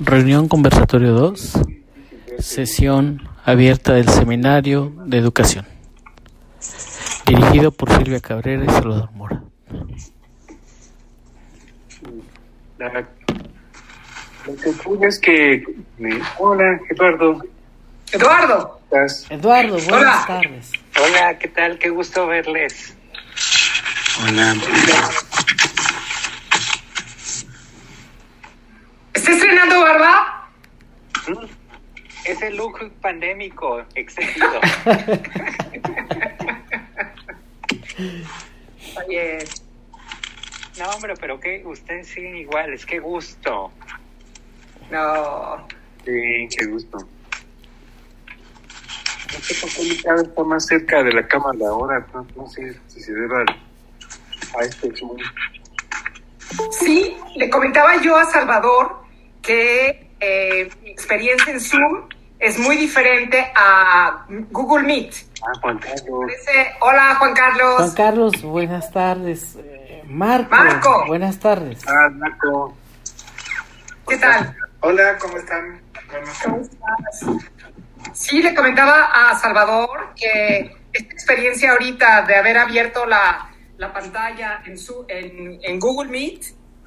Reunión Conversatorio 2, sesión abierta del Seminario de Educación, dirigido por Silvia Cabrera y Salvador Mora. La- lo que ocurre es que... me- Hola, Eduardo. Eduardo, ¿Estás? Eduardo, buenas Hola. tardes. Hola, ¿qué tal? Qué gusto verles. Hola. ¿Está estrenando barba? Es el look pandémico excedido. Oye, No, hombre, pero que ustedes siguen iguales. Qué gusto. no. Sí, qué gusto. No sé por qué mi cara está más cerca de la cámara ahora. No, no sé si se deba a este. Sí, le comentaba yo a Salvador que eh, mi experiencia en Zoom es muy diferente a Google Meet. Ah, Juan Carlos. Hola, Juan Carlos. Juan Carlos, buenas tardes. Eh, Marco, Marco. buenas tardes. Ah, Naco. ¿Qué tal? Hola, ¿cómo están? ¿Cómo estás? Sí, le comentaba a Salvador que esta experiencia ahorita de haber abierto la, la pantalla en, su, en, en Google Meet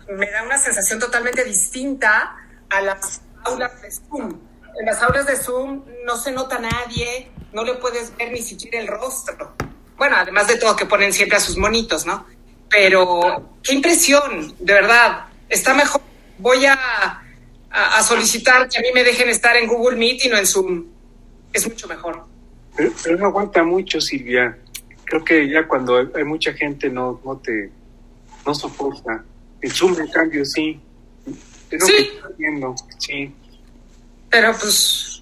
me da una sensación totalmente distinta a las aulas de Zoom. En las aulas de Zoom no se nota nadie, no le puedes ver ni siquiera el rostro. Bueno, además de todo que ponen siempre a sus monitos, ¿no? Pero qué impresión, de verdad. Está mejor. Voy a, a, solicitar que a mí me dejen estar en Google Meet y no en Zoom. Es mucho mejor. Pero, pero no aguanta mucho, Silvia. Creo que ya cuando hay, hay mucha gente no, no te no soporta. En Zoom, en cambio, sí. Es lo Sí. que estoy viendo, sí. Pero pues.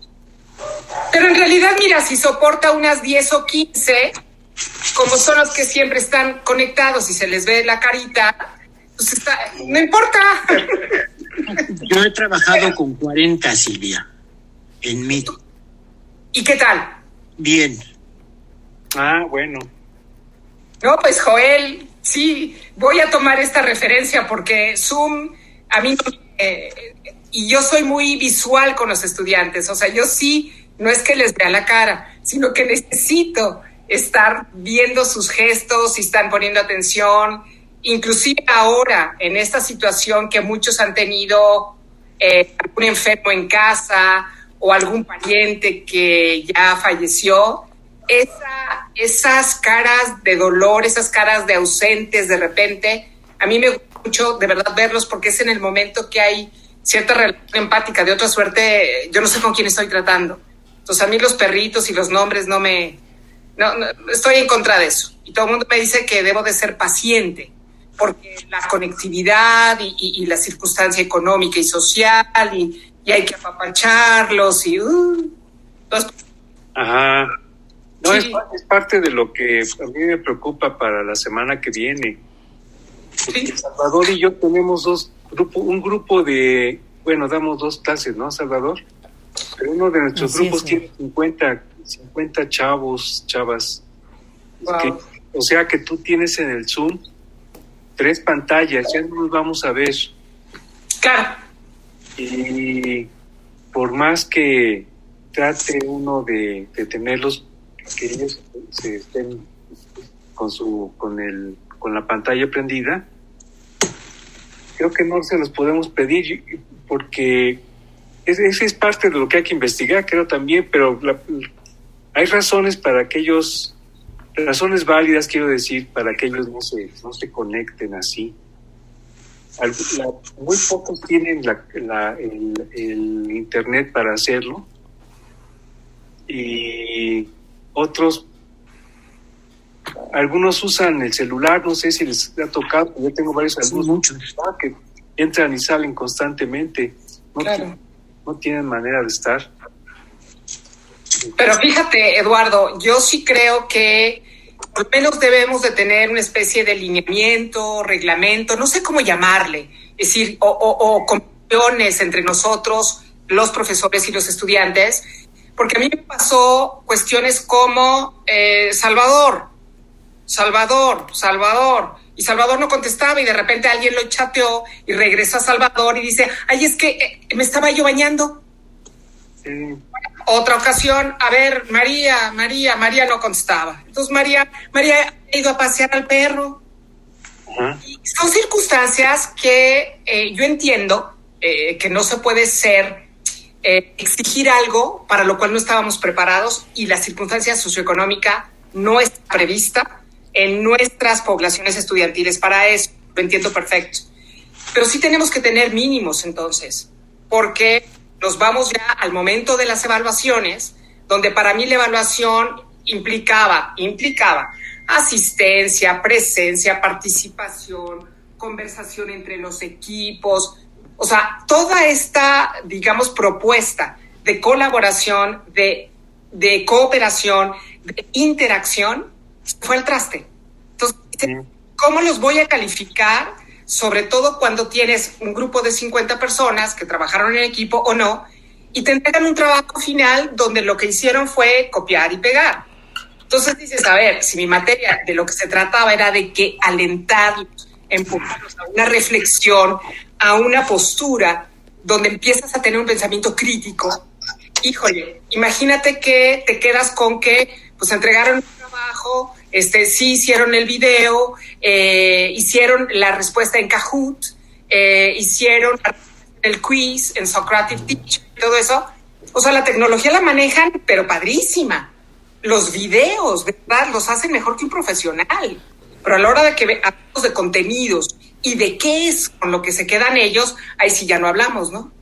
Pero en realidad, mira, si soporta unas 10 o 15, como son los que siempre están conectados y se les ve la carita, pues está, no importa. Yo he trabajado con 40, Silvia, en Meet. ¿Y qué tal? Bien, Ah, bueno. No, pues Joel, sí, voy a tomar esta referencia porque Zoom, a mí, no- y yo soy muy visual con los estudiantes, o sea, yo sí, no es que les vea la cara, sino que necesito estar viendo sus gestos, si están poniendo atención, inclusive ahora, en esta situación que muchos han tenido, eh, algún enfermo en casa o algún pariente que ya falleció, esa, esas caras de dolor, esas caras de ausentes de repente, a mí me gusta mucho de verdad verlos porque es en el momento que hay cierta relación empática. De otra suerte, yo no sé con quién estoy tratando. Entonces a mí los perritos y los nombres no me... No, no, estoy en contra de eso. Y todo el mundo me dice que debo de ser paciente porque la conectividad y, y- y la circunstancia económica y social y, y hay que apapacharlos y... uh, entonces, Ajá. No, Sí. es, es parte de lo que a mí me preocupa para la semana que viene. Sí. Salvador y yo tenemos dos grupo, un grupo de, bueno, damos dos clases, ¿no, Salvador? Pero uno de nuestros Así grupos es, tiene 50, 50 chavos, chavas. Es Wow. que- o sea que tú tienes en el Zoom tres pantallas, ya no nos vamos a ver. Claro. Y por más que trate uno de, de tenerlos, que ellos se estén con su, con el, con la pantalla prendida, creo que no se los podemos pedir porque es, es, parte de lo que hay que investigar, creo también, pero hay razones para que ellos, razones válidas, quiero decir, para que ellos no se, no se conecten así. Muy pocos tienen la, la- el, el internet para hacerlo y otros algunos usan el celular no sé si les ha tocado yo tengo varios alumnos muchos. que entran y salen constantemente no, Claro. ti- no tienen manera de estar Pero fíjate, Eduardo, yo sí creo que por lo menos debemos de tener una especie de lineamiento, reglamento, no sé cómo llamarle, es decir, o, o, entre nosotros, los profesores y los estudiantes, porque a mí me pasó cuestiones como eh, Salvador, Salvador, Salvador, y Salvador no contestaba y de repente alguien lo chateó y regresó a Salvador y dice, ay, es que eh, me estaba yo bañando. Sí. Otra ocasión, a ver, María, María, María no contestaba. Entonces María, María ha ido a pasear al perro. Y son circunstancias que eh, yo entiendo eh, que no se puede ser, eh, exigir algo para lo cual no estábamos preparados y la circunstancia socioeconómica no está prevista en nuestras poblaciones estudiantiles para eso. Lo entiendo perfecto. Pero sí tenemos que tener mínimos entonces, porque nos vamos ya al momento de las evaluaciones, donde para mí la evaluación implicaba, implicaba asistencia, presencia, participación, conversación entre los equipos, o sea, toda esta, digamos, propuesta de colaboración, de, de cooperación, de interacción, fue al traste. Entonces, ¿cómo los voy a calificar? Sobre todo cuando tienes un grupo de 50 personas que trabajaron en equipo o no, y te entregan un trabajo final donde lo que hicieron fue copiar y pegar. Entonces dices, a ver, si mi materia de lo que se trataba era de que alentarlos, empujarlos a una reflexión, a una postura donde empiezas a tener un pensamiento crítico, híjole, imagínate que te quedas con que pues entregaron un trabajo, este, sí hicieron el video, eh, hicieron la respuesta en Kahoot, eh, hicieron el quiz en Socratic Teacher, todo eso. O sea, la tecnología la manejan, pero padrísima. Los videos, de verdad, los hacen mejor que un profesional. Pero a la hora de que hablamos de contenidos y de qué es con lo que se quedan ellos, ahí sí ya no hablamos, ¿no?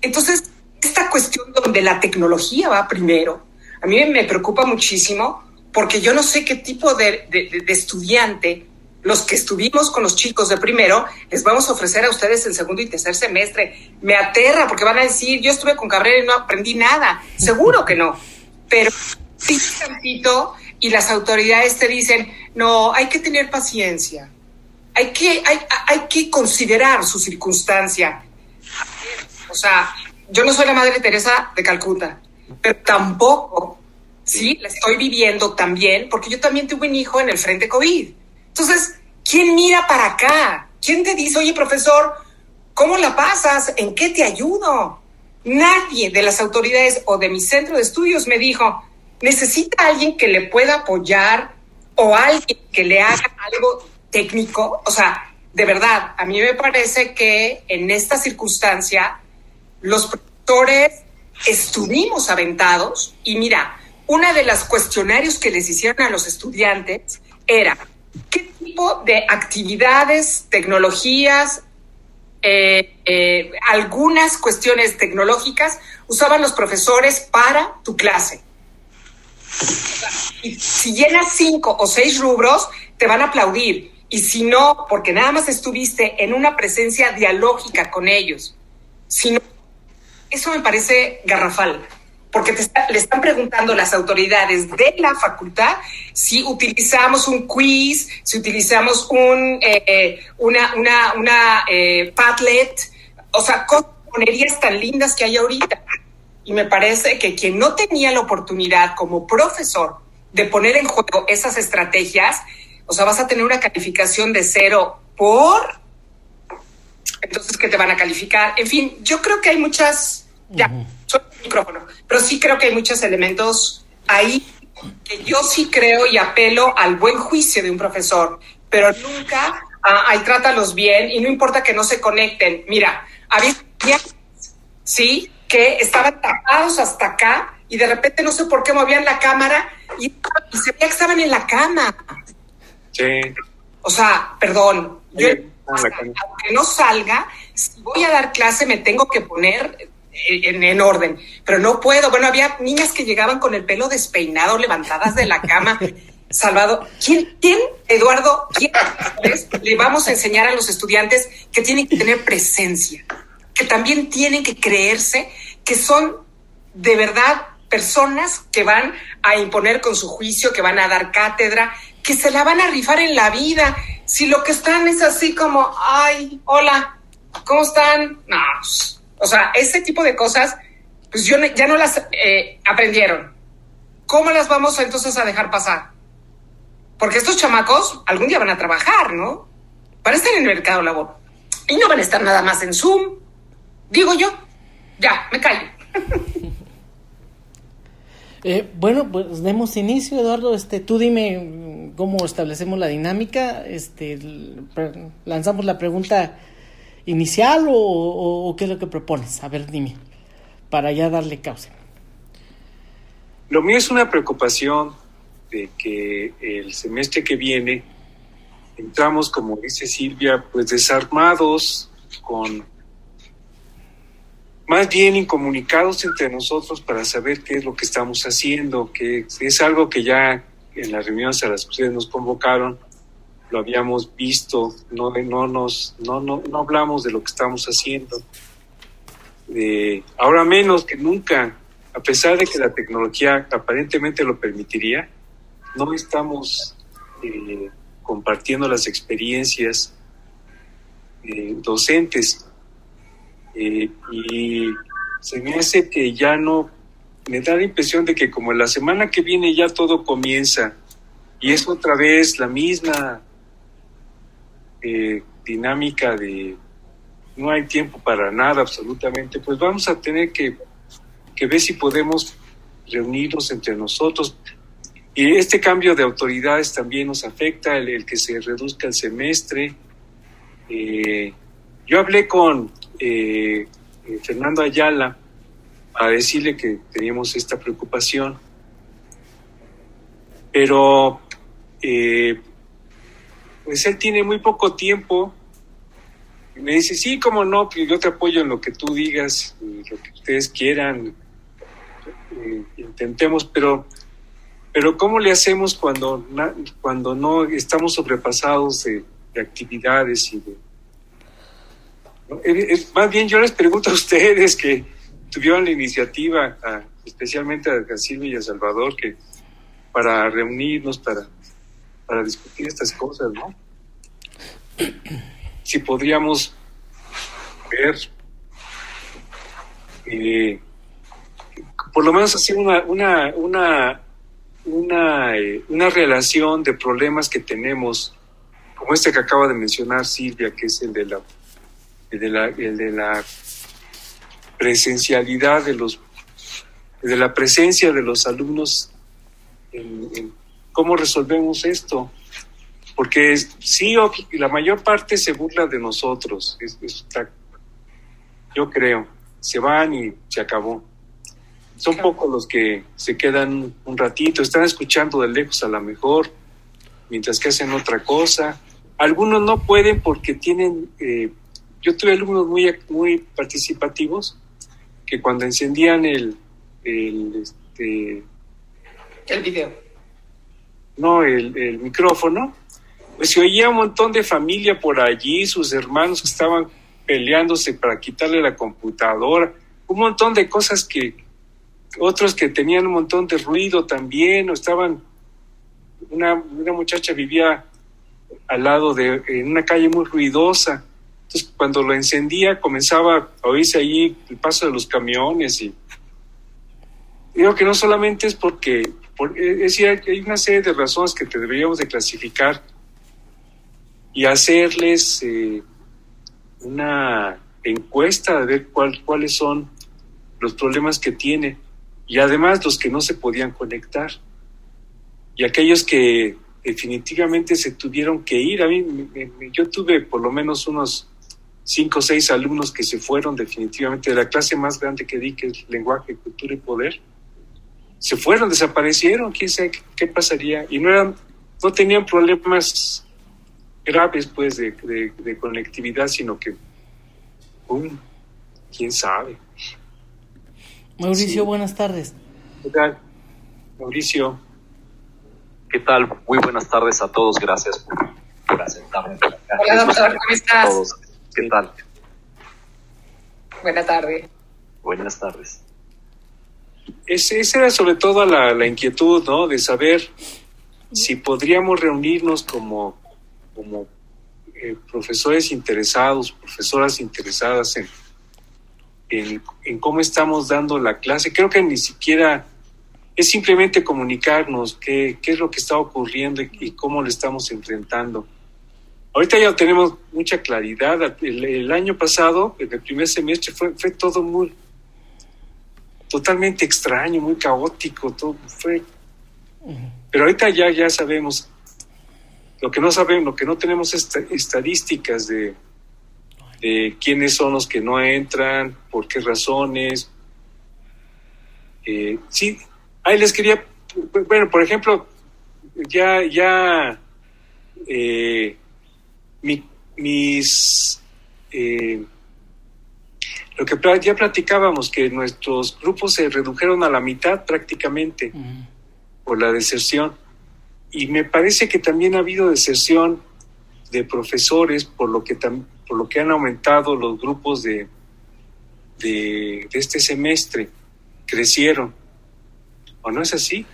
Entonces, esta cuestión donde la tecnología va primero, a mí me preocupa muchísimo porque yo no sé qué tipo de, estudiante, los que estuvimos con los chicos de primero, les vamos a ofrecer a ustedes en segundo y tercer semestre. Me aterra porque van a decir, yo estuve con Cabrera y no aprendí nada. Seguro que no. Pero sí, tantito, y las autoridades te dicen, no, hay que tener paciencia. Hay que, hay, hay que considerar su circunstancia. O sea, yo no soy la Madre Teresa de Calcuta, pero tampoco sí, la estoy viviendo también, porque yo también tuve un hijo en el frente COVID. Entonces, ¿quién mira para acá? ¿Quién te dice, oye, profesor, ¿cómo la pasas? ¿En qué te ayudo? Nadie de las autoridades o de mi centro de estudios me dijo, necesita alguien que le pueda apoyar o alguien que le haga algo técnico. O sea, de verdad, a mí me parece que en esta circunstancia los profesores estuvimos aventados y mira, una de las cuestionarios que les hicieron a los estudiantes era qué tipo de actividades, tecnologías, eh, eh, algunas cuestiones tecnológicas usaban los profesores para tu clase. Y si llenas cinco o seis rubros, te van a aplaudir. Y si no, porque nada más estuviste en una presencia dialógica con ellos, si no, eso me parece garrafal porque te le están preguntando las autoridades de la facultad si utilizamos un quiz, si utilizamos un, eh, una, una, una eh, Padlet, o sea, ponerías tan lindas que hay ahorita. Y me parece que quien no tenía la oportunidad como profesor de poner en juego esas estrategias, o sea, vas a tener una calificación de cero por... Entonces, ¿qué te van a calificar? En fin, yo creo que hay muchas... micrófono. Pero sí creo que hay muchos elementos ahí que yo sí creo y apelo al buen juicio de un profesor, pero nunca ah, ahí trátalos bien y no importa que no se conecten. Mira, había sí que estaban tapados hasta acá y de repente no sé por qué movían la cámara y, y se veía que estaban en la cama. Sí. O sea, perdón, yo, aunque no salga, si voy a dar clase me tengo que poner en, en, orden, pero no puedo. Bueno, había niñas que llegaban con el pelo despeinado, levantadas de la cama. Salvado, ¿quién, quién, Eduardo, quién le vamos a enseñar a los estudiantes que tienen que tener presencia, que también tienen que creerse que son de verdad personas que van a imponer con su juicio, que van a dar cátedra, que se la van a rifar en la vida. Si lo que están es así como, ay, hola, ¿cómo están? No, o sea, ese tipo de cosas, pues yo ya no las eh, aprendieron. ¿Cómo las vamos entonces a dejar pasar? Porque estos chamacos algún día van a trabajar, ¿no? para estar en el mercado laboral. Y no van a estar nada más en Zoom. Digo yo, ya, me callo. Eh, bueno, pues demos inicio, Eduardo. Este, tú dime mm, cómo establecemos la dinámica. Este, lanzamos la pregunta inicial o, qué es lo que propones. A ver, dime, para ya darle causa. Lo mío es una preocupación de que el semestre que viene entramos, como dice Silvia, pues desarmados, con más bien incomunicados entre nosotros para saber qué es lo que estamos haciendo, que es algo que ya en las reuniones a las que ustedes nos convocaron lo habíamos visto, no, no, nos, no, no, no hablamos de lo que estamos haciendo. Eh, ahora menos que nunca, a pesar de que la tecnología aparentemente lo permitiría, no estamos eh, compartiendo las experiencias eh, docentes. Eh, y se me hace que ya no, me da la impresión de que como la semana que viene ya todo comienza y es otra vez la misma eh, dinámica de no hay tiempo para nada absolutamente, pues vamos a tener que, que ver si podemos reunirnos entre nosotros. Y este cambio de autoridades también nos afecta, el, que se reduzca el semestre. Eh, yo hablé con eh, eh, Fernando Ayala a decirle que teníamos esta preocupación, pero eh, pues él tiene muy poco tiempo. Y me dice, sí, cómo no, yo te apoyo en lo que tú digas, lo que ustedes quieran, eh, intentemos, pero, pero ¿cómo le hacemos cuando, cuando no estamos sobrepasados de, de actividades y de... Eh, eh, más bien yo les pregunto a ustedes que tuvieron la iniciativa, a- especialmente a Silvia y a Salvador, que para reunirnos, para, para discutir estas cosas, ¿no? Si podríamos ver, eh, por lo menos hacer una, una, una, una, eh, una relación de problemas que tenemos, como este que acaba de mencionar Silvia, que es el de la, el de la, el de la presencialidad de los, de la presencia de los alumnos en, en cómo resolvemos esto. Porque es- sí, la mayor parte se burla de nosotros. Es- es- está- yo creo. Se van y se acabó. Son pocos los que se quedan un ratito, están escuchando de lejos a lo mejor, mientras que hacen otra cosa. Algunos no pueden porque tienen... eh, yo tuve alumnos muy, muy participativos que cuando encendían el, el, este, El video. No el, micrófono, pues se oía un montón de familia por allí, sus hermanos que estaban peleándose para quitarle la computadora, un montón de cosas que otros que tenían un montón de ruido también, o estaban, una, una muchacha vivía al lado de, en una calle muy ruidosa, entonces cuando lo encendía comenzaba a oírse allí el paso de los camiones y digo que no solamente es porque, por- es decir, hay una serie de razones que deberíamos de clasificar y hacerles eh, una encuesta de ver cuál, cuáles son los problemas que tiene y además los que no se podían conectar y aquellos que definitivamente se tuvieron que ir. A mí, me- me- yo tuve por lo menos unos cinco o seis alumnos que se fueron definitivamente de la clase más grande que di, que es lenguaje, cultura y poder. Se fueron, desaparecieron, quién sabe qué, qué pasaría. Y no eran, no tenían problemas graves pues de, de- de conectividad, sino que, ¡pum! quién sabe. Mauricio, Sí. buenas tardes. ¿Qué tal, Mauricio? ¿Qué tal? Muy buenas tardes a todos. Gracias por, por aceptarme por acá. Hola, doctor, ¿cómo estás? Todos. ¿Qué tal? Buena tarde. Buenas tardes. Ese, esa era sobre todo la, la inquietud, ¿no? De saber si podríamos reunirnos como, como eh, profesores interesados, profesoras interesadas en, en, en cómo estamos dando la clase. Creo que ni siquiera es simplemente comunicarnos qué, qué es lo que está ocurriendo y, y cómo lo estamos enfrentando. ahorita ya tenemos mucha claridad. El, el año pasado, en el primer semestre, fue, fue todo muy totalmente extraño, muy caótico, todo fue. Pero ahorita ya, ya sabemos. Lo que no sabemos, lo que no tenemos es estadísticas de, de quiénes son los que no entran, por qué razones. Eh, sí, ahí les quería, bueno, por ejemplo, ya, ya, eh, mi, mis, eh, lo que ya platicábamos, que nuestros grupos se redujeron a la mitad prácticamente por la deserción. Y me parece que también ha habido deserción de profesores por lo que, por lo que han aumentado los grupos de, de, este semestre, crecieron. ¿O no es así?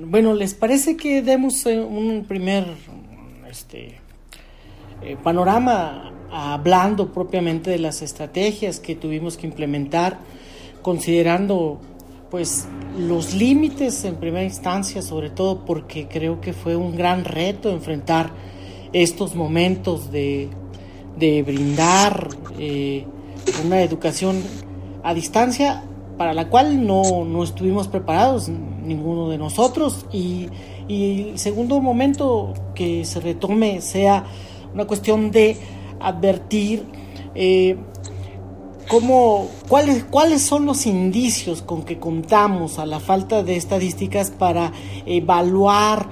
Bueno, ¿les parece que demos eh, un primer este, eh, panorama hablando propiamente de las estrategias que tuvimos que implementar, considerando pues los límites en primera instancia, sobre todo porque creo que fue un gran reto enfrentar estos momentos de, de brindar eh, una educación a distancia para la cual no, no estuvimos preparados ninguno de nosotros. Y, y el segundo momento que se retome sea una cuestión de advertir eh, cómo, cuáles, cuáles son los indicios con que contamos a la falta de estadísticas para evaluar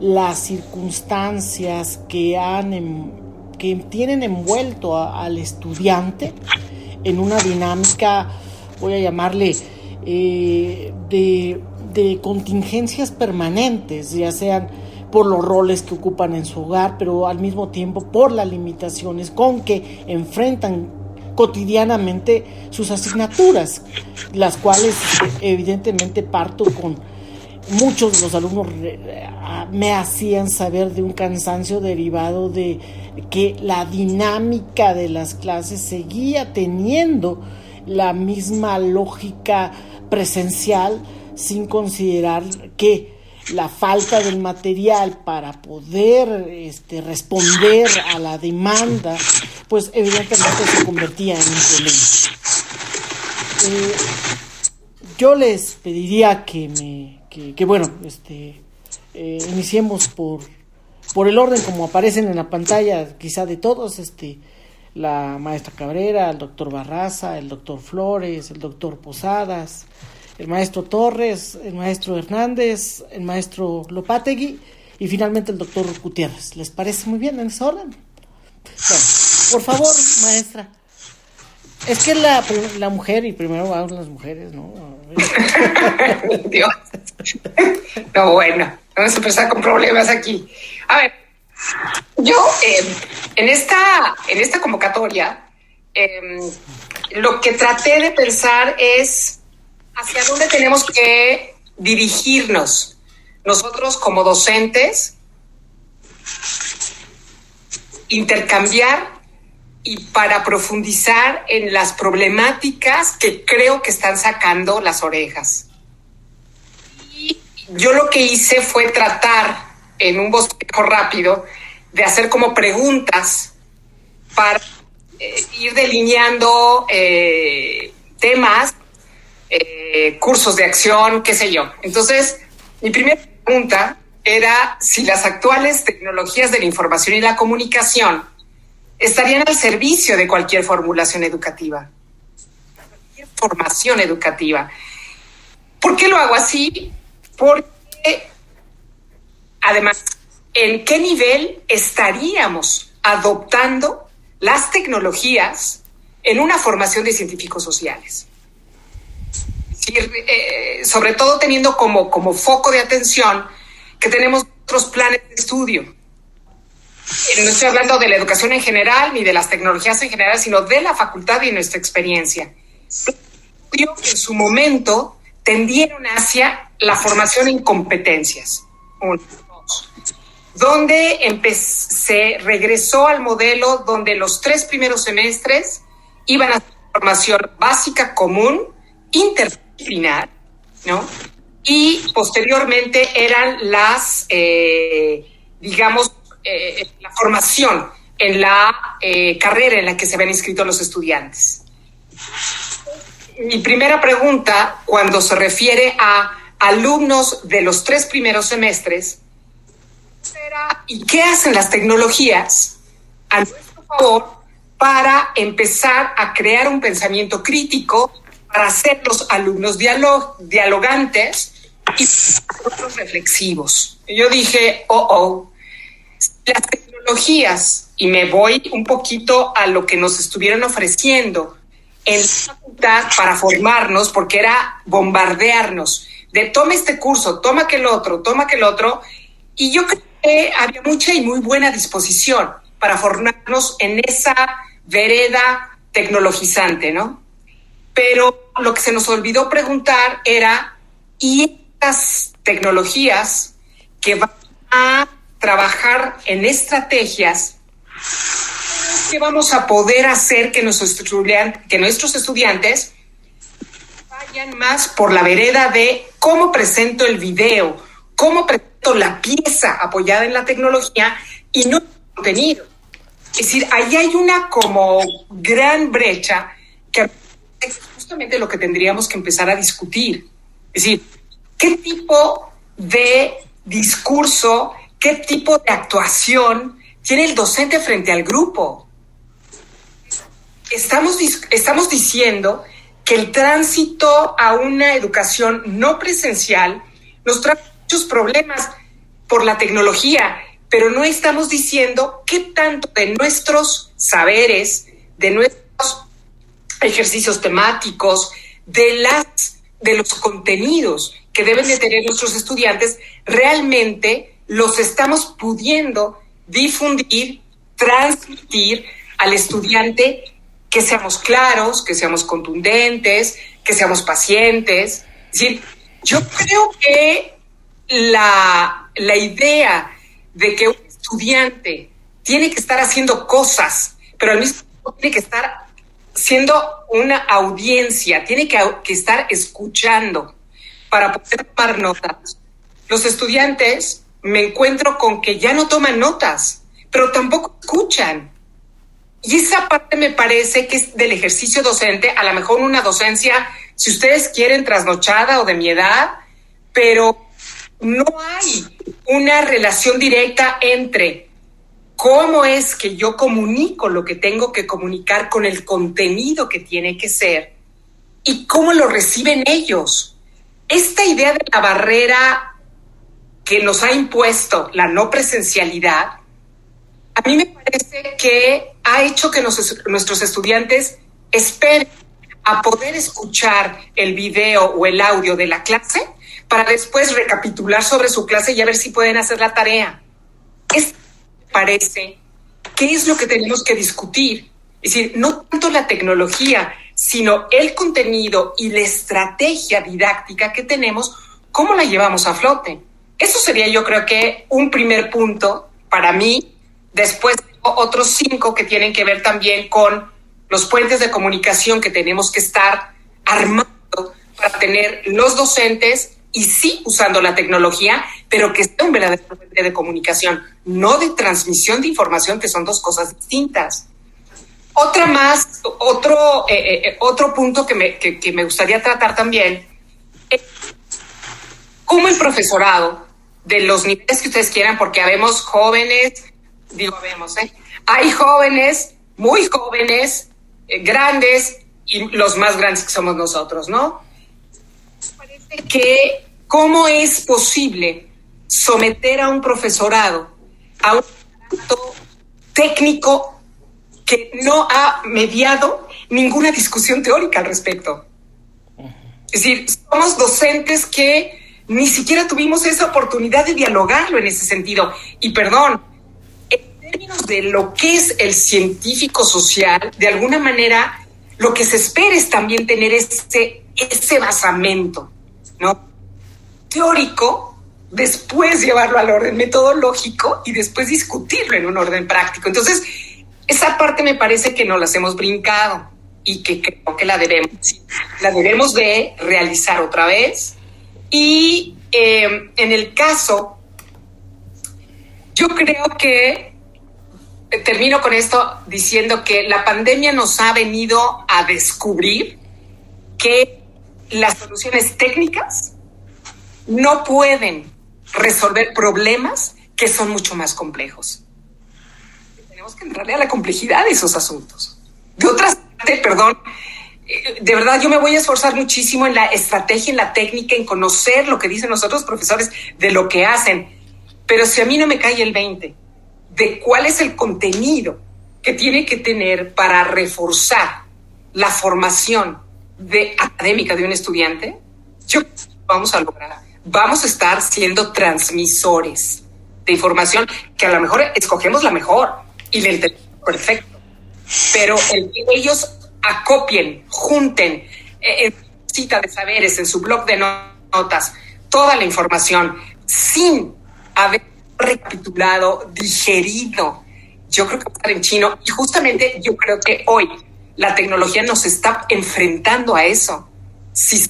las circunstancias que, han, que tienen envuelto al estudiante en una dinámica, voy a llamarle, eh, de, de contingencias permanentes, ya sean por los roles que ocupan en su hogar, pero al mismo tiempo por las limitaciones con que enfrentan cotidianamente sus asignaturas, las cuales evidentemente parto con muchos de los alumnos me hacían saber de un cansancio derivado de que la dinámica de las clases seguía teniendo la misma lógica presencial sin considerar que la falta del material para poder este, responder a la demanda, pues evidentemente se convertía en un problema. Eh, yo les pediría que me, que, bueno, este, eh, iniciemos por, por el orden como aparecen en la pantalla, quizá de todos, este, la maestra Cabrera, el doctor Barraza, el doctor Flores, el doctor Posadas, el maestro Torres, el maestro Hernández, el maestro Lopategui y finalmente el doctor Gutiérrez. ¿Les parece muy bien en ese orden? Bueno, por favor, maestra. Es que la, la mujer, y primero van las mujeres, ¿no? Dios. No, bueno, vamos a empezar con problemas aquí. A ver, yo eh, en, esta, en esta convocatoria, em, lo que traté de pensar es hacia dónde tenemos que dirigirnos nosotros como docentes, intercambiar y para profundizar en las problemáticas que creo que están sacando las orejas. Y yo lo que hice fue tratar en un bosquejo rápido de hacer como preguntas para eh, ir delineando eh, temas eh, cursos de acción, qué sé yo. Entonces, mi primera pregunta era si las actuales tecnologías de la información y la comunicación estarían al servicio de cualquier formulación educativa, cualquier formación educativa. ¿Por qué lo hago así? Porque, además, ¿en qué nivel estaríamos adoptando las tecnologías en una formación de científicos sociales? Eh, sobre todo teniendo como, como foco de atención que tenemos otros planes de estudio. No estoy hablando de la educación en general ni de las tecnologías en general, sino de la facultad y nuestra experiencia. En su momento tendieron hacia la formación en competencias. donde se regresó al modelo donde los tres primeros semestres iban a ser formación básica común, inter disciplinar, ¿no? y posteriormente eran las, eh, digamos, eh, la formación en la eh, carrera en la que se habían inscrito los estudiantes. Mi primera pregunta, cuando se refiere a alumnos de los tres primeros semestres, era, ¿y qué hacen las tecnologías a nuestro favor para empezar a crear un pensamiento crítico, para hacer los alumnos dialog dialogantes y reflexivos? Yo dije, oh, oh, las tecnologías, y me voy un poquito a lo que nos estuvieron ofreciendo en la facultad para formarnos, porque era bombardearnos de toma este curso, toma aquel otro, toma aquel otro, y yo creo que había mucha y muy buena disposición para formarnos en esa vereda tecnologizante, ¿no? Pero lo que se nos olvidó preguntar era, ¿y estas tecnologías que van a trabajar en estrategias, ¿qué vamos a poder hacer que nuestros, estudiantes, que nuestros estudiantes vayan más por la vereda de cómo presento el video, cómo presento la pieza apoyada en la tecnología y no el contenido? Es decir, ahí hay una como gran brecha que es justamente lo que tendríamos que empezar a discutir. Es decir, ¿qué tipo de discurso qué tipo de actuación tiene el docente frente al grupo. Estamos, estamos diciendo que el tránsito a una educación no presencial nos trae muchos problemas por la tecnología, pero no estamos diciendo qué tanto de nuestros saberes, de nuestros ejercicios temáticos, de, las, de los contenidos que deben de tener nuestros estudiantes, realmente los estamos pudiendo difundir, transmitir al estudiante que seamos claros, que seamos contundentes, que seamos pacientes. Es decir, yo creo que la, la idea de que un estudiante tiene que estar haciendo cosas, pero al mismo tiempo tiene que estar siendo una audiencia, tiene que, estar escuchando para poder tomar notas. Los estudiantes me encuentro con que ya no toman notas, pero tampoco escuchan. Y esa parte me parece que es del ejercicio docente, a lo mejor una docencia, si ustedes quieren, trasnochada o de mi edad, pero no hay una relación directa entre cómo es que yo comunico lo que tengo que comunicar con el contenido que tiene que ser y cómo lo reciben ellos. Esta idea de la barrera que nos ha impuesto la no presencialidad, a mí me parece que ha hecho que nuestros estudiantes esperen a poder escuchar el video o el audio de la clase para después recapitular sobre su clase y a ver si pueden hacer la tarea. Es parece qué es lo que tenemos que discutir. Es decir, no tanto la tecnología, sino el contenido y la estrategia didáctica que tenemos, cómo la llevamos a flote. Eso sería yo creo que un primer punto para mí. Después otros cinco que tienen que ver también con los puentes de comunicación que tenemos que estar armando para tener los docentes y sí usando la tecnología, pero que sea un verdadero puente de comunicación, no de transmisión de información, que son dos cosas distintas. Otra más, otro, eh, eh, eh, otro punto que me, que, me gustaría tratar también es cómo el profesorado de los niveles que ustedes quieran, porque habemos jóvenes, digo, habemos, ¿eh? Hay jóvenes, muy jóvenes, grandes y los más grandes que somos nosotros, ¿no? Parece que, ¿cómo es posible someter a un profesorado a un acto técnico que no ha mediado ninguna discusión teórica al respecto? Es decir, somos docentes que ni siquiera tuvimos esa oportunidad de dialogarlo en ese sentido. Y perdón, en términos de lo que es el científico social, de alguna manera, lo que se espera es también tener ese, ese basamento, ¿no? Teórico, después llevarlo al orden metodológico y después discutirlo en un orden práctico. Entonces, esa parte me parece que no las hemos brincado y que creo que la debemos, la debemos de realizar otra vez Y eh, en el caso, yo creo que eh, termino con esto diciendo que la pandemia nos ha venido a descubrir que las soluciones técnicas no pueden resolver problemas que son mucho más complejos. Tenemos que entrarle a la complejidad de esos asuntos. De otra parte, perdón, eh, de verdad yo me voy a esforzar muchísimo en la estrategia, en la técnica, en conocer lo que dicen los otros profesores de lo que hacen. Pero si a mí no me cae el 20 de cuál es el contenido que tiene que tener para reforzar la formación de académica de un estudiante, yo vamos a lograr, vamos a estar siendo transmisores de información que a lo mejor escogemos la mejor y le entendemos perfecto, pero el que ellos acopien, junten eh, en cita de saberes, en su blog de notas, toda la información sin haber recapitulado, digerido. Yo creo que va a estar en chino y justamente yo creo que hoy la tecnología nos está enfrentando a eso. Si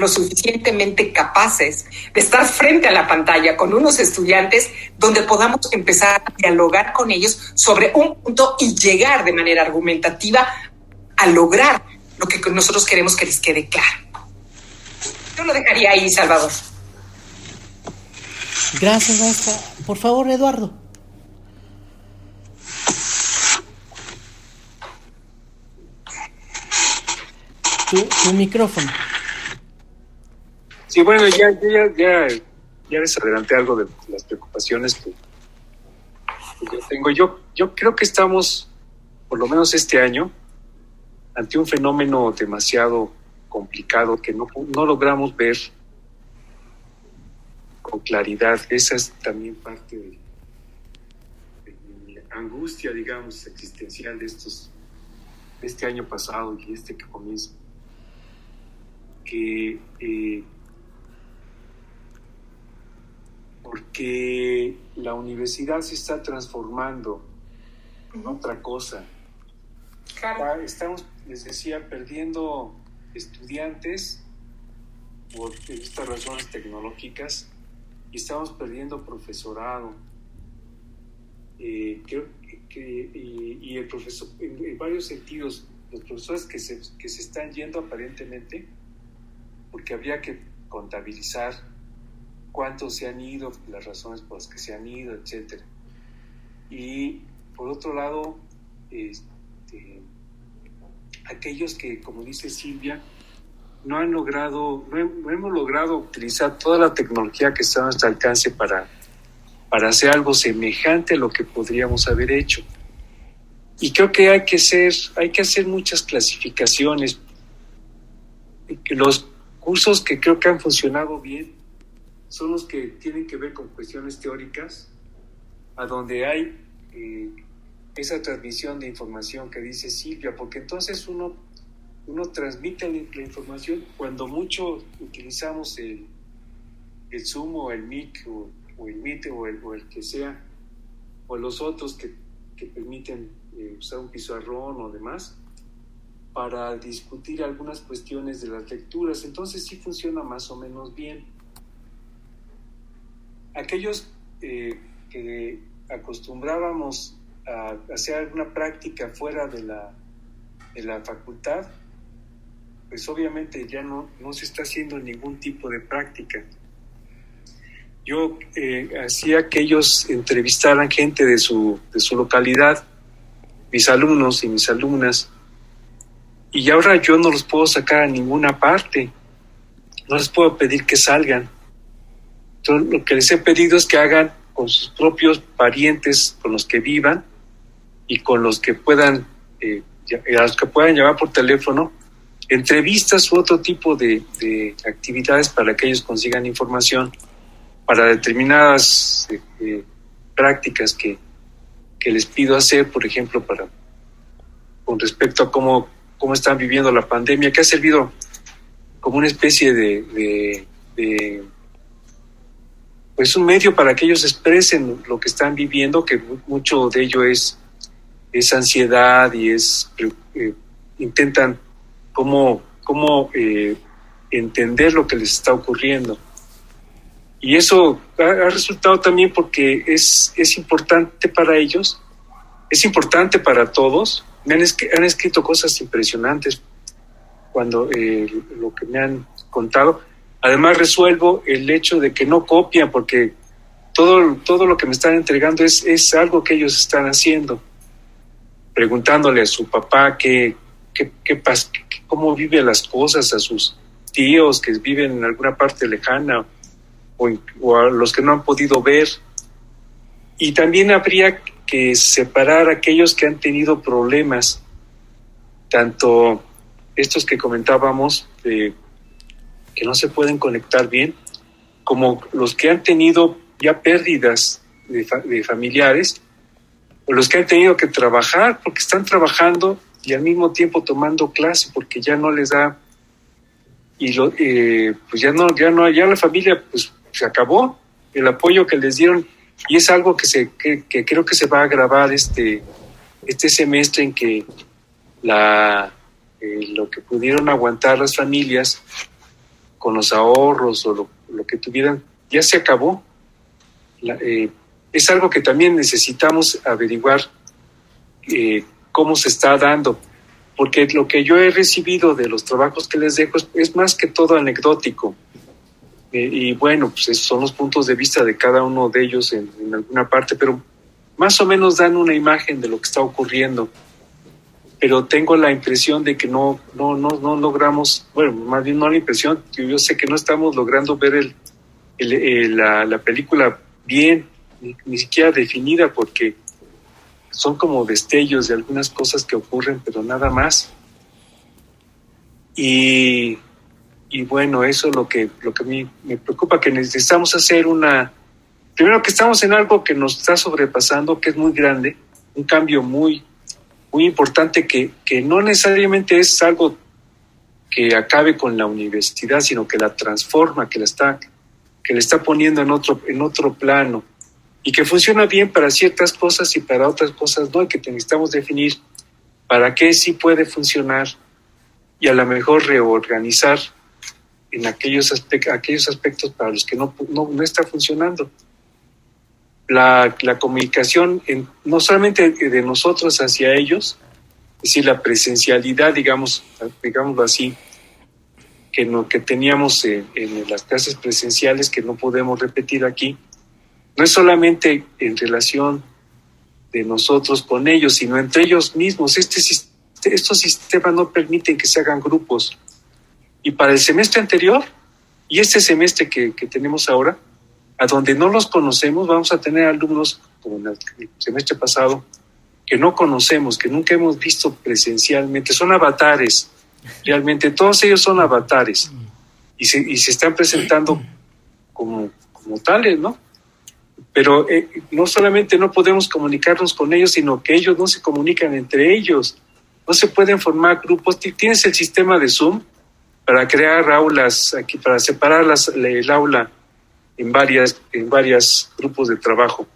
lo suficientemente capaces de estar frente a la pantalla con unos estudiantes donde podamos empezar a dialogar con ellos sobre un punto y llegar de manera argumentativa a lograr lo que nosotros queremos que les quede claro. Yo lo dejaría ahí, Salvador. Gracias, maestra. Por favor, Eduardo. Tu, tu micrófono. Sí, bueno, ya, ya, ya, ya les adelanté algo de las preocupaciones que, tengo. Yo, yo creo que estamos, por lo menos este año, ante un fenómeno demasiado complicado que no, no logramos ver con claridad. Esa es también parte de, de mi angustia, digamos, existencial de estos este año pasado y este que comienza. Que eh, porque la universidad se está transformando en otra cosa. Claro. Estamos, les decía, perdiendo estudiantes por estas razones tecnológicas y estamos perdiendo profesorado. Eh, creo que, y, y, el profesor, en, en, varios sentidos, los profesores que se, que se están yendo aparentemente, porque habría que contabilizar cuántos se han ido, las razones por las que se han ido, etc. Y por otro lado, este, aquellos que, como dice Silvia, no han logrado, no, hemos logrado utilizar toda la tecnología que está a nuestro alcance para, para hacer algo semejante a lo que podríamos haber hecho. Y creo que hay que hacer, hay que hacer muchas clasificaciones. Los cursos que creo que han funcionado bien son los que tienen que ver con cuestiones teóricas, a donde hay eh, esa transmisión de información que dice Silvia, porque entonces uno, uno transmite la, información cuando mucho utilizamos el, el Zoom o el MIC o, o el MIT o el, o el, que sea, o los otros que, que permiten eh, usar un pizarrón o demás, para discutir algunas cuestiones de las lecturas. Entonces sí funciona más o menos bien aquellos eh, que acostumbrábamos a hacer alguna práctica fuera de la, de la facultad, pues obviamente ya no, no se está haciendo ningún tipo de práctica. Yo eh, hacía que ellos entrevistaran gente de su, de su localidad, mis alumnos y mis alumnas, y ahora yo no los puedo sacar a ninguna parte, no les puedo pedir que salgan entonces, lo que les he pedido es que hagan con sus propios parientes, con los que vivan y con los que puedan, eh, los que puedan llamar por teléfono, entrevistas u otro tipo de, de, actividades para que ellos consigan información para determinadas eh, eh, prácticas que, que, les pido hacer, por ejemplo, para con respecto a cómo, cómo están viviendo la pandemia, que ha servido como una especie de, de, de pues un medio para que ellos expresen lo que están viviendo, que mucho de ello es, es ansiedad y es eh, intentan cómo, cómo eh, entender lo que les está ocurriendo. Y eso ha, resultado también porque es, es importante para ellos, es importante para todos. Me han escrito cosas impresionantes cuando eh, lo que me han contado. Además resuelvo el hecho de que no copian porque todo, todo lo que me están entregando es, es algo que ellos están haciendo. Preguntándole a su papá qué, qué, qué cómo vive las cosas, a sus tíos que viven en alguna parte lejana o, o a los que no han podido ver. Y también habría que separar a aquellos que han tenido problemas, tanto estos que comentábamos, de que no se pueden conectar bien, como los que han tenido ya pérdidas de, fa- de familiares, o los que han tenido que trabajar porque están trabajando y al mismo tiempo tomando clase porque ya no les da y lo, eh, pues ya no ya no ya la familia pues se acabó el apoyo que les dieron y es algo que se que, que creo que se va a agravar este este semestre en que la eh, lo que pudieron aguantar las familias con los ahorros o lo, lo que tuvieran ya se acabó eh, es algo que también necesitamos averiguar eh, cómo se está dando porque lo que yo he recibido de los trabajos que les dejo es, más que todo anecdótico Eh, y bueno, pues son los puntos de vista de cada uno de ellos en alguna parte, pero más o menos dan una imagen de lo que está ocurriendo. Pero tengo la impresión de que no, no, no, no logramos, bueno, más bien no la impresión, yo, sé que no estamos logrando ver el, la, la película bien, ni, ni siquiera definida, porque son como destellos de algunas cosas que ocurren, pero nada más. Y, y bueno, eso es lo que, lo que a mí me preocupa, que necesitamos hacer una... Primero que estamos en algo que nos está sobrepasando, que es muy grande, un cambio muy, muy importante que, que no necesariamente es algo que acabe con la universidad, sino que la transforma, que la está, que le está poniendo en otro, en otro plano y que funciona bien para ciertas cosas y para otras cosas no, y que necesitamos definir para qué sí puede funcionar y a lo mejor reorganizar en aquellos, aspectos, aquellos aspectos para los que no, no, no está funcionando. La, comunicación, no solamente de nosotros hacia ellos, es decir, la presencialidad, digamos, digámoslo así, que, no, que teníamos en, las clases presenciales que no podemos repetir aquí, no es solamente en relación de nosotros con ellos, sino entre ellos mismos. Este, estos sistemas no permiten que se hagan grupos. Y para el semestre anterior y este semestre que tenemos ahora, a donde no los conocemos, vamos a tener alumnos, como en el semestre pasado, que no conocemos, que nunca hemos visto presencialmente. Son avatares, realmente todos ellos son avatares y se, y se están presentando como, como tales, ¿no? Pero eh, no solamente no podemos comunicarnos con ellos, sino que ellos no se comunican entre ellos. No se pueden formar grupos. Tienes el sistema de Zoom para crear aulas, aquí, para separar las, el aula en varias, en varios grupos de trabajo,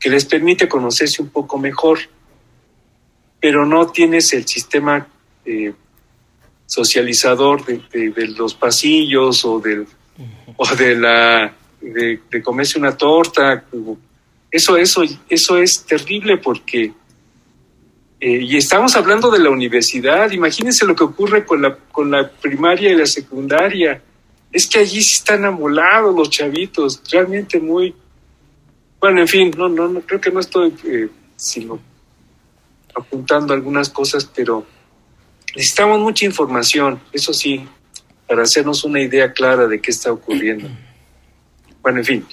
que les permite conocerse un poco mejor. Pero no tienes el sistema eh, socializador de, de, de, los pasillos o, del, o de la de, de, comerse una torta. Eso, eso, eso es terrible porque, eh, y estamos hablando de la universidad, imagínense lo que ocurre con la, con la primaria y la secundaria. Es que allí sí están amolados los chavitos, realmente muy... Bueno, en fin, no, no, no creo que no estoy eh, sino apuntando algunas cosas, pero necesitamos mucha información, eso sí, para hacernos una idea clara de qué está ocurriendo. Bueno, en fin.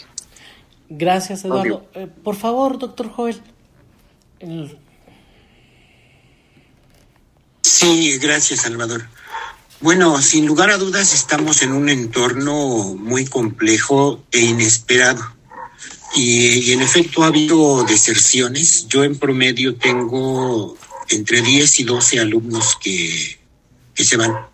Gracias, Eduardo. Eh, por favor, doctor Joel. El... Sí, gracias, Salvador. Bueno, sin lugar a dudas estamos en un entorno muy complejo e inesperado. Y, en efecto ha habido deserciones. Yo en promedio tengo entre 10 y 12 alumnos que, que se van.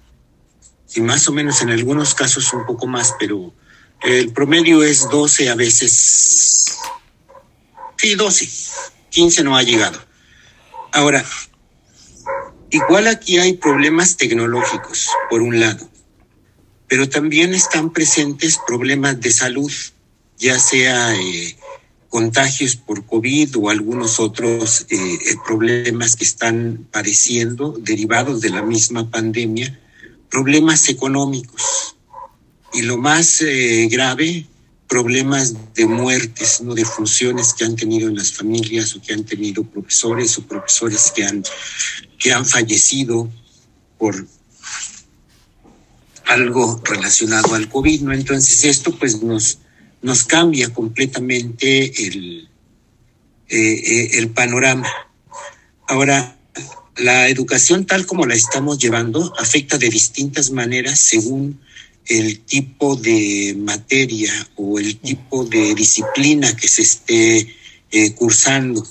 Y más o menos en algunos casos un poco más, pero el promedio es 12 a veces. Sí, 12. 15 no ha llegado. Ahora, igual aquí hay problemas tecnológicos, por un lado, pero también están presentes problemas de salud. ya sea eh, contagios por COVID o algunos otros eh, problemas que están padeciendo derivados de la misma pandemia, problemas económicos. Y lo más grave, problemas de muertes, no de funciones que han tenido en las familias o que han tenido profesores o profesores que han, que han fallecido por algo relacionado al COVID. Entonces esto pues nos, nos cambia completamente el, eh, eh, el panorama. Ahora, la educación tal como la estamos llevando afecta de distintas maneras según el tipo de materia o el tipo de disciplina que se esté eh, cursando.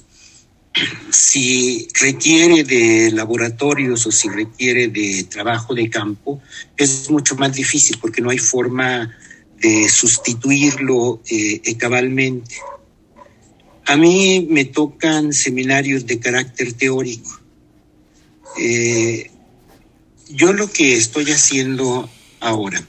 Si requiere de laboratorios o si requiere de trabajo de campo, es mucho más difícil porque no hay forma de sustituirlo eh, cabalmente. A mí me tocan seminarios de carácter teórico. Eh, yo lo que estoy haciendo ahora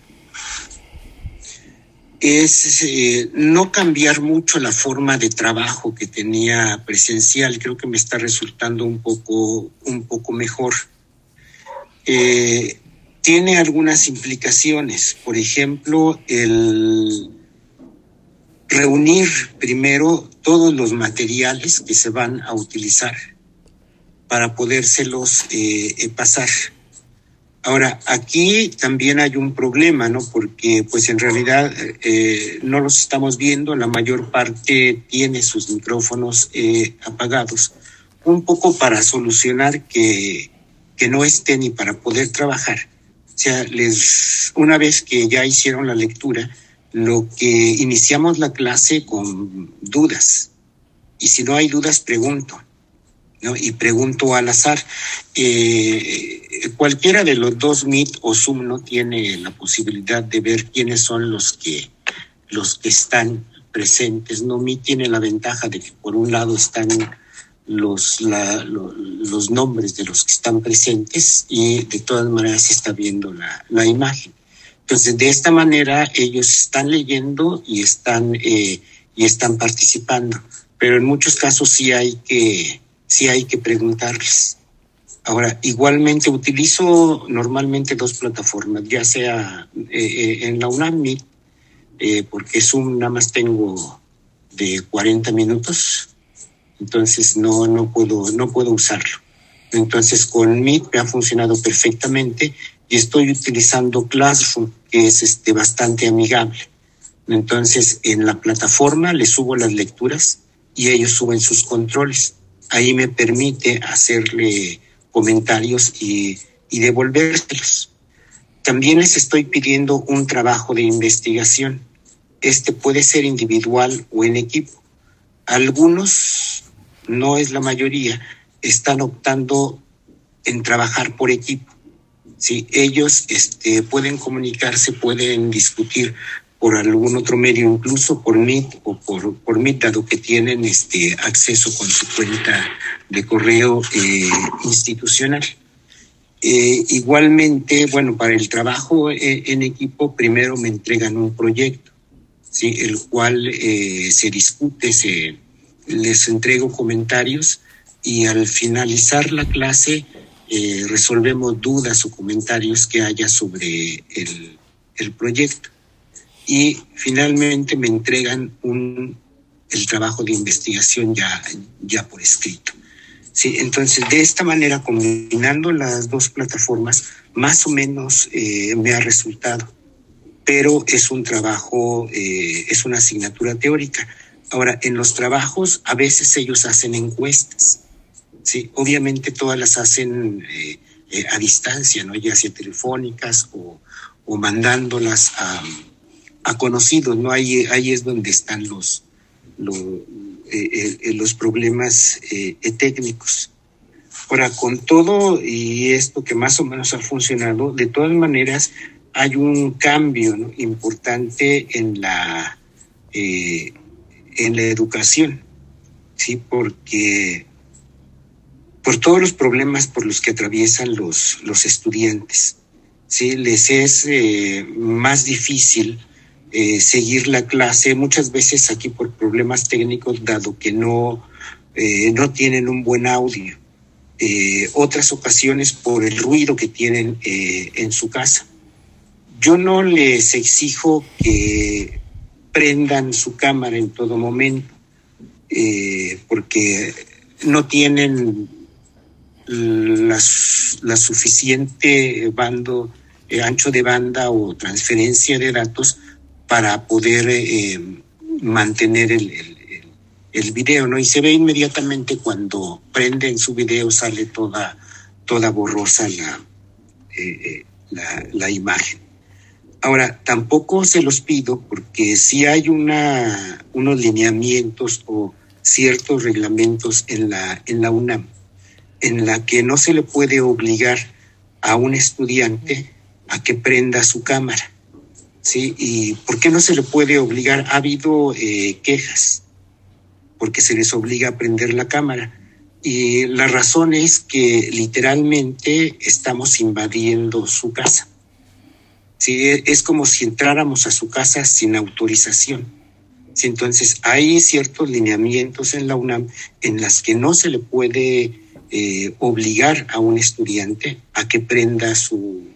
es eh, no cambiar mucho la forma de trabajo que tenía presencial. Creo que me está resultando un poco, un poco mejor. Eh, tiene algunas implicaciones. Por ejemplo, el reunir primero todos los materiales que se van a utilizar para podérselos eh, pasar Ahora, aquí también hay un problema, ¿no? Porque pues en realidad eh, no los estamos viendo, la mayor parte tiene sus micrófonos eh, apagados, un poco para solucionar que, que no estén y para poder trabajar. O sea, les, una vez que ya hicieron la lectura, lo que iniciamos la clase con dudas. Y si no hay dudas, pregunto. ¿No? Y pregunto al azar, eh, cualquiera de los dos Meet o Zoom no tiene la posibilidad de ver quiénes son los que, los que están presentes. No Meet tiene la ventaja de que por un lado están los, la, los nombres de los que están presentes y de todas maneras se está viendo la, la imagen. Entonces, de esta manera ellos están leyendo y están, eh, y están participando, pero en muchos casos sí hay que, sí hay que preguntarles. Ahora, igualmente utilizo normalmente dos plataformas, ya sea eh, eh, en la UNAM eh, porque Zoom nada más tengo de 40 minutos, entonces no, no, puedo, no puedo usarlo. Entonces con Meet me ha funcionado perfectamente y estoy utilizando Classroom, que es este, bastante amigable. Entonces en la plataforma le subo las lecturas y ellos suben sus controles ahí me permite hacerle comentarios y, y devolvérselos. También les estoy pidiendo un trabajo de investigación. Este puede ser individual o en equipo. Algunos, no es la mayoría, están optando en trabajar por equipo. Si ellos este, pueden comunicarse, pueden discutir por algún otro medio, incluso por Meet o por, por Meet, dado que tienen este acceso con su cuenta de correo eh, institucional. Eh, igualmente, bueno, para el trabajo eh, en equipo, primero me entregan un proyecto, el cual se discute, se, les entrego comentarios y al finalizar la clase resolvemos dudas o comentarios que haya sobre el, el proyecto y finalmente me entregan un, el trabajo de investigación ya, ya por escrito. Sí, entonces, de esta manera, combinando las dos plataformas, más o menos eh, me ha resultado, pero es un trabajo, eh, es una asignatura teórica. Ahora, en los trabajos, a veces ellos hacen encuestas. Sí, obviamente todas las hacen eh, a distancia, ¿no? Ya sea telefónicas o, o mandándolas a, a conocidos, ¿no? Ahí, ahí es donde están los, los, eh, eh, los problemas eh, técnicos. Ahora, con todo y esto que más o menos ha funcionado, de todas maneras hay un cambio importante en la, en la educación, ¿sí? Porque por todos los problemas por los que atraviesan los, los estudiantes, ¿sí? Les es más difícil eh, seguir la clase, muchas veces aquí por problemas técnicos, dado que no, eh, no tienen un buen audio. Eh, otras ocasiones por el ruido que tienen en su casa. Yo no les exijo que prendan su cámara en todo momento, porque no tienen la, suficiente bando, ancho de banda o transferencia de datos para poder eh, mantener el, el, video, ¿no? Y se ve inmediatamente cuando prenden su video, sale toda, toda borrosa la, eh, eh, la, la, imagen. Ahora, tampoco se los pido porque si hay una, unos lineamientos o ciertos reglamentos en la, en la UNAM en la que no se le puede obligar a un estudiante a que prenda su cámara. ¿Sí? ¿Y por qué no se le puede obligar? Ha habido eh, quejas porque se les obliga a prender la cámara. Y la razón es que literalmente estamos invadiendo su casa. ¿sí? E, es como si entráramos a su casa sin autorización. ¿sí? Entonces hay ciertos lineamientos en la UNAM en las que no se le puede eh, obligar a un estudiante a que prenda su,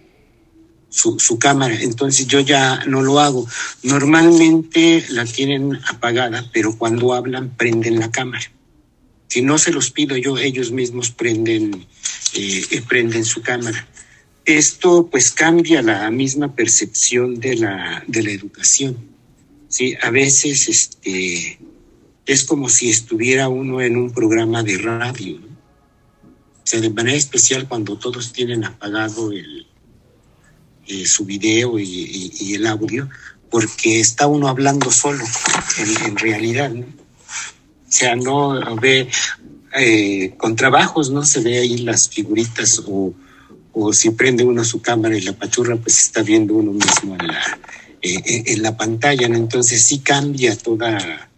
su, cámara. Entonces yo ya no lo hago. Normalmente la tienen apagada, pero cuando hablan prenden la cámara. Si no se los pido yo, ellos mismos prenden, eh, prenden su cámara. Esto pues cambia la misma percepción de la, de la educación. Sí, a veces este, es como si estuviera uno en un programa de radio. O sea, de manera especial cuando todos tienen apagado el, eh, su video y, el audio, porque está uno hablando solo, en, realidad, ¿no? O sea, no ve, eh, con trabajos no se ve ahí las figuritas o, si prende uno su cámara y la pachurra, pues está viendo uno mismo en la, eh, en la pantalla. Entonces sí cambia toda,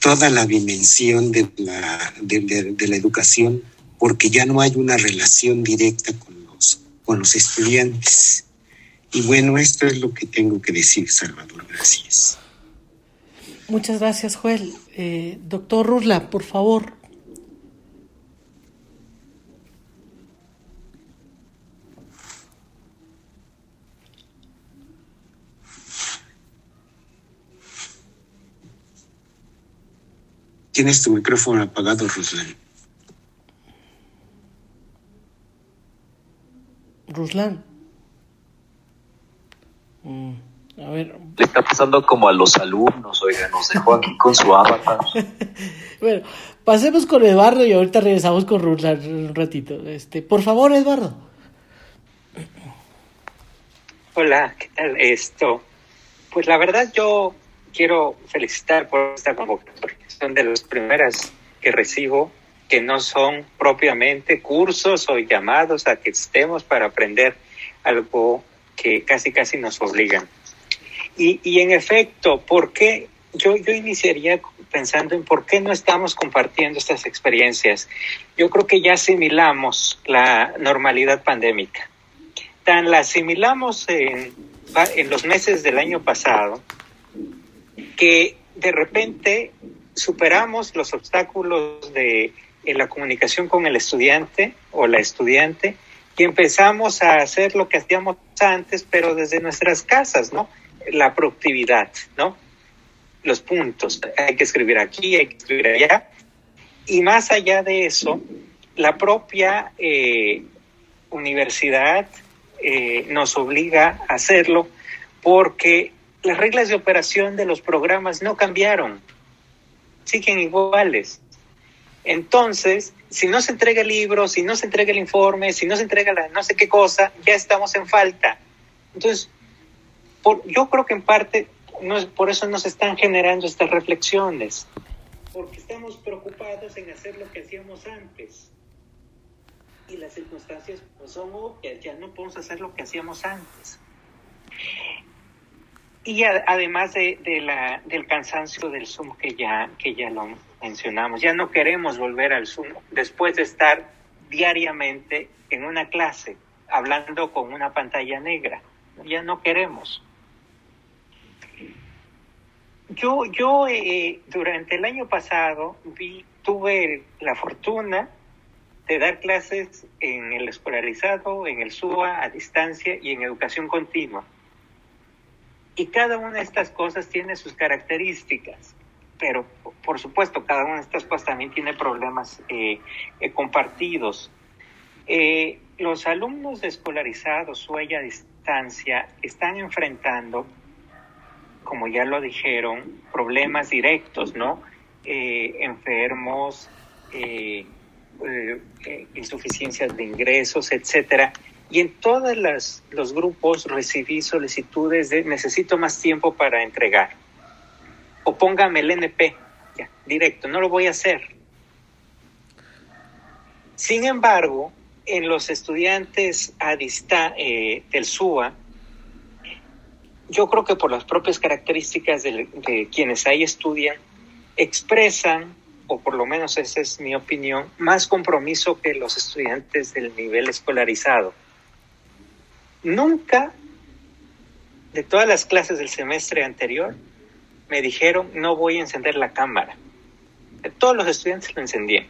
toda la dimensión de la, de la educación porque ya no hay una relación directa con los, con los estudiantes. Y bueno, esto es lo que tengo que decir, Salvador. Gracias. Muchas gracias, Joel. Eh, doctor Rusla, por favor. Tienes tu micrófono apagado, Ruslan. Ruslan. Mm, a ver. Le está pasando como a los alumnos, oiga, nos dejó aquí con su avatar. bueno, pasemos con Eduardo y ahorita regresamos con Ruslan un ratito. Este, por favor, Eduardo. Hola, ¿qué tal esto? Pues la verdad yo quiero felicitar por esta convocatoria. Son de las primeras que recibo que no son propiamente cursos o llamados a que estemos para aprender algo que casi casi nos obligan. Y, y en efecto, ¿por qué? Yo, yo iniciaría pensando en por qué no estamos compartiendo estas experiencias. Yo creo que ya asimilamos la normalidad pandémica. Tan la asimilamos en, en los meses del año pasado que de repente superamos los obstáculos de en la comunicación con el estudiante o la estudiante y empezamos a hacer lo que hacíamos antes, pero desde nuestras casas, ¿no? La productividad, ¿no? Los puntos, hay que escribir aquí, hay que escribir allá. Y más allá de eso, la propia eh, universidad eh, nos obliga a hacerlo porque las reglas de operación de los programas no cambiaron, siguen iguales. Entonces, si no se entrega el libro, si no se entrega el informe, si no se entrega la no sé qué cosa, ya estamos en falta. Entonces, por, yo creo que en parte no, por eso nos están generando estas reflexiones, porque estamos preocupados en hacer lo que hacíamos antes. Y las circunstancias pues, son obvias, ya no podemos hacer lo que hacíamos antes. Y además de, de, la, del cansancio del Zoom que ya, que ya lo mencionamos. Ya no queremos volver al Zoom después de estar diariamente en una clase hablando con una pantalla negra. Ya no queremos. yo, yo eh, durante el año pasado vi, tuve la fortuna de dar clases en el escolarizado, en el SUA a distancia y en educación continua. Y cada una de estas cosas tiene sus características, pero por supuesto cada una de estas cosas también tiene problemas eh, eh, compartidos. Eh, los alumnos escolarizados o a distancia están enfrentando, como ya lo dijeron, problemas directos, ¿no? enfermos, insuficiencias de ingresos, etcétera y en todos los grupos recibí solicitudes de necesito más tiempo para entregar. O póngame el NP, ya, directo, no lo voy a hacer. Sin embargo, en los estudiantes a dista, eh, del SUA, yo creo que por las propias características de, de quienes ahí estudian, expresan, o por lo menos esa es mi opinión, más compromiso que los estudiantes del nivel escolarizado Nunca, de todas las clases del semestre anterior, me dijeron no voy a encender la cámara. Todos los estudiantes lo encendían.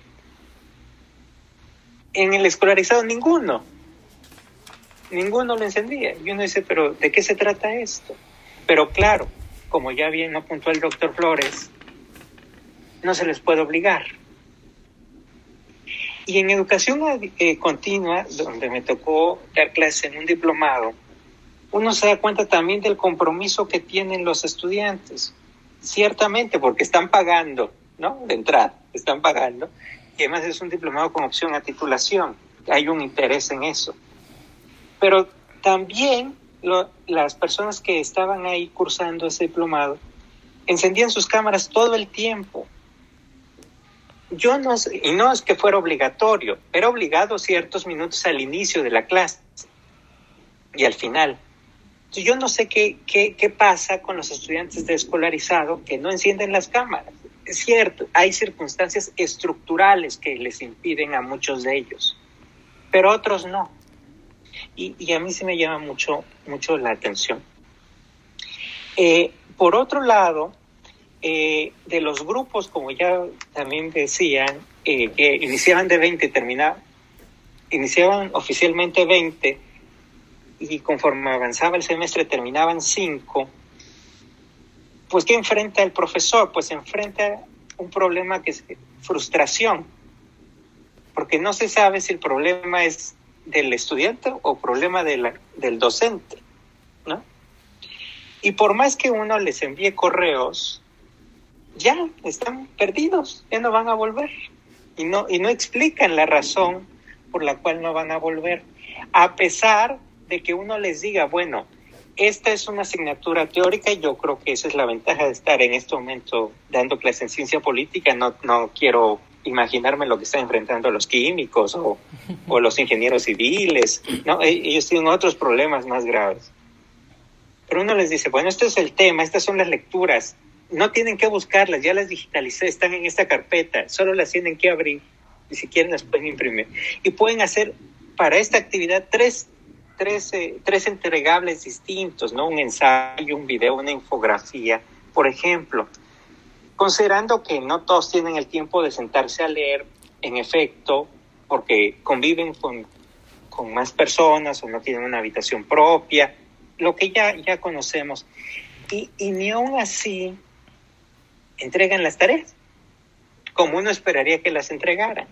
En el escolarizado ninguno. Ninguno lo encendía. Y uno dice, pero ¿de qué se trata esto? Pero claro, como ya bien apuntó el doctor Flores, no se les puede obligar. Y en educación eh, continua, donde me tocó dar clase en un diplomado, uno se da cuenta también del compromiso que tienen los estudiantes. Ciertamente, porque están pagando, ¿no? De entrada, están pagando. Y además es un diplomado con opción a titulación. Hay un interés en eso. Pero también las personas que estaban ahí cursando ese diplomado encendían sus cámaras todo el tiempo yo no sé, y no es que fuera obligatorio, era obligado ciertos minutos al inicio de la clase y al final. Yo no sé qué, qué, qué pasa con los estudiantes de escolarizado que no encienden las cámaras. Es cierto, hay circunstancias estructurales que les impiden a muchos de ellos, pero otros no. Y, y a mí sí me llama mucho, mucho la atención. Eh, por otro lado, eh, de los grupos, como ya también decían, eh, que iniciaban de 20 y terminaban, iniciaban oficialmente 20 y conforme avanzaba el semestre terminaban 5, pues ¿qué enfrenta el profesor? Pues enfrenta un problema que es frustración, porque no se sabe si el problema es del estudiante o problema de la, del docente, ¿no? Y por más que uno les envíe correos, ya están perdidos, ya no van a volver. Y no, y no explican la razón por la cual no van a volver. A pesar de que uno les diga, bueno, esta es una asignatura teórica y yo creo que esa es la ventaja de estar en este momento dando clases en ciencia política. No, no quiero imaginarme lo que están enfrentando los químicos o, o los ingenieros civiles. ¿no? E, ellos tienen otros problemas más graves. Pero uno les dice, bueno, este es el tema, estas son las lecturas, no tienen que buscarlas, ya las digitalicé, están en esta carpeta, solo las tienen que abrir y si quieren las pueden imprimir. Y pueden hacer para esta actividad tres, tres, entregables distintos, ¿no? Un ensayo, un video, una infografía, por ejemplo. Considerando que no todos tienen el tiempo de sentarse a leer, en efecto, porque conviven con, con más personas o no tienen una habitación propia, lo que ya, ya conocemos. Y, y ni aún así entregan las tareas, como uno esperaría que las entregaran.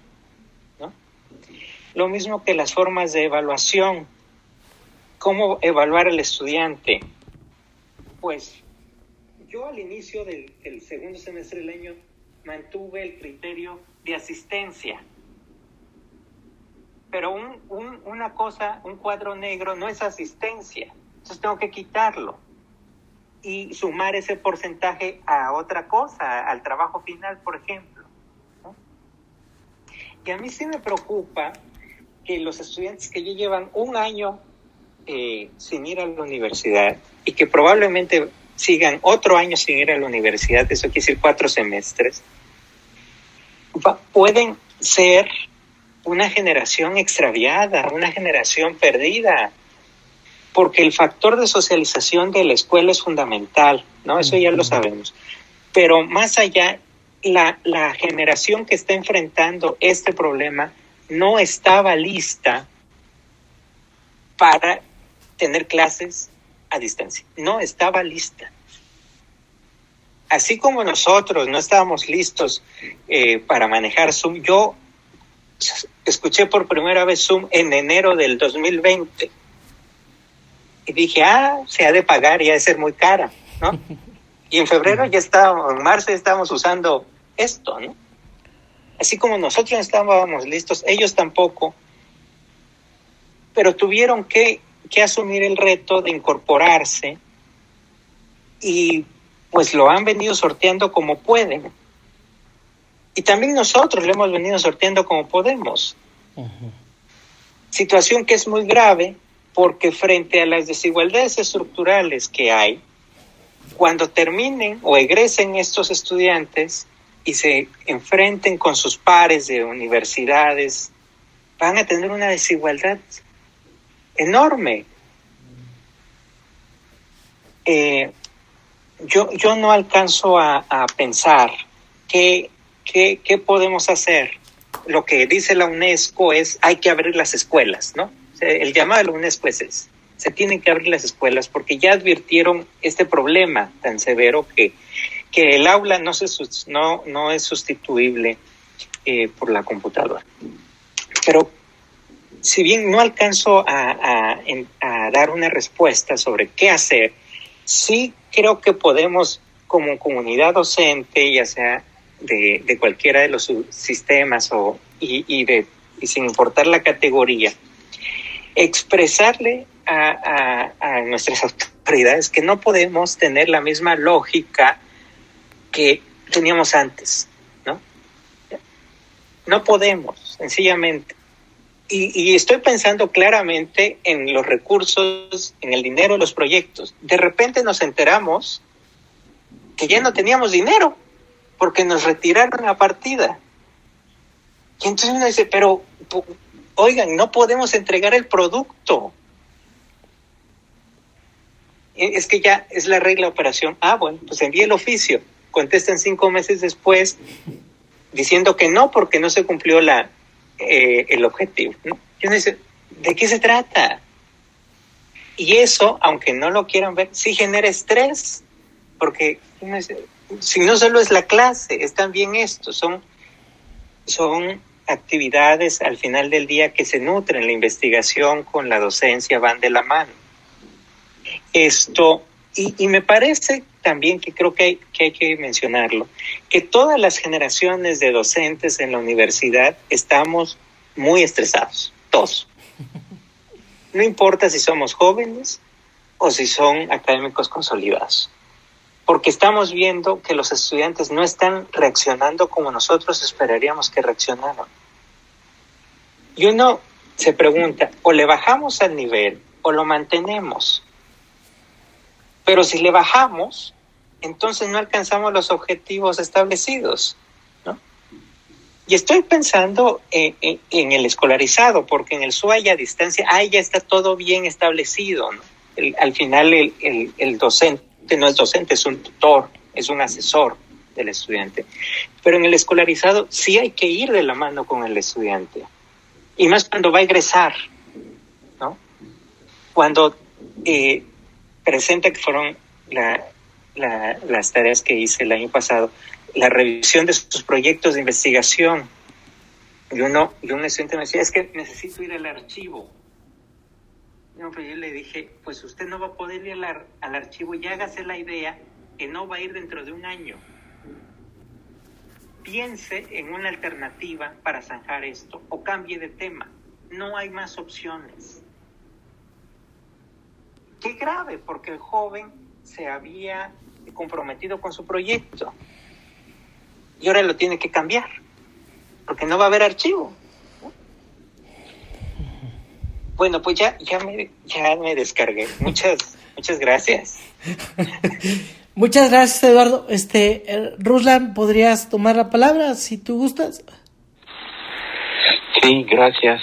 ¿no? Lo mismo que las formas de evaluación. ¿Cómo evaluar al estudiante? Pues yo al inicio del, segundo semestre del año mantuve el criterio de asistencia. Pero un, un, una cosa, un cuadro negro no es asistencia. Entonces tengo que quitarlo y sumar ese porcentaje a otra cosa, al trabajo final, por ejemplo. Y a mí sí me preocupa que los estudiantes que ya llevan un año eh, sin ir a la universidad y que probablemente sigan otro año sin ir a la universidad, eso quiere decir cuatro semestres, pueden ser una generación extraviada, una generación perdida, porque el factor de socialización de la escuela es fundamental, ¿no? Eso ya lo sabemos. Pero más allá, la, la generación que está enfrentando este problema no estaba lista para tener clases a distancia. No estaba lista. Así como nosotros no estábamos listos eh, para manejar Zoom, yo escuché por primera vez Zoom en enero del 2020 y dije, ah, se ha de pagar y ha de ser muy cara, ¿no? Y en febrero ya estábamos, en marzo estábamos usando esto, ¿no? Así como nosotros no estábamos listos, ellos tampoco, pero tuvieron que, que asumir el reto de incorporarse y pues lo han venido sorteando como pueden. Y también nosotros lo hemos venido sorteando como podemos. Situación que es muy grave porque frente a las desigualdades estructurales que hay, cuando terminen o egresen estos estudiantes, y se enfrenten con sus pares de universidades, van a tener una desigualdad enorme. Eh, yo, yo no alcanzo a, pensar qué, qué, qué, podemos hacer. Lo que dice la UNESCO es hay que abrir las escuelas, ¿no? El llamado de la UNESCO es. Se tienen que abrir las escuelas porque ya advirtieron este problema tan severo que que el aula no, se, no, no es sustituible eh, por la computadora. Pero si bien no alcanzo a, dar una respuesta sobre qué hacer, sí creo que podemos como comunidad docente, ya sea de, cualquiera de los sistemas o, y, sin importar la categoría, expresarle a, a, nuestras autoridades que no podemos tener la misma lógica que teníamos antes, ¿no? No podemos, sencillamente. Y, estoy pensando claramente en los recursos, en el dinero los proyectos. De repente nos enteramos que ya no teníamos dinero porque nos retiraron la partida. Y entonces uno dice, pero oigan, no podemos entregar el producto. Es que ya es la regla de operación. Ah, bueno, pues envíe el oficio contestan cinco meses después diciendo que no porque no se cumplió la, eh, el objetivo. ¿no? dice, ¿de qué se trata? Y eso, aunque no lo quieran ver, sí genera estrés, porque si no solo es la clase, es también esto, son, son actividades al final del día que se nutren, la investigación con la docencia van de la mano. Esto, y, y me parece también que creo que hay, que hay que mencionarlo, que todas las generaciones de docentes en la universidad estamos muy estresados, todos. No importa si somos jóvenes o si son académicos consolidados, porque estamos viendo que los estudiantes no están reaccionando como nosotros esperaríamos que reaccionaran. Y uno se pregunta, o le bajamos al nivel o lo mantenemos. Pero si le bajamos, entonces no alcanzamos los objetivos establecidos. ¿no? Y estoy pensando en, el escolarizado, porque en el SUAY a distancia, ahí ya está todo bien establecido. al final el, el, docente no es docente, es un tutor, es un asesor del estudiante. Pero en el escolarizado sí hay que ir de la mano con el estudiante. Y más cuando va a egresar, ¿no? Cuando eh, presenta que fueron la, las tareas que hice el año pasado, la revisión de sus proyectos de investigación. Y uno, y un estudiante me decía, es que necesito ir al archivo. Yo le dije, pues usted no va a poder ir al, al archivo y hágase la idea que no va a ir dentro de un año. Piense en una alternativa para zanjar esto o cambie de tema. No hay más opciones. Qué grave, porque el joven se había comprometido con su proyecto. Y ahora lo tiene que cambiar, porque no va a haber archivo. Bueno, pues ya, ya, me, ya me descargué. Muchas, muchas gracias. muchas gracias, Eduardo. Este, eh, Ruslan, ¿podrías tomar la palabra si tú gustas? Sí, gracias.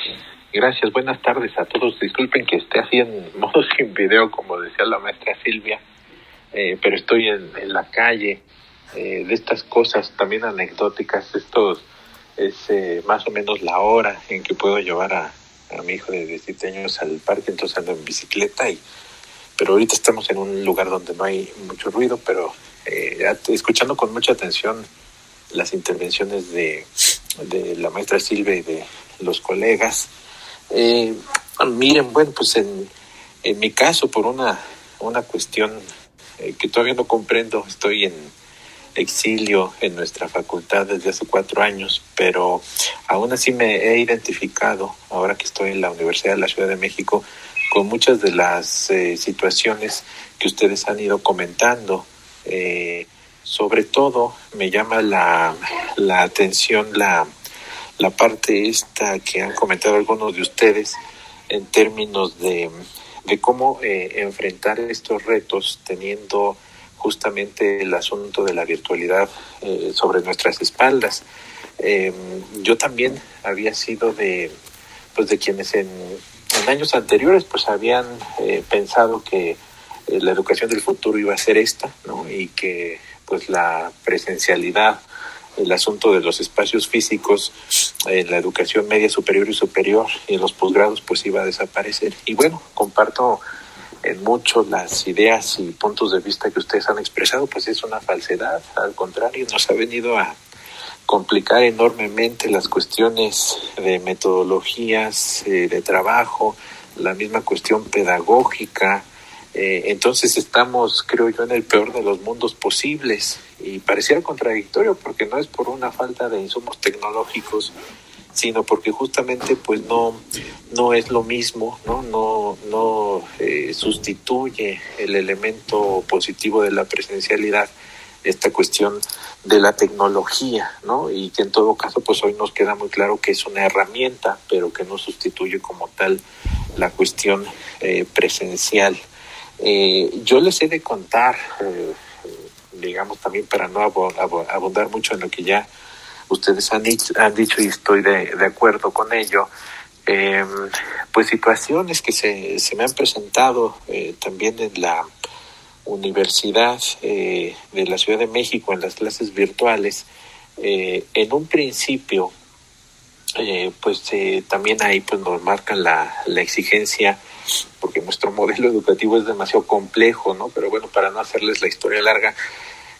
Gracias, buenas tardes a todos. Disculpen que esté así en modo sin video, como decía la maestra Silvia, eh, pero estoy en, en la calle. Eh, de estas cosas también anecdóticas, esto es eh, más o menos la hora en que puedo llevar a, a mi hijo de 17 años al parque, entonces ando en bicicleta y pero ahorita estamos en un lugar donde no hay mucho ruido, pero eh, escuchando con mucha atención las intervenciones de, de la maestra Silvia y de los colegas. Eh, miren, bueno, pues en, en mi caso, por una, una cuestión eh, que todavía no comprendo, estoy en exilio en nuestra facultad desde hace cuatro años, pero aún así me he identificado, ahora que estoy en la Universidad de la Ciudad de México, con muchas de las eh, situaciones que ustedes han ido comentando. Eh, sobre todo me llama la, la atención la, la parte esta que han comentado algunos de ustedes en términos de, de cómo eh, enfrentar estos retos teniendo justamente el asunto de la virtualidad eh, sobre nuestras espaldas. Eh, yo también había sido de, pues de quienes en, en años anteriores pues habían eh, pensado que la educación del futuro iba a ser esta, ¿no? Y que pues la presencialidad, el asunto de los espacios físicos en la educación media superior y superior y en los posgrados pues iba a desaparecer. Y bueno, comparto en mucho las ideas y puntos de vista que ustedes han expresado, pues es una falsedad, al contrario, nos ha venido a complicar enormemente las cuestiones de metodologías eh, de trabajo, la misma cuestión pedagógica. Eh, entonces estamos, creo yo, en el peor de los mundos posibles y pareciera contradictorio porque no es por una falta de insumos tecnológicos, sino porque justamente pues no no es lo mismo, no no no eh, sustituye el elemento positivo de la presencialidad esta cuestión de la tecnología, ¿no? Y que en todo caso, pues hoy nos queda muy claro que es una herramienta, pero que no sustituye como tal la cuestión eh, presencial. Eh, yo les he de contar, eh, digamos también para no abundar mucho en lo que ya ustedes han dicho, han dicho y estoy de, acuerdo con ello, eh, pues situaciones que se, se me han presentado eh, también en la Universidad eh, de la Ciudad de México en las clases virtuales, eh, en un principio, eh, pues también ahí pues nos marcan la, la, exigencia, porque nuestro modelo educativo es demasiado complejo, ¿no? Pero bueno, para no hacerles la historia larga,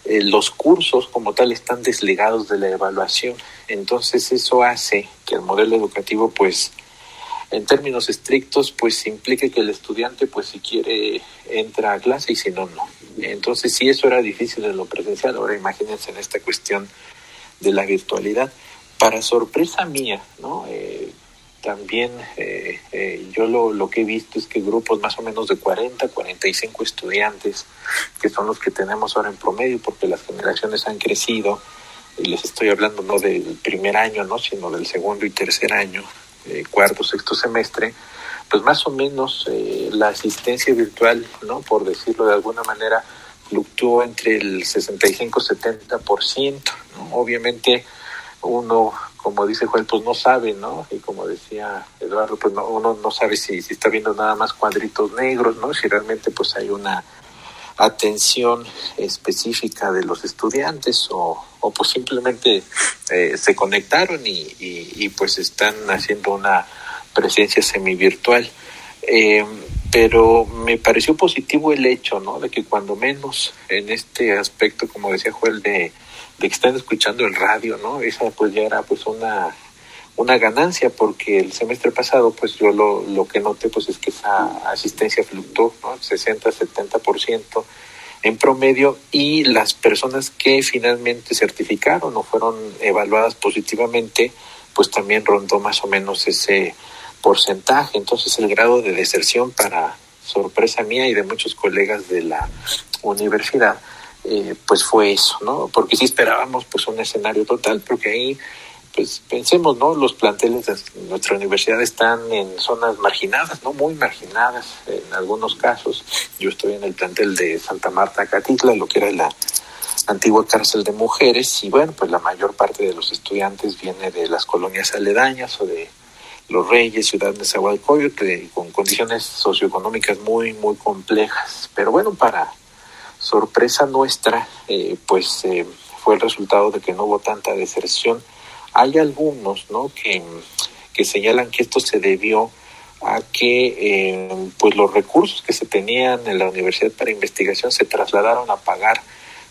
los cursos como tal están desligados de la evaluación, entonces eso hace que el modelo educativo pues en términos estrictos, pues implica que el estudiante, pues si quiere, entra a clase y si no, no. Entonces, si eso era difícil en lo presencial, ahora imagínense en esta cuestión de la virtualidad. Para sorpresa mía, ¿no? Eh, también eh, eh, yo lo, lo, que he visto es que grupos más o menos de 40, 45 estudiantes, que son los que tenemos ahora en promedio, porque las generaciones han crecido, y les estoy hablando no del primer año, ¿no? sino del segundo y tercer año, eh, cuarto, sexto semestre, pues más o menos eh, la asistencia virtual, ¿no? Por decirlo de alguna manera, fluctuó entre el 65-70%, ¿no? Obviamente uno, como dice Joel, pues no sabe, ¿no? Y como decía Eduardo, pues no, uno no sabe si, si está viendo nada más cuadritos negros, ¿no? Si realmente pues hay una atención específica de los estudiantes o, o pues simplemente eh, se conectaron y, y, y, pues están haciendo una presencia semi-virtual. Eh, pero me pareció positivo el hecho, ¿no? De que cuando menos en este aspecto, como decía Joel, de, de que están escuchando el radio, ¿no? Esa pues ya era pues una una ganancia porque el semestre pasado pues yo lo, lo que noté pues es que esa asistencia fluctuó ¿no? 60 70% en promedio y las personas que finalmente certificaron o fueron evaluadas positivamente pues también rondó más o menos ese porcentaje entonces el grado de deserción para sorpresa mía y de muchos colegas de la universidad eh, pues fue eso no porque sí esperábamos pues un escenario total porque ahí pues pensemos, ¿no? Los planteles de nuestra universidad están en zonas marginadas, ¿no? Muy marginadas en algunos casos. Yo estoy en el plantel de Santa Marta, Catitla, lo que era la antigua cárcel de mujeres, y bueno, pues la mayor parte de los estudiantes viene de las colonias aledañas o de Los Reyes, Ciudad de Zahualcóyotl, con condiciones socioeconómicas muy, muy complejas. Pero bueno, para sorpresa nuestra, eh, pues eh, fue el resultado de que no hubo tanta deserción. Hay algunos, ¿no? Que, que señalan que esto se debió a que eh, pues los recursos que se tenían en la universidad para investigación se trasladaron a pagar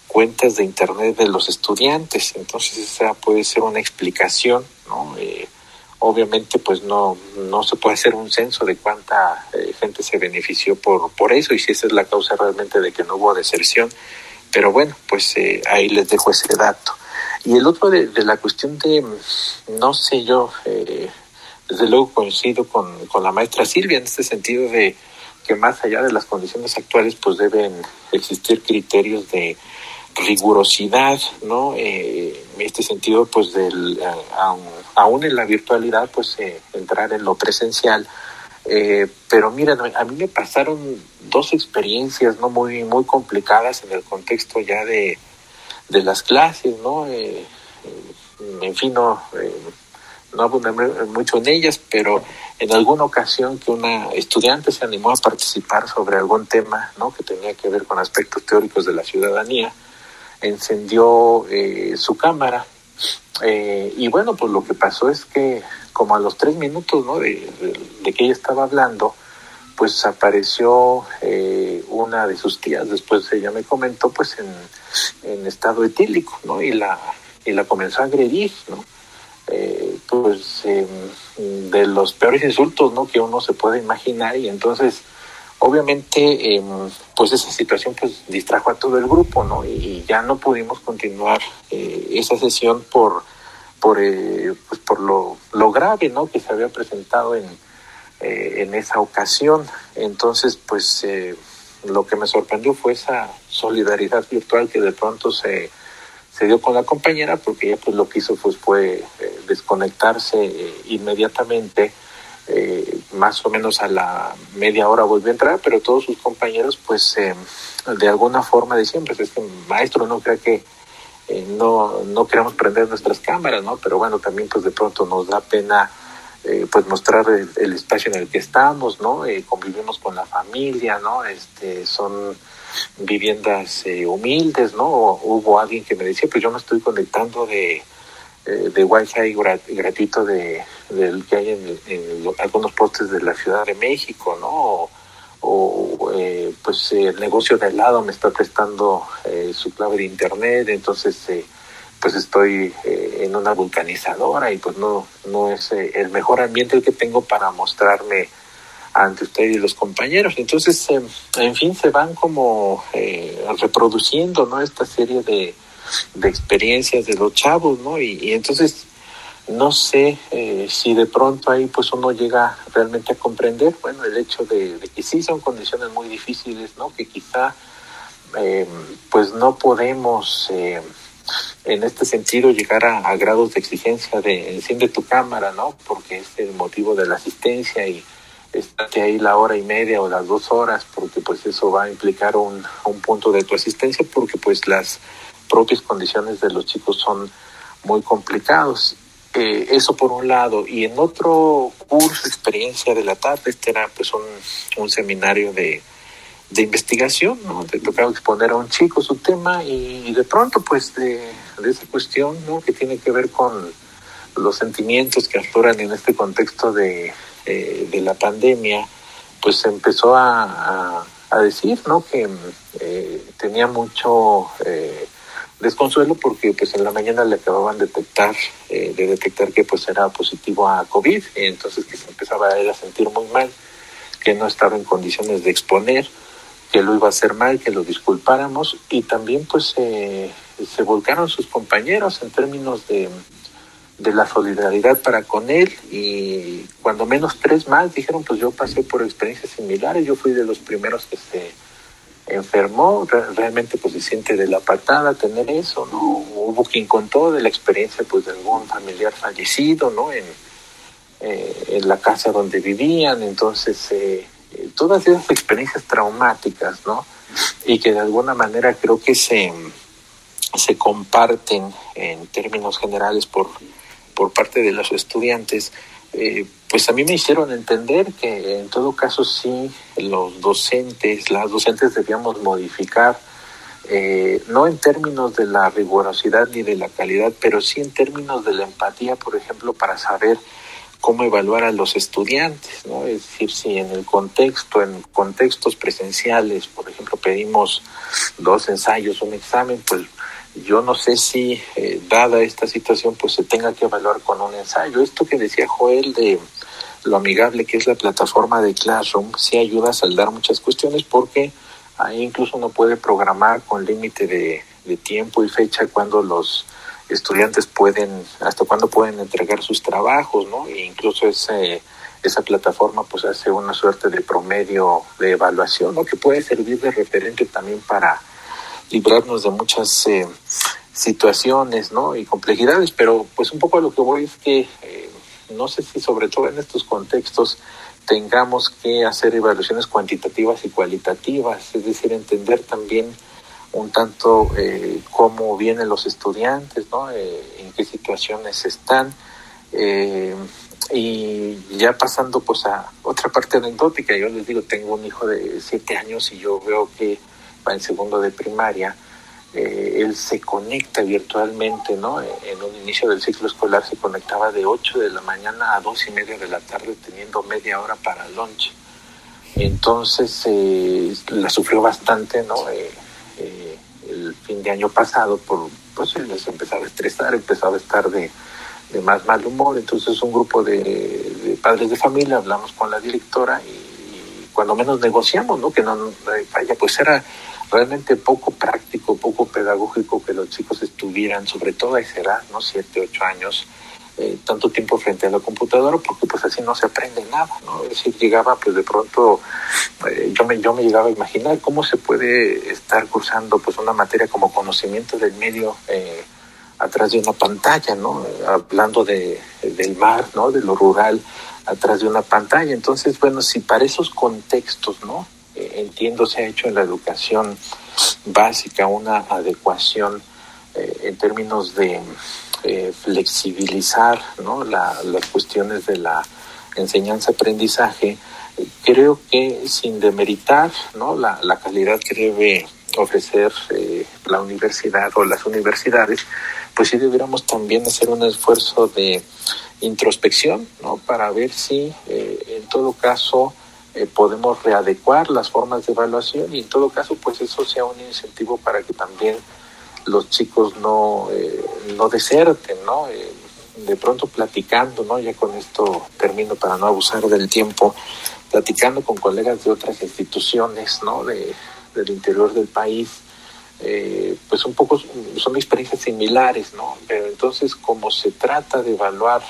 cuentas de internet de los estudiantes entonces esa puede ser una explicación no eh, obviamente pues no no se puede hacer un censo de cuánta eh, gente se benefició por por eso y si esa es la causa realmente de que no hubo deserción. Pero bueno pues ahí les dejo ese dato. Y el otro de, de la cuestión de no sé yo eh, desde luego coincido con, con la maestra Silvia en este sentido de que más allá de las condiciones actuales pues deben existir criterios de rigurosidad, ¿no? Eh, este sentido, pues, del, aún, aún en la virtualidad, pues, eh, entrar en lo presencial. Eh, pero miren, a mí me pasaron dos experiencias, ¿no? Muy, muy complicadas en el contexto ya de, de las clases, ¿no? Eh, en fin, no, eh, no abundé mucho en ellas, pero en alguna ocasión que una estudiante se animó a participar sobre algún tema ¿no? que tenía que ver con aspectos teóricos de la ciudadanía, encendió eh, su cámara eh, y bueno, pues lo que pasó es que como a los tres minutos ¿no? de, de, que ella estaba hablando, pues apareció eh, una de sus tías, después ella me comentó, pues en, en estado etílico, ¿no? Y la, y la comenzó a agredir, ¿no? Eh, pues eh, de los peores insultos ¿no? que uno se puede imaginar y entonces obviamente eh, pues esa situación pues distrajo a todo el grupo no y ya no pudimos continuar eh, esa sesión por por eh, pues por lo, lo grave no que se había presentado en eh, en esa ocasión. Entonces pues lo que me sorprendió fue esa solidaridad virtual que de pronto se se dio con la compañera porque ella pues lo que hizo fue desconectarse inmediatamente eh, más o menos a la media hora volvió a entrar pero todos sus compañeros pues de alguna forma decían pues es que maestro no crea que no no queremos prender nuestras cámaras no pero bueno también pues de pronto nos da pena pues mostrar el, espacio en el que estamos no convivimos con la familia no este son viviendas eh, humildes, ¿no? Hubo alguien que me decía, pues yo me estoy conectando de, eh, de wifi grat, gratuito de, del que hay en, algunos postes de la Ciudad de México, ¿no? O, eh, pues el negocio de al lado me está prestando eh, su clave de internet, entonces eh, pues estoy eh, en una vulcanizadora y pues no, no es el mejor ambiente el que tengo para mostrarme ante usted y los compañeros. Entonces, en fin, se van como reproduciendo, ¿no? Esta serie de, de, experiencias de los chavos, ¿no? Y, entonces, no sé eh, si de pronto ahí pues uno llega realmente a comprender, bueno, el hecho de, que sí son condiciones muy difíciles, ¿no? Que quizá eh, pues no podemos eh, en este sentido llegar a, a, grados de exigencia de enciende tu cámara, ¿no? Porque es el motivo de la asistencia y estate ahí la hora y media o las dos horas, porque pues eso va a implicar un, un punto de tu asistencia, porque pues las propias condiciones de los chicos son muy complicados. Eh, eso por un lado. Y en otro curso, experiencia de la tarde, este era pues un, seminario de, de investigación, ¿no? Te tocaba exponer a un chico su tema y de pronto pues de, esa cuestión, ¿no? Que tiene que ver con los sentimientos que afloran en este contexto de, eh, de la pandemia, pues se empezó a, decir, ¿no? Que eh, tenía mucho desconsuelo porque pues en la mañana le acababan de detectar, eh, de detectar que pues era positivo a COVID, y entonces que se empezaba a él a sentir muy mal, que no estaba en condiciones de exponer, que lo iba a hacer mal, que lo disculpáramos, y también pues eh, se volcaron sus compañeros en términos de de la solidaridad para con él y cuando menos tres más dijeron pues yo pasé por experiencias similares yo fui de los primeros que se enfermó realmente pues se siente de la patada tener eso no hubo quien contó de la experiencia pues de algún familiar fallecido no en eh, en la casa donde vivían. Entonces eh, todas esas experiencias traumáticas no y que de alguna manera creo que se se comparten en términos generales por por parte de los estudiantes eh, pues a mí me hicieron entender que en todo caso sí los docentes, las docentes debíamos modificar, eh, no en términos de la rigurosidad ni de la calidad, pero sí en términos de la empatía, por ejemplo, para saber cómo evaluar a los estudiantes, ¿no? Es decir, si en el contexto, en contextos presenciales, por ejemplo, pedimos dos ensayos, un examen, pues yo no sé si, eh, dada esta situación, pues se tenga que evaluar con un ensayo. Esto que decía Joel de lo amigable que es la plataforma de Classroom, sí ayuda a saldar muchas cuestiones porque ahí incluso uno puede programar con límite de, de tiempo y fecha cuando los estudiantes pueden, hasta cuándo pueden entregar sus trabajos, ¿no? E incluso ese, esa plataforma pues hace una suerte de promedio de evaluación, ¿no? Que puede servir de referente también para librarnos de muchas eh, situaciones ¿no? y complejidades, pero pues un poco a lo que voy es que eh, no sé si sobre todo en estos contextos tengamos que hacer evaluaciones cuantitativas y cualitativas, es decir, entender también un tanto eh, cómo vienen los estudiantes, ¿no? en qué situaciones están. y ya pasando pues a otra parte anecdótica, yo les digo, tengo un hijo de siete años y yo veo que en segundo de primaria, eh, él se conecta virtualmente, ¿no? En un inicio del ciclo escolar se conectaba de 8 de la mañana a 2 y media de la tarde, teniendo media hora para el lunch. Entonces eh, la sufrió bastante, ¿no? Eh, el fin de año pasado, por, pues él se empezaba a estresar, empezaba a estar de, de más mal humor. Entonces un grupo de, de, padres de familia hablamos con la directora y, y cuando menos negociamos, ¿no? Que no vaya, pues era realmente poco práctico, poco pedagógico que los chicos estuvieran, sobre todo a esa edad, ¿no? Siete, ocho años, eh, tanto tiempo frente a la computadora, porque pues así no se aprende nada, ¿no? Es decir, llegaba pues de pronto, eh, yo, me, yo me llegaba a imaginar cómo se puede estar cursando pues una materia como conocimiento del medio eh, atrás de una pantalla, ¿no? Hablando de, del mar, ¿no? De lo rural atrás de una pantalla. Entonces, bueno, si para esos contextos, ¿no? Entiendo se ha hecho en la educación básica una adecuación eh, en términos de eh, flexibilizar ¿no? la, las cuestiones de la enseñanza-aprendizaje, creo que sin demeritar ¿no? la, la calidad que debe ofrecer eh, la universidad o las universidades, pues sí deberíamos también hacer un esfuerzo de introspección, ¿no? Para ver si en todo caso eh, podemos readecuar las formas de evaluación y en todo caso pues eso sea un incentivo para que también los chicos no, eh, no deserten, ¿no? Eh, de pronto platicando, ¿no? Ya con esto termino para no abusar del tiempo, platicando con colegas de otras instituciones, ¿no? De, del interior del país, eh, pues un poco son experiencias similares, ¿no? Pero entonces como se trata de evaluar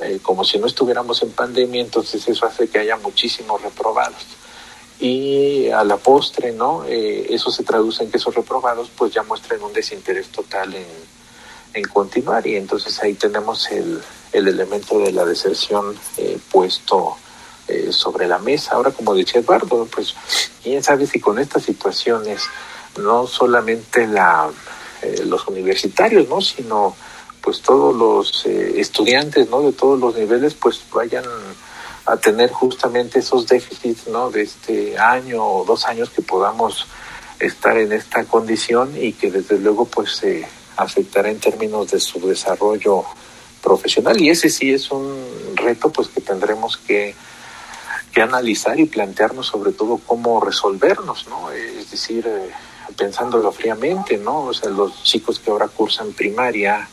eh, como si no estuviéramos en pandemia, entonces eso hace que haya muchísimos reprobados. Y a la postre, ¿no? Eh, eso se traduce en que esos reprobados pues ya muestren un desinterés total en, en continuar y entonces ahí tenemos el, el elemento de la deserción eh, puesto eh, sobre la mesa. Ahora, como decía Eduardo, pues quién sabe si con estas situaciones no solamente la, los universitarios, ¿no? sino pues todos los eh, estudiantes no de todos los niveles pues vayan a tener justamente esos déficits no de este año o dos años que podamos estar en esta condición y que desde luego pues se afectará en términos de su desarrollo profesional. Y ese sí es un reto pues que tendremos que que analizar y plantearnos sobre todo cómo resolvernos no es decir eh, pensándolo fríamente no o sea los chicos que ahora cursan primaria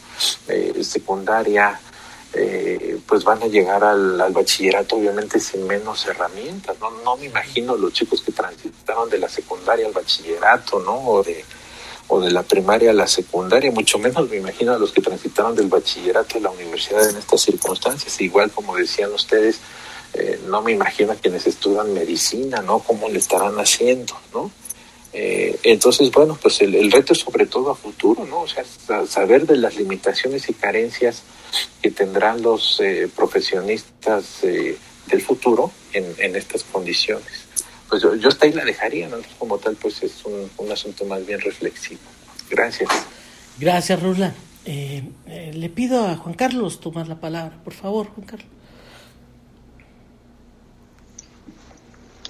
eh, secundaria, eh, pues van a llegar al, bachillerato obviamente sin menos herramientas. ¿no? no me imagino los chicos que transitaron de la secundaria al bachillerato, ¿no? O de, o de la primaria a la secundaria, mucho menos me imagino a los que transitaron del bachillerato a la universidad en estas circunstancias. Igual como decían ustedes, eh, no me imagino a quienes estudian medicina, ¿no? ¿Cómo le estarán haciendo, ¿no? Eh, entonces, bueno, pues el, reto es sobre todo a futuro, ¿no? O sea, saber de las limitaciones y carencias que tendrán los eh, profesionistas eh, del futuro en, en, estas condiciones. Pues yo, yo hasta ahí la dejaría, ¿no? Como tal, pues es un, un asunto más bien reflexivo. Gracias. Gracias, Rula. Eh, le pido a Juan Carlos tomar la palabra, por favor, Juan Carlos.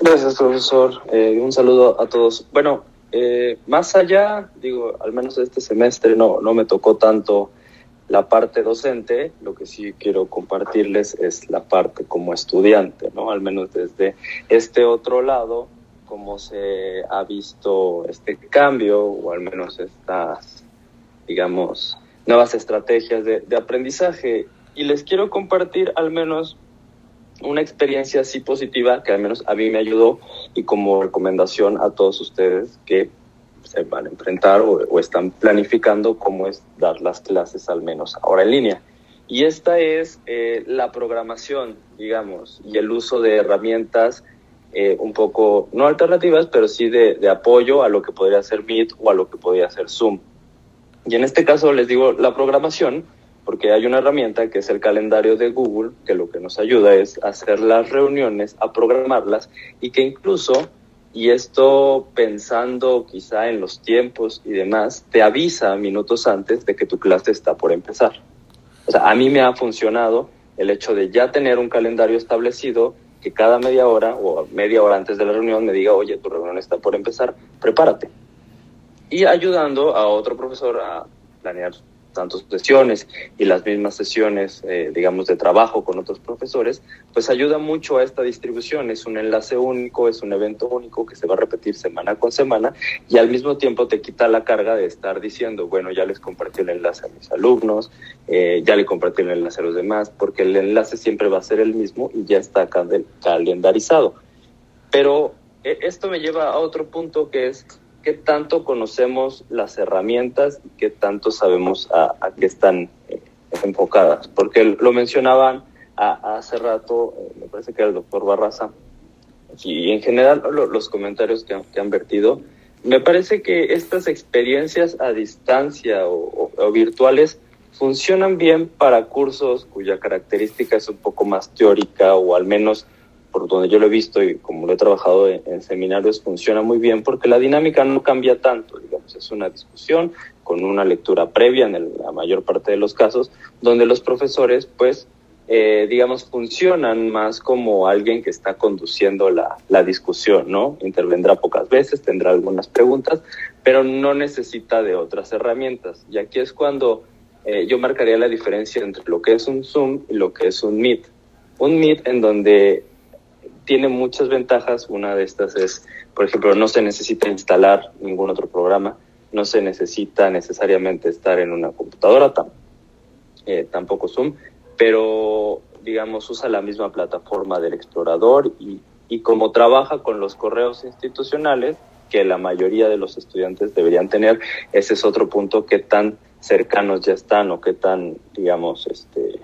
Gracias, profesor. Eh, un saludo a todos. Bueno, eh, más allá, digo, al menos este semestre no, no me tocó tanto la parte docente, lo que sí quiero compartirles es la parte como estudiante, ¿no? Al menos desde este otro lado, cómo se ha visto este cambio o al menos estas, digamos, nuevas estrategias de, de aprendizaje. Y les quiero compartir al menos una experiencia así positiva que al menos a mí me ayudó y como recomendación a todos ustedes que se van a enfrentar o, están planificando cómo es dar las clases al menos ahora en línea. Y esta es eh, la programación, digamos, y el uso de herramientas eh, un poco, no alternativas, pero sí de, de, apoyo a lo que podría ser Meet o a lo que podría ser Zoom. Y en este caso les digo la programación, porque hay una herramienta que es el calendario de Google, que lo que nos ayuda es hacer las reuniones, a programarlas y que incluso y esto pensando quizá en los tiempos y demás, te avisa minutos antes de que tu clase está por empezar. O sea, a mí me ha funcionado el hecho de ya tener un calendario establecido que cada media hora o media hora antes de la reunión me diga, oye, tu reunión está por empezar, prepárate. Y ayudando a otro profesor a planear tantas sesiones y las mismas sesiones, eh, digamos, de trabajo con otros profesores, pues ayuda mucho a esta distribución. Es un enlace único, es un evento único que se va a repetir semana con semana y al mismo tiempo te quita la carga de estar diciendo, bueno, ya les compartí el enlace a mis alumnos, eh, ya le compartí el enlace a los demás, porque el enlace siempre va a ser el mismo y ya está calendarizado. Pero eh, esto me lleva a otro punto que es qué tanto conocemos las herramientas y qué tanto sabemos a, qué están eh, enfocadas. Porque lo mencionaban hace rato, eh, me parece que era el doctor Barraza, y en general los comentarios que, han vertido, me parece que estas experiencias a distancia o virtuales funcionan bien para cursos cuya característica es un poco más teórica o al menos por donde yo lo he visto y como lo he trabajado en, seminarios, funciona muy bien porque la dinámica no cambia tanto, digamos, es una discusión con una lectura previa en la mayor parte de los casos, donde los profesores, pues, eh, digamos, funcionan más como alguien que está conduciendo la, la, discusión, ¿no? Intervendrá pocas veces, tendrá algunas preguntas, pero no necesita de otras herramientas. Y aquí es cuando eh, yo marcaría la diferencia entre lo que es un Zoom y lo que es un Meet. Un Meet en donde tiene muchas ventajas. Una de estas es, por ejemplo, no se necesita instalar ningún otro programa, no se necesita necesariamente estar en una computadora, eh, tampoco Zoom, pero digamos usa la misma plataforma del explorador y, y como trabaja con los correos institucionales que la mayoría de los estudiantes deberían tener, ese es otro punto que tan cercanos ya están o qué tan, digamos, este,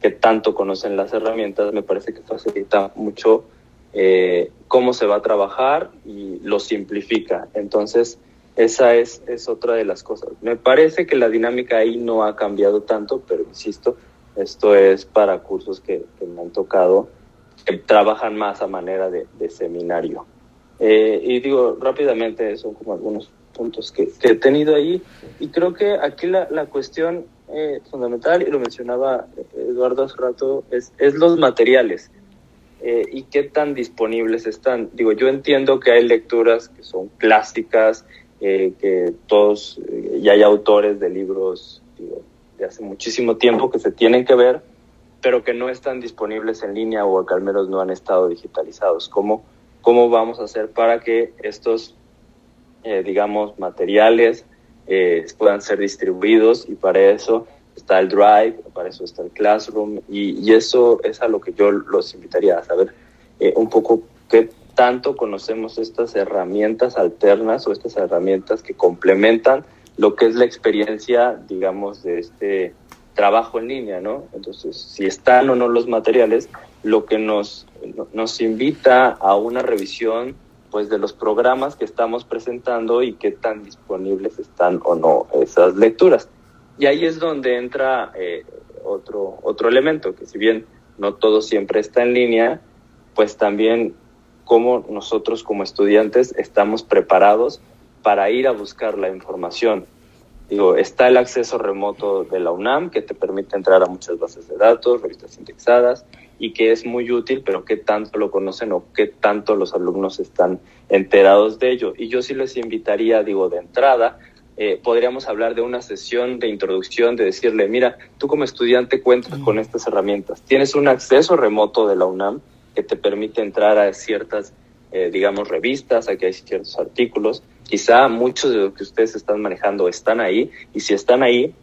que tanto conocen las herramientas, me parece que facilita mucho eh, cómo se va a trabajar y lo simplifica. Entonces, esa es, es otra de las cosas. Me parece que la dinámica ahí no ha cambiado tanto, pero insisto, esto es para cursos que, me han tocado, que trabajan más a manera de, seminario. Eh, y digo, rápidamente, son como algunos puntos que, he tenido ahí. Y creo que aquí la, la cuestión eh, fundamental, y lo mencionaba Eduardo hace rato, es, es los materiales eh, y qué tan disponibles están. Digo, yo entiendo que hay lecturas que son clásicas, eh, que todos, y hay autores de libros de hace muchísimo tiempo que se tienen que ver, pero que no están disponibles en línea o que al menos no han estado digitalizados. ¿Cómo, cómo vamos a hacer para que estos, digamos, materiales eh, puedan ser distribuidos y para eso está el Drive, para eso está el Classroom y, eso es a lo que yo los invitaría a saber eh, un poco qué tanto conocemos estas herramientas alternas o estas herramientas que complementan lo que es la experiencia, digamos, de este trabajo en línea, ¿no? Entonces, si están o no los materiales, lo que nos, nos invita a una revisión pues de los programas que estamos presentando y qué tan disponibles están o no esas lecturas. Y ahí es donde entra eh, otro, otro elemento, que si bien no todo siempre está en línea, pues también cómo nosotros como estudiantes estamos preparados para ir a buscar la información. Digo, está el acceso remoto de la UNAM que te permite entrar a muchas bases de datos, revistas indexadas, y que es muy útil, pero qué tanto lo conocen o qué tanto los alumnos están enterados de ello. Y yo sí les invitaría, digo, de entrada, eh, podríamos hablar de una sesión de introducción, de decirle, mira, tú como estudiante cuentas con estas herramientas, tienes un acceso remoto de la UNAM que te permite entrar a ciertas, eh, digamos, revistas, aquí hay ciertos artículos, quizá muchos de los que ustedes están manejando están ahí, y si están ahí,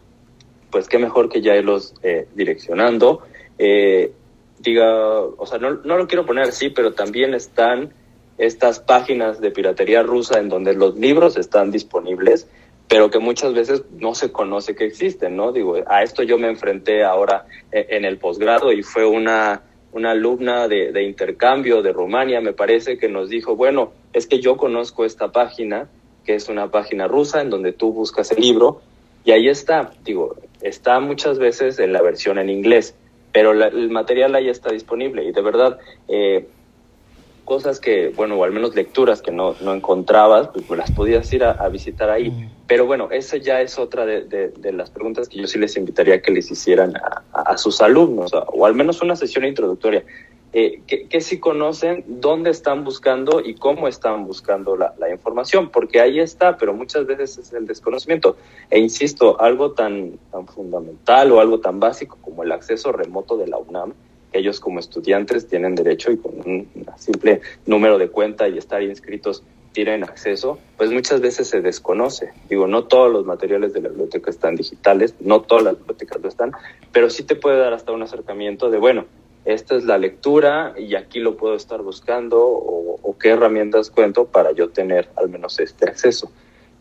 pues qué mejor que ya irlos eh, direccionando. Eh, diga, o sea, no, no lo quiero poner así, pero también están estas páginas de piratería rusa en donde los libros están disponibles, pero que muchas veces no se conoce que existen, ¿no? Digo, a esto yo me enfrenté ahora e, en el posgrado y fue una, una alumna de, de, intercambio de Rumania, me parece, que nos dijo, bueno, es que yo conozco esta página, que es una página rusa en donde tú buscas el libro, y ahí está, digo, está muchas veces en la versión en inglés, pero la, el material ahí está disponible y de verdad eh, cosas que, bueno, o al menos lecturas que no, no encontrabas, pues las podías ir a, a visitar ahí. Pero bueno, esa ya es otra de, de, de, las preguntas que yo sí les invitaría que les hicieran a, a sus alumnos, o al menos una sesión introductoria. Eh, que, que si conocen dónde están buscando y cómo están buscando la, la, información, porque ahí está, pero muchas veces es el desconocimiento. E insisto, algo tan, tan fundamental o algo tan básico como el acceso remoto de la UNAM, que ellos como estudiantes tienen derecho y con un simple número de cuenta y estar inscritos tienen acceso, pues muchas veces se desconoce. Digo, no todos los materiales de la biblioteca están digitales, no todas las bibliotecas lo están, pero sí te puede dar hasta un acercamiento de, bueno, esta es la lectura y aquí lo puedo estar buscando o, o qué herramientas cuento para yo tener al menos este acceso.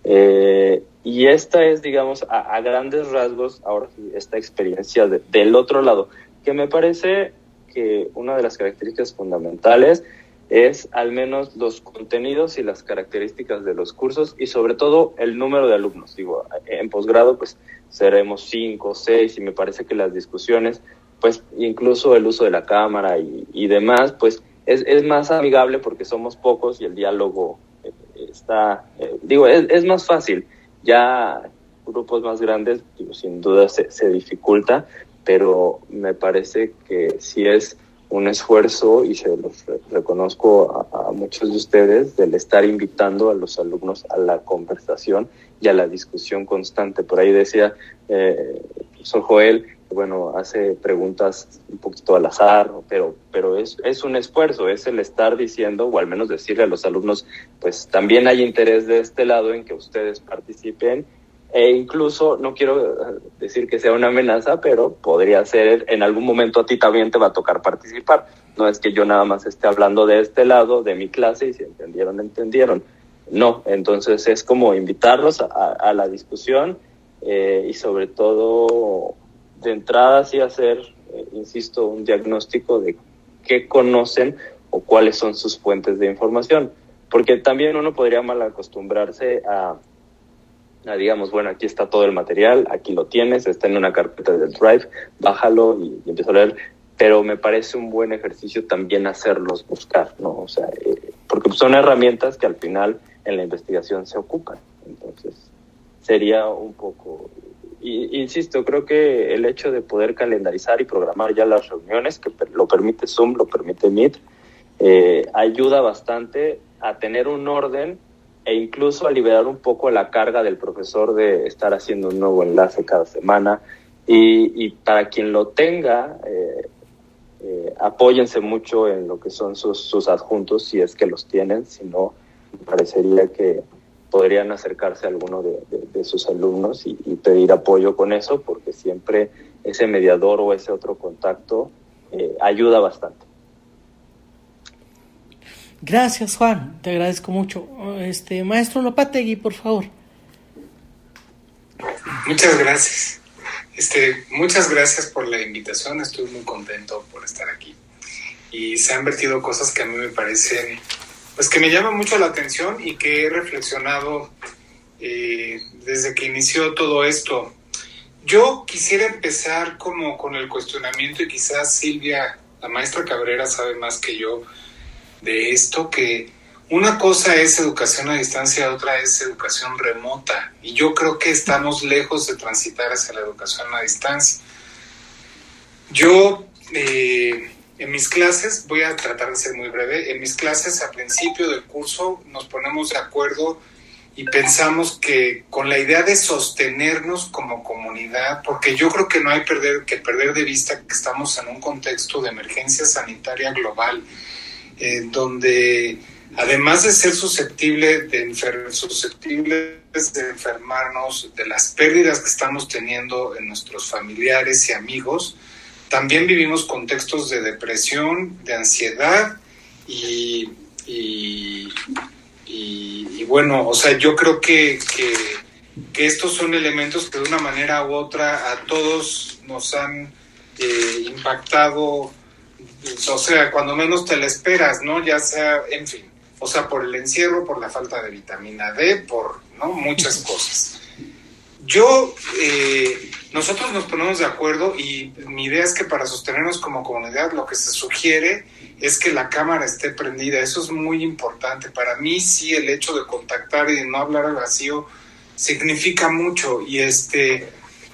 Eh, y esta es, digamos, a, grandes rasgos, ahora esta experiencia de, del otro lado, que me parece que una de las características fundamentales es al menos los contenidos y las características de los cursos y sobre todo el número de alumnos. Digo, en posgrado pues seremos cinco, seis y me parece que las discusiones pues incluso el uso de la cámara y, demás, pues es, es, más amigable porque somos pocos y el diálogo eh, está, eh, digo, es, es, más fácil. Ya grupos más grandes, sin duda se, se, dificulta, pero me parece que sí es un esfuerzo y se los reconozco a, muchos de ustedes del estar invitando a los alumnos a la conversación y a la discusión constante. Por ahí decía eh, Joel, bueno, hace preguntas un poquito al azar, pero, pero es, es un esfuerzo, es el estar diciendo, o al menos decirle a los alumnos, pues también hay interés de este lado en que ustedes participen, e incluso, no quiero decir que sea una amenaza, pero podría ser, en algún momento a ti también te va a tocar participar. No es que yo nada más esté hablando de este lado, de mi clase, y si entendieron, entendieron. No, entonces es como invitarlos a, a la discusión eh, y sobre todo de entrada sí hacer, eh, insisto, un diagnóstico de qué conocen o cuáles son sus fuentes de información. Porque también uno podría mal acostumbrarse a, digamos, bueno, aquí está todo el material, aquí lo tienes, está en una carpeta del Drive, bájalo y, y a leer. Pero me parece un buen ejercicio también hacerlos buscar, ¿no? O sea, eh, porque son herramientas que al final en la investigación se ocupan. Entonces, sería un poco insisto, creo que el hecho de poder calendarizar y programar ya las reuniones, que lo permite Zoom, lo permite Meet, eh, ayuda bastante a tener un orden e incluso a liberar un poco la carga del profesor de estar haciendo un nuevo enlace cada semana. Y, y para quien lo tenga, eh, eh, apóyense mucho en lo que son sus, sus adjuntos, si es que los tienen, si no, me parecería que podrían acercarse a alguno de, de, de sus alumnos y, y, pedir apoyo con eso, porque siempre ese mediador o ese otro contacto eh, ayuda bastante. Gracias, Juan, te agradezco mucho. Este maestro Lopategui, por favor. Muchas gracias. Este, muchas gracias por la invitación, estoy muy contento por estar aquí. Y se han vertido cosas que a mí me parecen pues que me llama mucho la atención y que he reflexionado eh, desde que inició todo esto. Yo quisiera empezar como con el cuestionamiento y quizás Silvia, la maestra Cabrera, sabe más que yo de esto, que una cosa es educación a distancia, otra es educación remota. Y yo creo que estamos lejos de transitar hacia la educación a distancia. Yo eh, en mis clases, voy a tratar de ser muy breve, en mis clases a principio del curso nos ponemos de acuerdo y pensamos que con la idea de sostenernos como comunidad, porque yo creo que no hay perder, que perder de vista que estamos en un contexto de emergencia sanitaria global, eh, donde además de ser susceptible de susceptibles de enfermarnos, de las pérdidas que estamos teniendo en nuestros familiares y amigos, también vivimos contextos de depresión, de ansiedad y, y, bueno, o sea, yo creo que, que, que, estos son elementos que de una manera u otra a todos nos han eh, impactado, o sea, cuando menos te la esperas, ¿no? Ya sea, en fin, o sea, por el encierro, por la falta de vitamina D, por ¿no? muchas cosas. Yo, eh, nosotros nos ponemos de acuerdo y mi idea es que para sostenernos como comunidad lo que se sugiere es que la cámara esté prendida. Eso es muy importante. Para mí sí el hecho de contactar y de no hablar al vacío significa mucho y este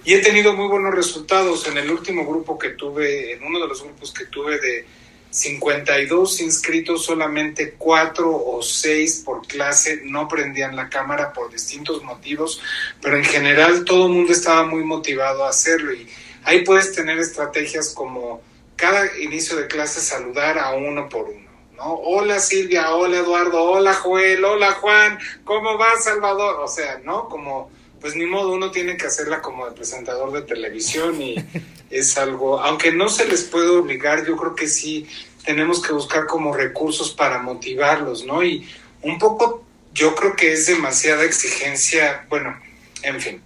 y he tenido muy buenos resultados en el último grupo que tuve, en uno de los grupos que tuve de 52 inscritos, solamente 4 o 6 por clase no prendían la cámara por distintos motivos, pero en general todo el mundo estaba muy motivado a hacerlo y ahí puedes tener estrategias como cada inicio de clase saludar a uno por uno. ¿no? Hola Silvia, hola Eduardo, hola Joel, hola Juan, ¿cómo va Salvador? O sea, ¿no? Como pues ni modo, uno tiene que hacerla como el presentador de televisión y es algo, aunque no se les puede obligar, yo creo que sí tenemos que buscar como recursos para motivarlos, ¿no? Y un poco yo creo que es demasiada exigencia, bueno, en fin.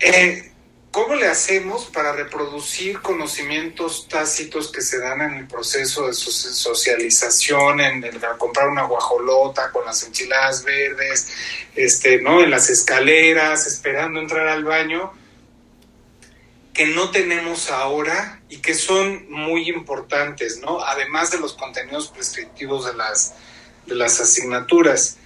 Eh, ¿Cómo le hacemos para reproducir conocimientos tácitos que se dan en el proceso de socialización, en, el comprar una guajolota con las enchiladas verdes, este, ¿no? en las escaleras, esperando entrar al baño, que no tenemos ahora y que son muy importantes, ¿no? Además de los contenidos prescriptivos de las, de las asignaturas.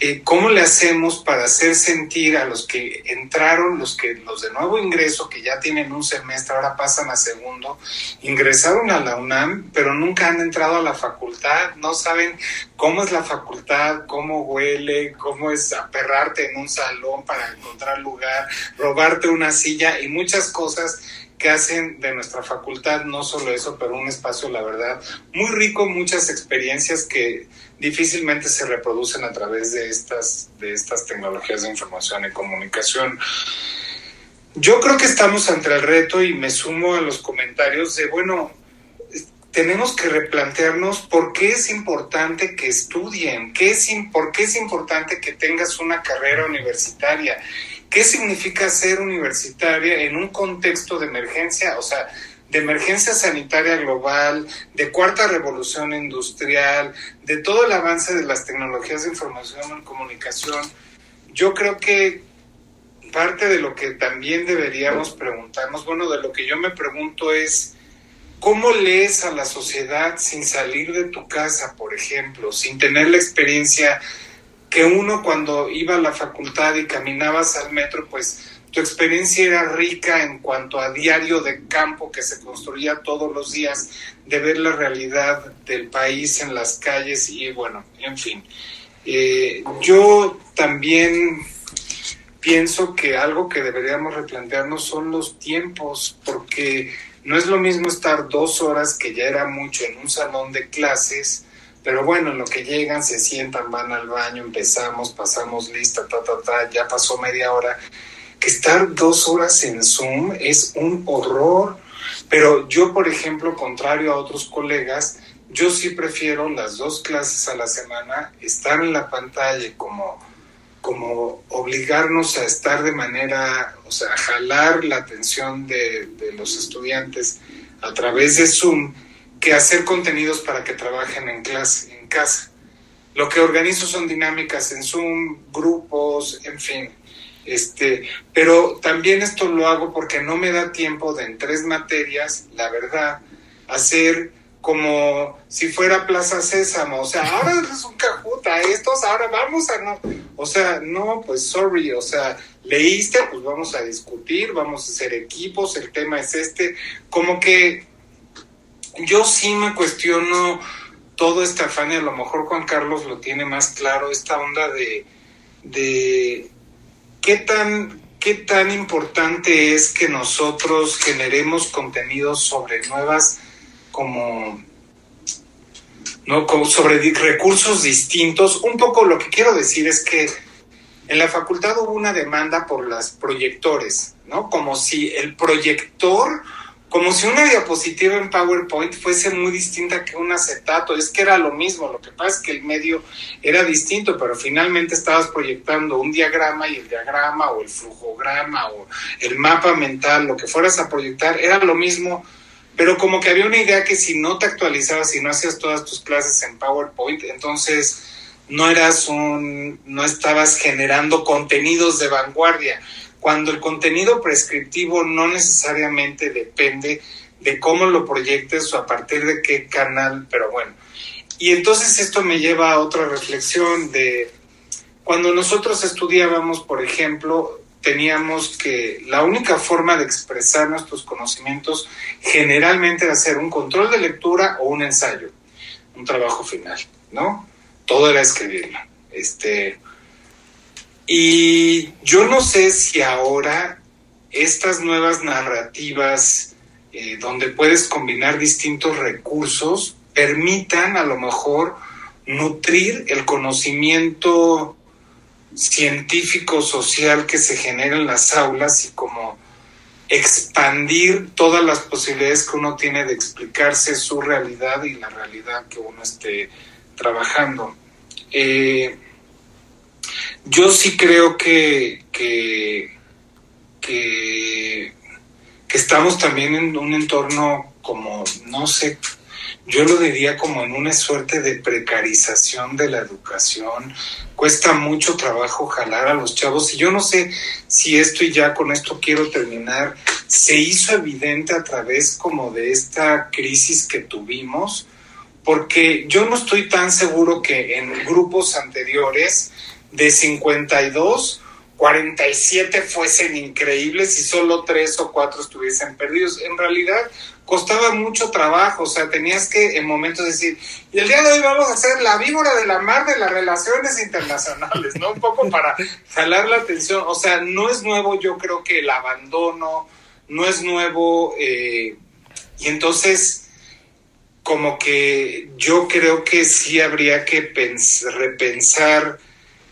Eh, ¿cómo le hacemos para hacer sentir a los que entraron, los que los de nuevo ingreso, que ya tienen un semestre, ahora pasan a segundo, ingresaron a la UNAM, pero nunca han entrado a la facultad, no saben cómo es la facultad, cómo huele, cómo es aperrarte en un salón para encontrar lugar, robarte una silla y muchas cosas que hacen de nuestra facultad no solo eso, pero un espacio, la verdad, muy rico, muchas experiencias que difícilmente se reproducen a través de estas, de estas tecnologías de información y comunicación. Yo creo que estamos ante el reto y me sumo a los comentarios de, bueno, tenemos que replantearnos por qué es importante que estudien, qué es, por qué es importante que tengas una carrera universitaria, qué significa ser universitaria en un contexto de emergencia, o sea, de emergencia sanitaria global, de cuarta revolución industrial, de todo el avance de las tecnologías de información y comunicación, yo creo que parte de lo que también deberíamos preguntarnos, bueno, de lo que yo me pregunto es, ¿cómo lees a la sociedad sin salir de tu casa, por ejemplo, sin tener la experiencia que uno cuando iba a la facultad y caminabas al metro, pues tu experiencia era rica en cuanto a diario de campo que se construía todos los días, de ver la realidad del país en las calles y bueno, en fin. Eh, yo también pienso que algo que deberíamos replantearnos son los tiempos, porque no es lo mismo estar dos horas, que ya era mucho, en un salón de clases, pero bueno, en lo que llegan, se sientan, van al baño, empezamos, pasamos lista, ta, ta, ta, ya pasó media hora que estar dos horas en Zoom es un horror. Pero yo, por ejemplo, contrario a otros colegas, yo sí prefiero las dos clases a la semana, estar en la pantalla como, como obligarnos a estar de manera, o sea, jalar la atención de los estudiantes a través de Zoom, que hacer contenidos para que trabajen en clase, en casa. Lo que organizo son dinámicas en Zoom, grupos, en fin. Este, pero también esto lo hago porque no me da tiempo de en tres materias, la verdad, hacer como si fuera Plaza Sésamo, o sea, ahora es un cajuta, estos ahora vamos a no, o sea, no, pues sorry, o sea, leíste, pues vamos a discutir, vamos a hacer equipos, el tema es este, como que yo sí me cuestiono todo este afán y a lo mejor Juan Carlos lo tiene más claro, esta onda de, qué tan qué tan importante es que nosotros generemos contenidos sobre nuevas como no sobre recursos distintos. Un poco lo que quiero decir es que en la facultad hubo una demanda por las proyectores, ¿no? Como si el proyector como si una diapositiva en PowerPoint fuese muy distinta que un acetato, es que era lo mismo, lo que pasa es que el medio era distinto, pero finalmente estabas proyectando un diagrama y el diagrama o el flujograma o el mapa mental, lo que fueras a proyectar, era lo mismo, pero como que había una idea que si no te actualizabas, si no hacías todas tus clases en PowerPoint, entonces no eras un, no estabas generando contenidos de vanguardia cuando el contenido prescriptivo no necesariamente depende de cómo lo proyectes o a partir de qué canal, pero bueno. Y entonces esto me lleva a otra reflexión de cuando nosotros estudiábamos, por ejemplo, teníamos que la única forma de expresar nuestros conocimientos generalmente era hacer un control de lectura o un ensayo, un trabajo final, ¿no? Todo era escribirlo. Este, y yo no sé si ahora estas nuevas narrativas eh, donde puedes combinar distintos recursos permitan a lo mejor nutrir el conocimiento científico social que se genera en las aulas y como expandir todas las posibilidades que uno tiene de explicarse su realidad y la realidad que uno esté trabajando. Eh, yo sí creo que, que, que, estamos también en un entorno como, no sé, yo lo diría como en una suerte de precarización de la educación. Cuesta mucho trabajo jalar a los chavos y yo no sé si esto y ya con esto quiero terminar, se hizo evidente a través como de esta crisis que tuvimos, porque yo no estoy tan seguro que en grupos anteriores de 52, 47 fuesen increíbles y solo tres o cuatro estuviesen perdidos. En realidad costaba mucho trabajo, o sea, tenías que en momentos decir, y el día de hoy vamos a hacer la víbora de la mar de las relaciones internacionales, ¿no? Un poco para jalar la atención, o sea, no es nuevo yo creo que el abandono, no es nuevo, eh, y entonces como que yo creo que sí habría que repensar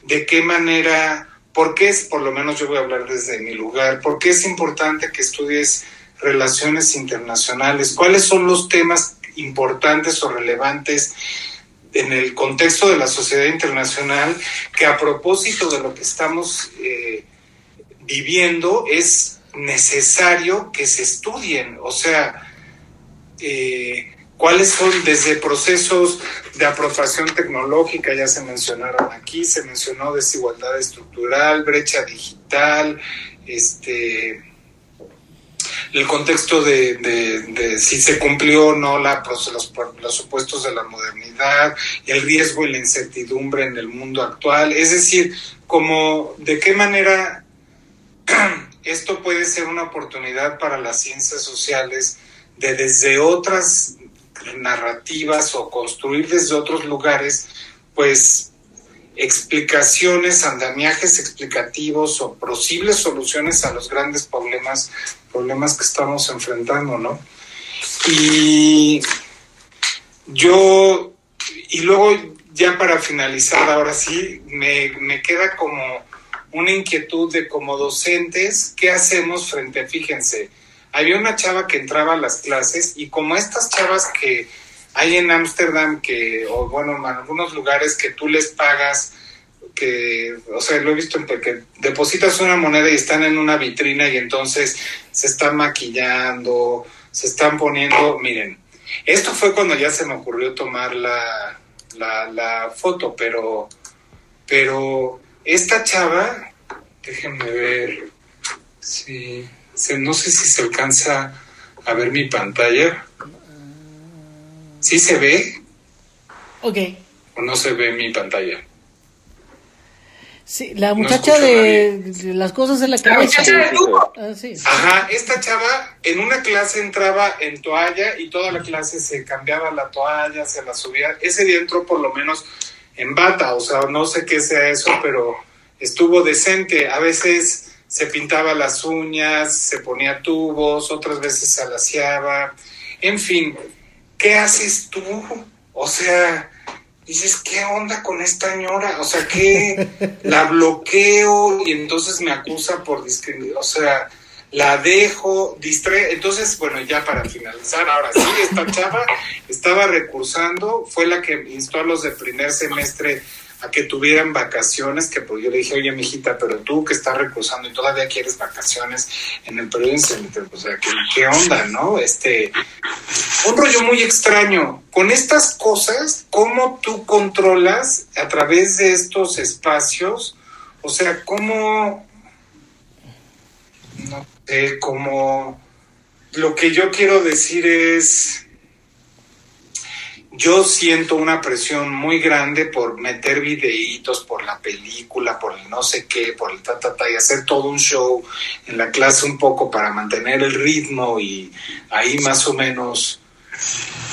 de qué manera, por qué es, por lo menos yo voy a hablar desde mi lugar, por qué es importante que estudies relaciones internacionales, cuáles son los temas importantes o relevantes en el contexto de la sociedad internacional que a propósito de lo que estamos eh, viviendo es necesario que se estudien, o sea, eh, cuáles son desde procesos de apropiación tecnológica, ya se mencionaron aquí, se mencionó desigualdad estructural, brecha digital, este el contexto de, si se cumplió o no los, los supuestos de la modernidad, el riesgo y la incertidumbre en el mundo actual, es decir, como de qué manera esto puede ser una oportunidad para las ciencias sociales de desde otras narrativas o construir desde otros lugares, pues explicaciones, andamiajes explicativos o posibles soluciones a los grandes problemas, problemas que estamos enfrentando, ¿no? Y yo, y luego ya para finalizar, ahora sí, me, me queda como una inquietud de como docentes, ¿qué hacemos frente, fíjense, había una chava que entraba a las clases y como estas chavas que hay en Ámsterdam, que, o bueno, en algunos lugares que tú les pagas, que, o sea, lo he visto en que depositas una moneda y están en una vitrina y entonces se están maquillando, se están poniendo, miren, esto fue cuando ya se me ocurrió tomar la, la, la foto, pero, pero esta chava, déjenme ver, sí no sé si se alcanza a ver mi pantalla. ¿Sí se ve? Ok. ¿O no se ve mi pantalla? Sí, la muchacha de, de las cosas en la La cabeza. muchacha de tubo. Ah, sí. Ajá, esta chava en una clase entraba en toalla y toda la clase se cambiaba la toalla, se la subía. Ese día entró por lo menos en bata, o sea, no sé qué sea eso, pero estuvo decente. A veces se pintaba las uñas, se ponía tubos, otras veces se alaciaba. En fin, ¿qué haces tú? O sea, dices, ¿qué onda con esta señora? O sea, que la bloqueo y entonces me acusa por discriminación. O sea, la dejo, distrae. Entonces, bueno, ya para finalizar, ahora sí, esta chava estaba recursando, fue la que instó a los de primer semestre a que tuvieran vacaciones, que pues yo le dije, oye, mijita, pero tú que estás recursando y todavía quieres vacaciones en el periodo semestre, o sea, ¿qué, qué onda, no? Este, un rollo muy extraño. Con estas cosas, ¿cómo tú controlas a través de estos espacios? O sea, ¿cómo... No sé, cómo... Lo que yo quiero decir es... Yo siento una presión muy grande por meter videitos, por la película, por el no sé qué, por el ta, ta, ta, y hacer todo un show en la clase un poco para mantener el ritmo y ahí más o menos.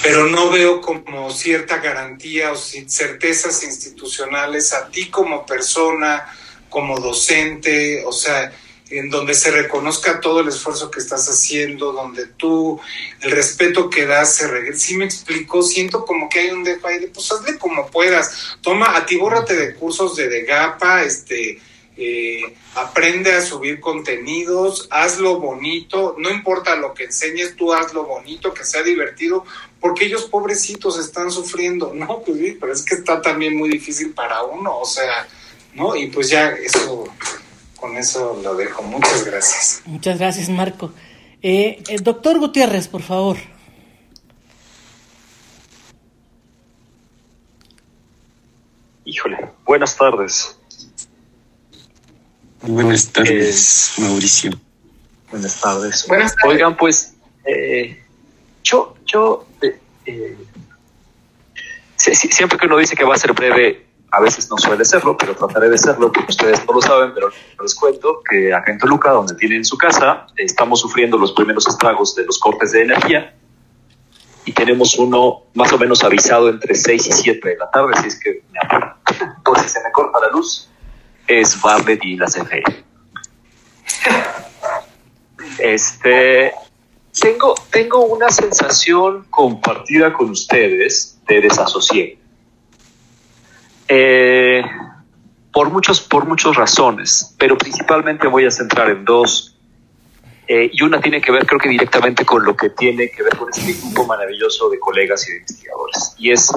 Pero no veo como cierta garantía o certezas institucionales a ti como persona, como docente, o sea, en donde se reconozca todo el esfuerzo que estás haciendo, donde tú, el respeto que das, se regresa. Sí me explico, siento como que hay un dejo ahí de, pues hazle como puedas, toma, atibórrate de cursos de Degapa, este, eh, aprende a subir contenidos, hazlo bonito, no importa lo que enseñes, tú hazlo bonito, que sea divertido, porque ellos pobrecitos están sufriendo, no, pues pero es que está también muy difícil para uno, o sea, ¿no? Y pues ya eso, con eso lo dejo, muchas gracias. Muchas gracias, Marco. Eh, el doctor Gutiérrez, por favor. Híjole, buenas tardes. Buenas tardes, Mauricio. Buenas tardes. Buenas tardes. Oigan, pues, eh, yo, yo, eh, eh, si- si- siempre que uno dice que va a ser breve, a veces no suele serlo, pero trataré de serlo, porque ustedes no lo saben, pero les cuento que acá en Toluca, donde tienen su casa, estamos sufriendo los primeros estragos de los cortes de energía y tenemos uno más o menos avisado entre 6 y 7 de la tarde, si es que me. Entonces, se me corta la luz, es Barlet y la CFE. Este, tengo, tengo una sensación compartida con ustedes de desasosiego. Eh, por, muchos, por muchas razones, pero principalmente voy a centrar en dos. Eh, y una tiene que ver, creo que directamente con lo que tiene que ver con este grupo maravilloso de colegas y de investigadores. Y es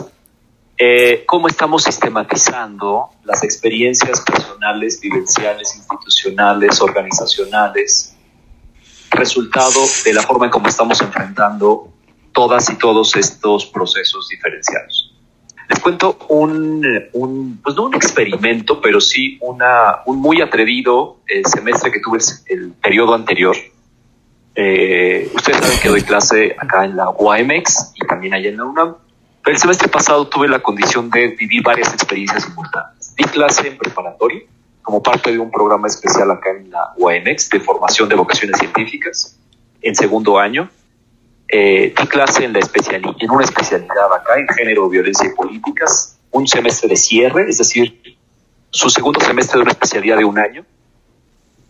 eh, cómo estamos sistematizando las experiencias personales, vivenciales, institucionales, organizacionales, resultado de la forma en cómo estamos enfrentando todas y todos estos procesos diferenciados. Les cuento un, un pues no un experimento, pero sí una, un muy atrevido eh, semestre que tuve el, periodo anterior. Eh, ustedes saben que doy clase acá en la UAMX y también allá en la UNAM. Pero el semestre pasado tuve la condición de vivir varias experiencias simultáneas. Di clase en preparatoria como parte de un programa especial acá en la UAMX de formación de vocaciones científicas en segundo año. Eh, di clase en, la especiali en una especialidad acá en género, violencia y políticas, un semestre de cierre, es decir, su segundo semestre de una especialidad de un año,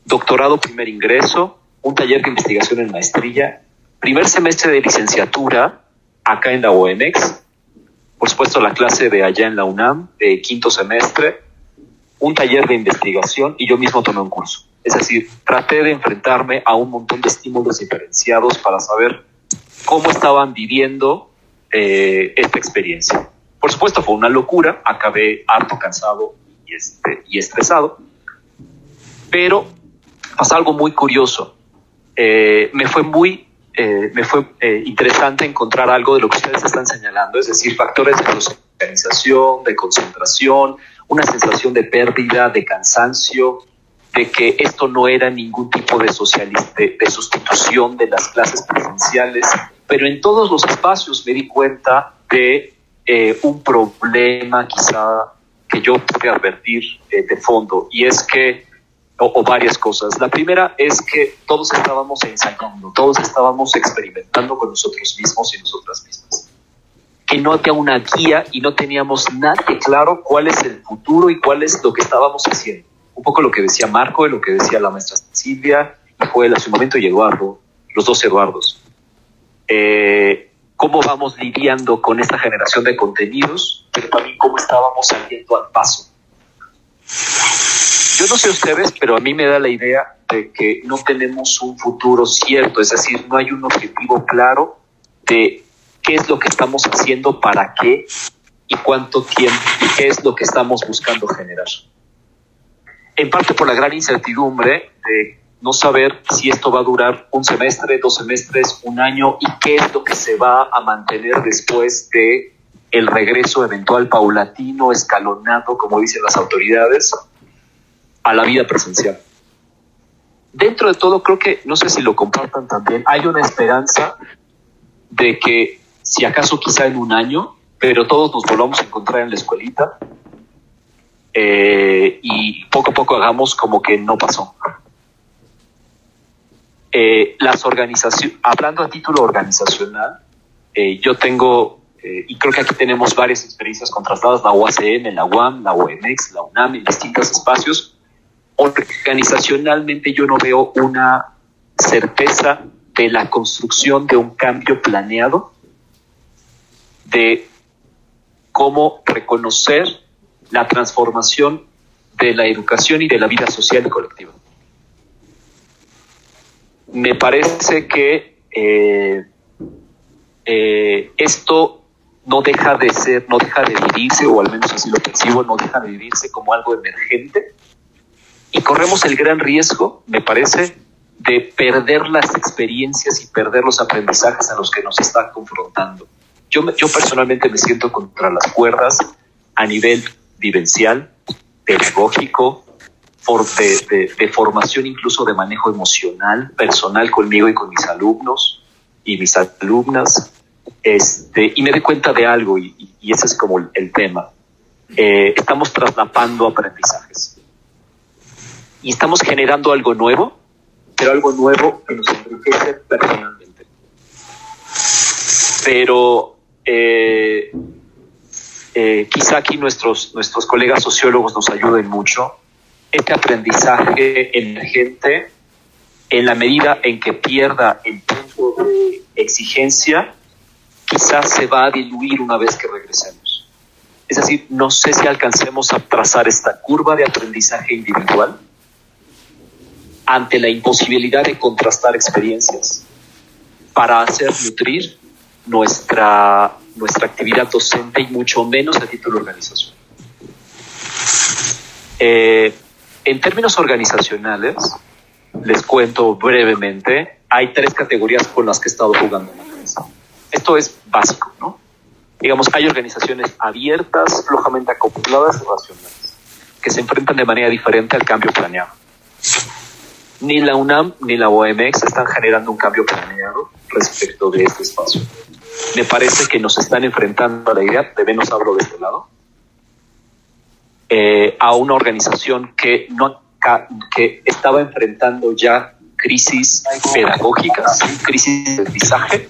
doctorado primer ingreso, un taller de investigación en maestría, primer semestre de licenciatura acá en la UAMX, por supuesto la clase de allá en la UNAM, de quinto semestre, un taller de investigación y yo mismo tomé un curso. Es decir, traté de enfrentarme a un montón de estímulos diferenciados para saber cómo estaban viviendo eh, esta experiencia. Por supuesto, fue una locura, acabé harto cansado y, este, y estresado, pero pasa algo muy curioso. Eh, me fue muy eh, me fue eh, interesante encontrar algo de lo que ustedes están señalando, es decir, factores de desorganización, de concentración, una sensación de pérdida, de cansancio, de que esto no era ningún tipo de, de, de sustitución de las clases presenciales, pero en todos los espacios me di cuenta de eh, un problema quizá que yo pude advertir eh, de fondo y es que, o, varias cosas. La primera es que todos estábamos ensayando, todos estábamos experimentando con nosotros mismos y nosotras mismas. Que no había una guía y no teníamos nada claro cuál es el futuro y cuál es lo que estábamos haciendo. Un poco lo que decía Marco y lo que decía la maestra Silvia y Joel hace un momento y Eduardo, los dos Eduardos. Eh, cómo vamos lidiando con esta generación de contenidos, pero también cómo estábamos saliendo al paso. Yo no sé ustedes, pero a mí me da la idea de que no tenemos un futuro cierto, es decir, no hay un objetivo claro de qué es lo que estamos haciendo, para qué y cuánto tiempo y qué es lo que estamos buscando generar. En parte por la gran incertidumbre de no saber si esto va a durar un semestre, dos semestres, un año y qué es lo que se va a mantener después de el regreso eventual paulatino, escalonado, como dicen las autoridades, a la vida presencial. Dentro de todo, creo que, no sé si lo compartan también, hay una esperanza de que si acaso quizá en un año, pero todos nos volvamos a encontrar en la escuelita eh, y poco a poco hagamos como que no pasó. Eh, las organizaciones, hablando a título organizacional, eh, yo tengo, eh, y creo que aquí tenemos varias experiencias contrastadas, la UACM, la UAM, la OMX, la UNAM, en distintos espacios. Organizacionalmente yo no veo una certeza de la construcción de un cambio planeado, de cómo reconocer la transformación de la educación y de la vida social y colectiva me parece que eh, eh, esto no deja de ser, no deja de vivirse, o al menos así lo percibo, no deja de vivirse como algo emergente. Y corremos el gran riesgo, me parece, de perder las experiencias y perder los aprendizajes a los que nos están confrontando. Yo, yo personalmente me siento contra las cuerdas a nivel vivencial, pedagógico, de, formación incluso de manejo emocional, personal conmigo y con mis alumnos y mis alumnas. Este, y me doy cuenta de algo, y, y ese es como el, tema. Eh, estamos traslapando aprendizajes. Y estamos generando algo nuevo, pero algo nuevo que nos enriquece personalmente. Pero eh, eh, quizá aquí nuestros, nuestros colegas sociólogos nos ayuden mucho este aprendizaje emergente en la medida en que pierda el punto de exigencia, quizás se va a diluir una vez que regresemos. Es decir, no sé si alcancemos a trazar esta curva de aprendizaje individual ante la imposibilidad de contrastar experiencias para hacer nutrir nuestra, nuestra actividad docente y mucho menos a título organización. Eh, en términos organizacionales, les cuento brevemente, hay tres categorías con las que he estado jugando. Esto es básico, ¿no? Digamos, hay organizaciones abiertas, flojamente acopladas y racionales, que se enfrentan de manera diferente al cambio planeado. Ni la UNAM ni la OMX están generando un cambio planeado respecto de este espacio. Me parece que nos están enfrentando a la idea, de menos hablo de este lado, eh, a una organización que, no, que estaba enfrentando ya crisis pedagógicas, crisis de aprendizaje,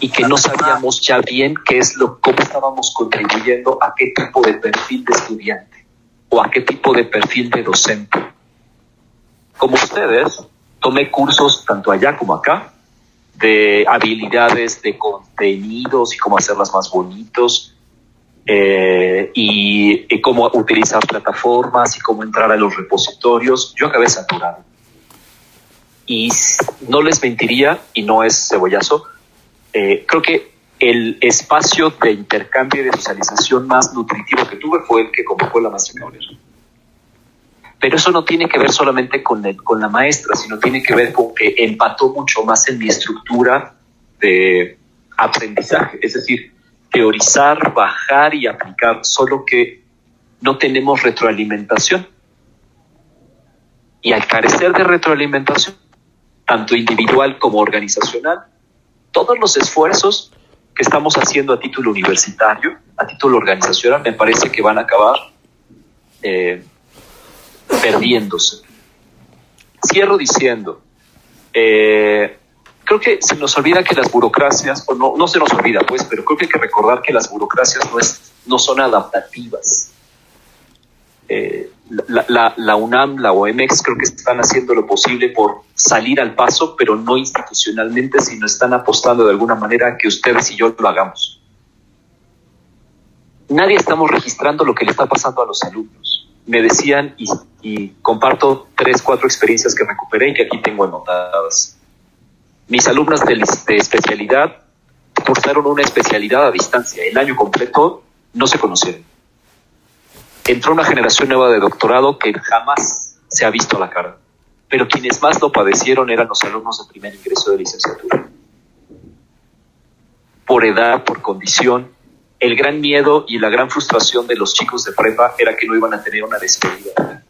y que no sabíamos ya bien qué es lo, cómo estábamos contribuyendo a qué tipo de perfil de estudiante o a qué tipo de perfil de docente. Como ustedes, tomé cursos tanto allá como acá de habilidades de contenidos y cómo hacerlas más bonitos, eh, y, cómo utilizar plataformas y cómo entrar a los repositorios, yo acabé saturado. Y no les mentiría, y no es cebollazo, eh, creo que el espacio de intercambio y de socialización más nutritivo que tuve fue el que convocó la maestra. Pero eso no tiene que ver solamente con, el, con la maestra, sino tiene que ver con que empató mucho más en mi estructura de aprendizaje. Es decir, teorizar, bajar y aplicar, solo que no tenemos retroalimentación. Y al carecer de retroalimentación, tanto individual como organizacional, todos los esfuerzos que estamos haciendo a título universitario, a título organizacional, me parece que van a acabar eh, perdiéndose. Cierro diciendo, eh, creo que se nos olvida que las burocracias, o no, no se nos olvida pues, pero creo que hay que recordar que las burocracias no, es, no son adaptativas. Eh, la, UNAM, la OMX creo que están haciendo lo posible por salir al paso, pero no institucionalmente, sino están apostando de alguna manera que ustedes y yo lo hagamos. Nadie estamos registrando lo que le está pasando a los alumnos. Me decían, y, y comparto tres, cuatro experiencias que recuperé y que aquí tengo anotadas. Mis alumnas de, especialidad cursaron una especialidad a distancia. El año completo no se conocieron entró una generación nueva de doctorado que jamás se ha visto a la cara. Pero quienes más lo padecieron eran los alumnos de primer ingreso de licenciatura. Por edad, por condición, el gran miedo y la gran frustración de los chicos de prepa era que no iban a tener una despedida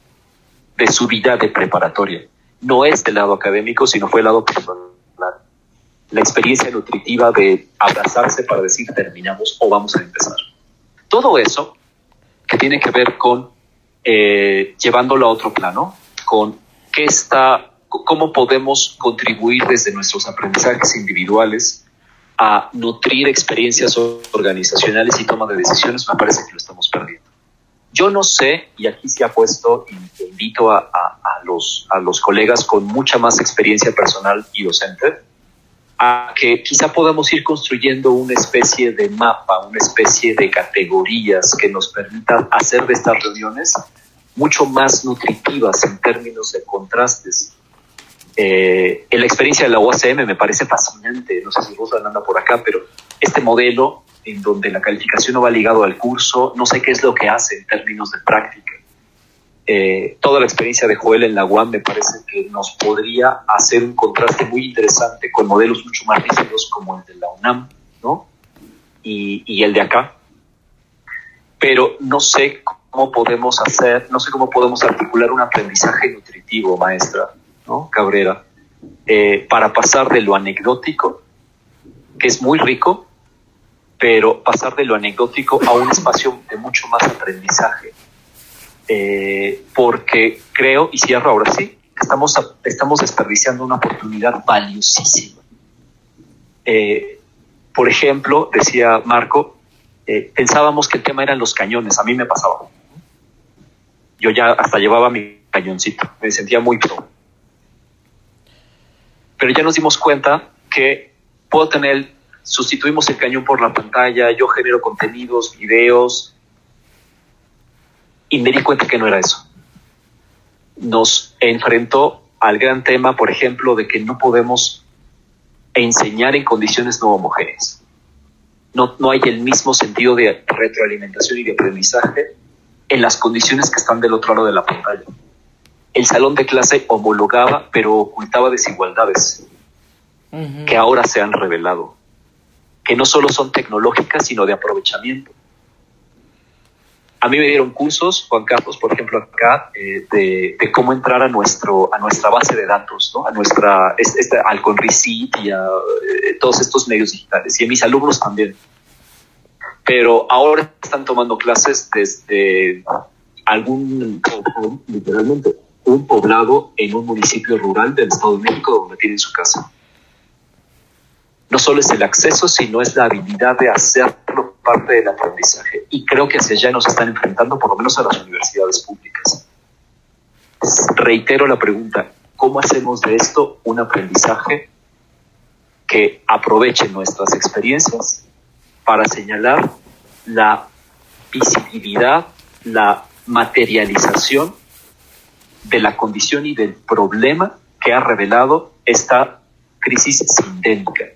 de su vida de preparatoria. No es del lado académico, sino fue el lado personal. La experiencia nutritiva de abrazarse para decir terminamos o vamos a empezar. Todo eso que tiene que ver con eh, llevándolo a otro plano, con qué está, cómo podemos contribuir desde nuestros aprendizajes individuales a nutrir experiencias organizacionales y toma de decisiones, me parece que lo estamos perdiendo. Yo no sé, y aquí se ha puesto, y invito a, a, los, a los colegas con mucha más experiencia personal y docente, a que quizá podamos ir construyendo una especie de mapa, una especie de categorías que nos permitan hacer de estas reuniones mucho más nutritivas en términos de contrastes. Eh, en la experiencia de la UACM me parece fascinante, no sé si vos anda por acá, pero este modelo en donde la calificación no va ligado al curso, no sé qué es lo que hace en términos de práctica eh, toda la experiencia de Joel en la UAM me parece que nos podría hacer un contraste muy interesante con modelos mucho más rígidos como el de la UNAM, ¿no? Y, el de acá. Pero no sé cómo podemos hacer, no sé cómo podemos articular un aprendizaje nutritivo, maestra, ¿no? Cabrera, eh, para pasar de lo anecdótico, que es muy rico, pero pasar de lo anecdótico a un espacio de mucho más aprendizaje eh, porque creo, y cierro ahora sí, estamos, estamos desperdiciando una oportunidad valiosísima. Eh, por ejemplo, decía Marco, eh, pensábamos que el tema eran los cañones, a mí me pasaba. Yo ya hasta llevaba mi cañoncito, me sentía muy pro. Pero ya nos dimos cuenta que puedo tener, sustituimos el cañón por la pantalla, yo genero contenidos, videos, y me di cuenta que no era eso. Nos enfrentó al gran tema, por ejemplo, de que no podemos enseñar en condiciones no homogéneas. No, no hay el mismo sentido de retroalimentación y de aprendizaje en las condiciones que están del otro lado de la pantalla. El salón de clase homologaba, pero ocultaba desigualdades uh -huh. que ahora se han revelado, que no solo son tecnológicas, sino de aprovechamiento a mí me dieron cursos, Juan Carlos, por ejemplo, acá, eh, de, cómo entrar a, nuestro, a nuestra base de datos, ¿no? a nuestra, este, al Conrecit y a eh, todos estos medios digitales, y a mis alumnos también. Pero ahora están tomando clases desde algún, literalmente, un poblado en un municipio rural del Estado de México donde tienen su casa. No solo es el acceso, sino es la habilidad de hacerlo parte del aprendizaje. Y creo que hacia allá nos están enfrentando, por lo menos a las universidades públicas. Reitero la pregunta, ¿cómo hacemos de esto un aprendizaje que aproveche nuestras experiencias para señalar la visibilidad, la materialización de la condición y del problema que ha revelado esta crisis sindémica?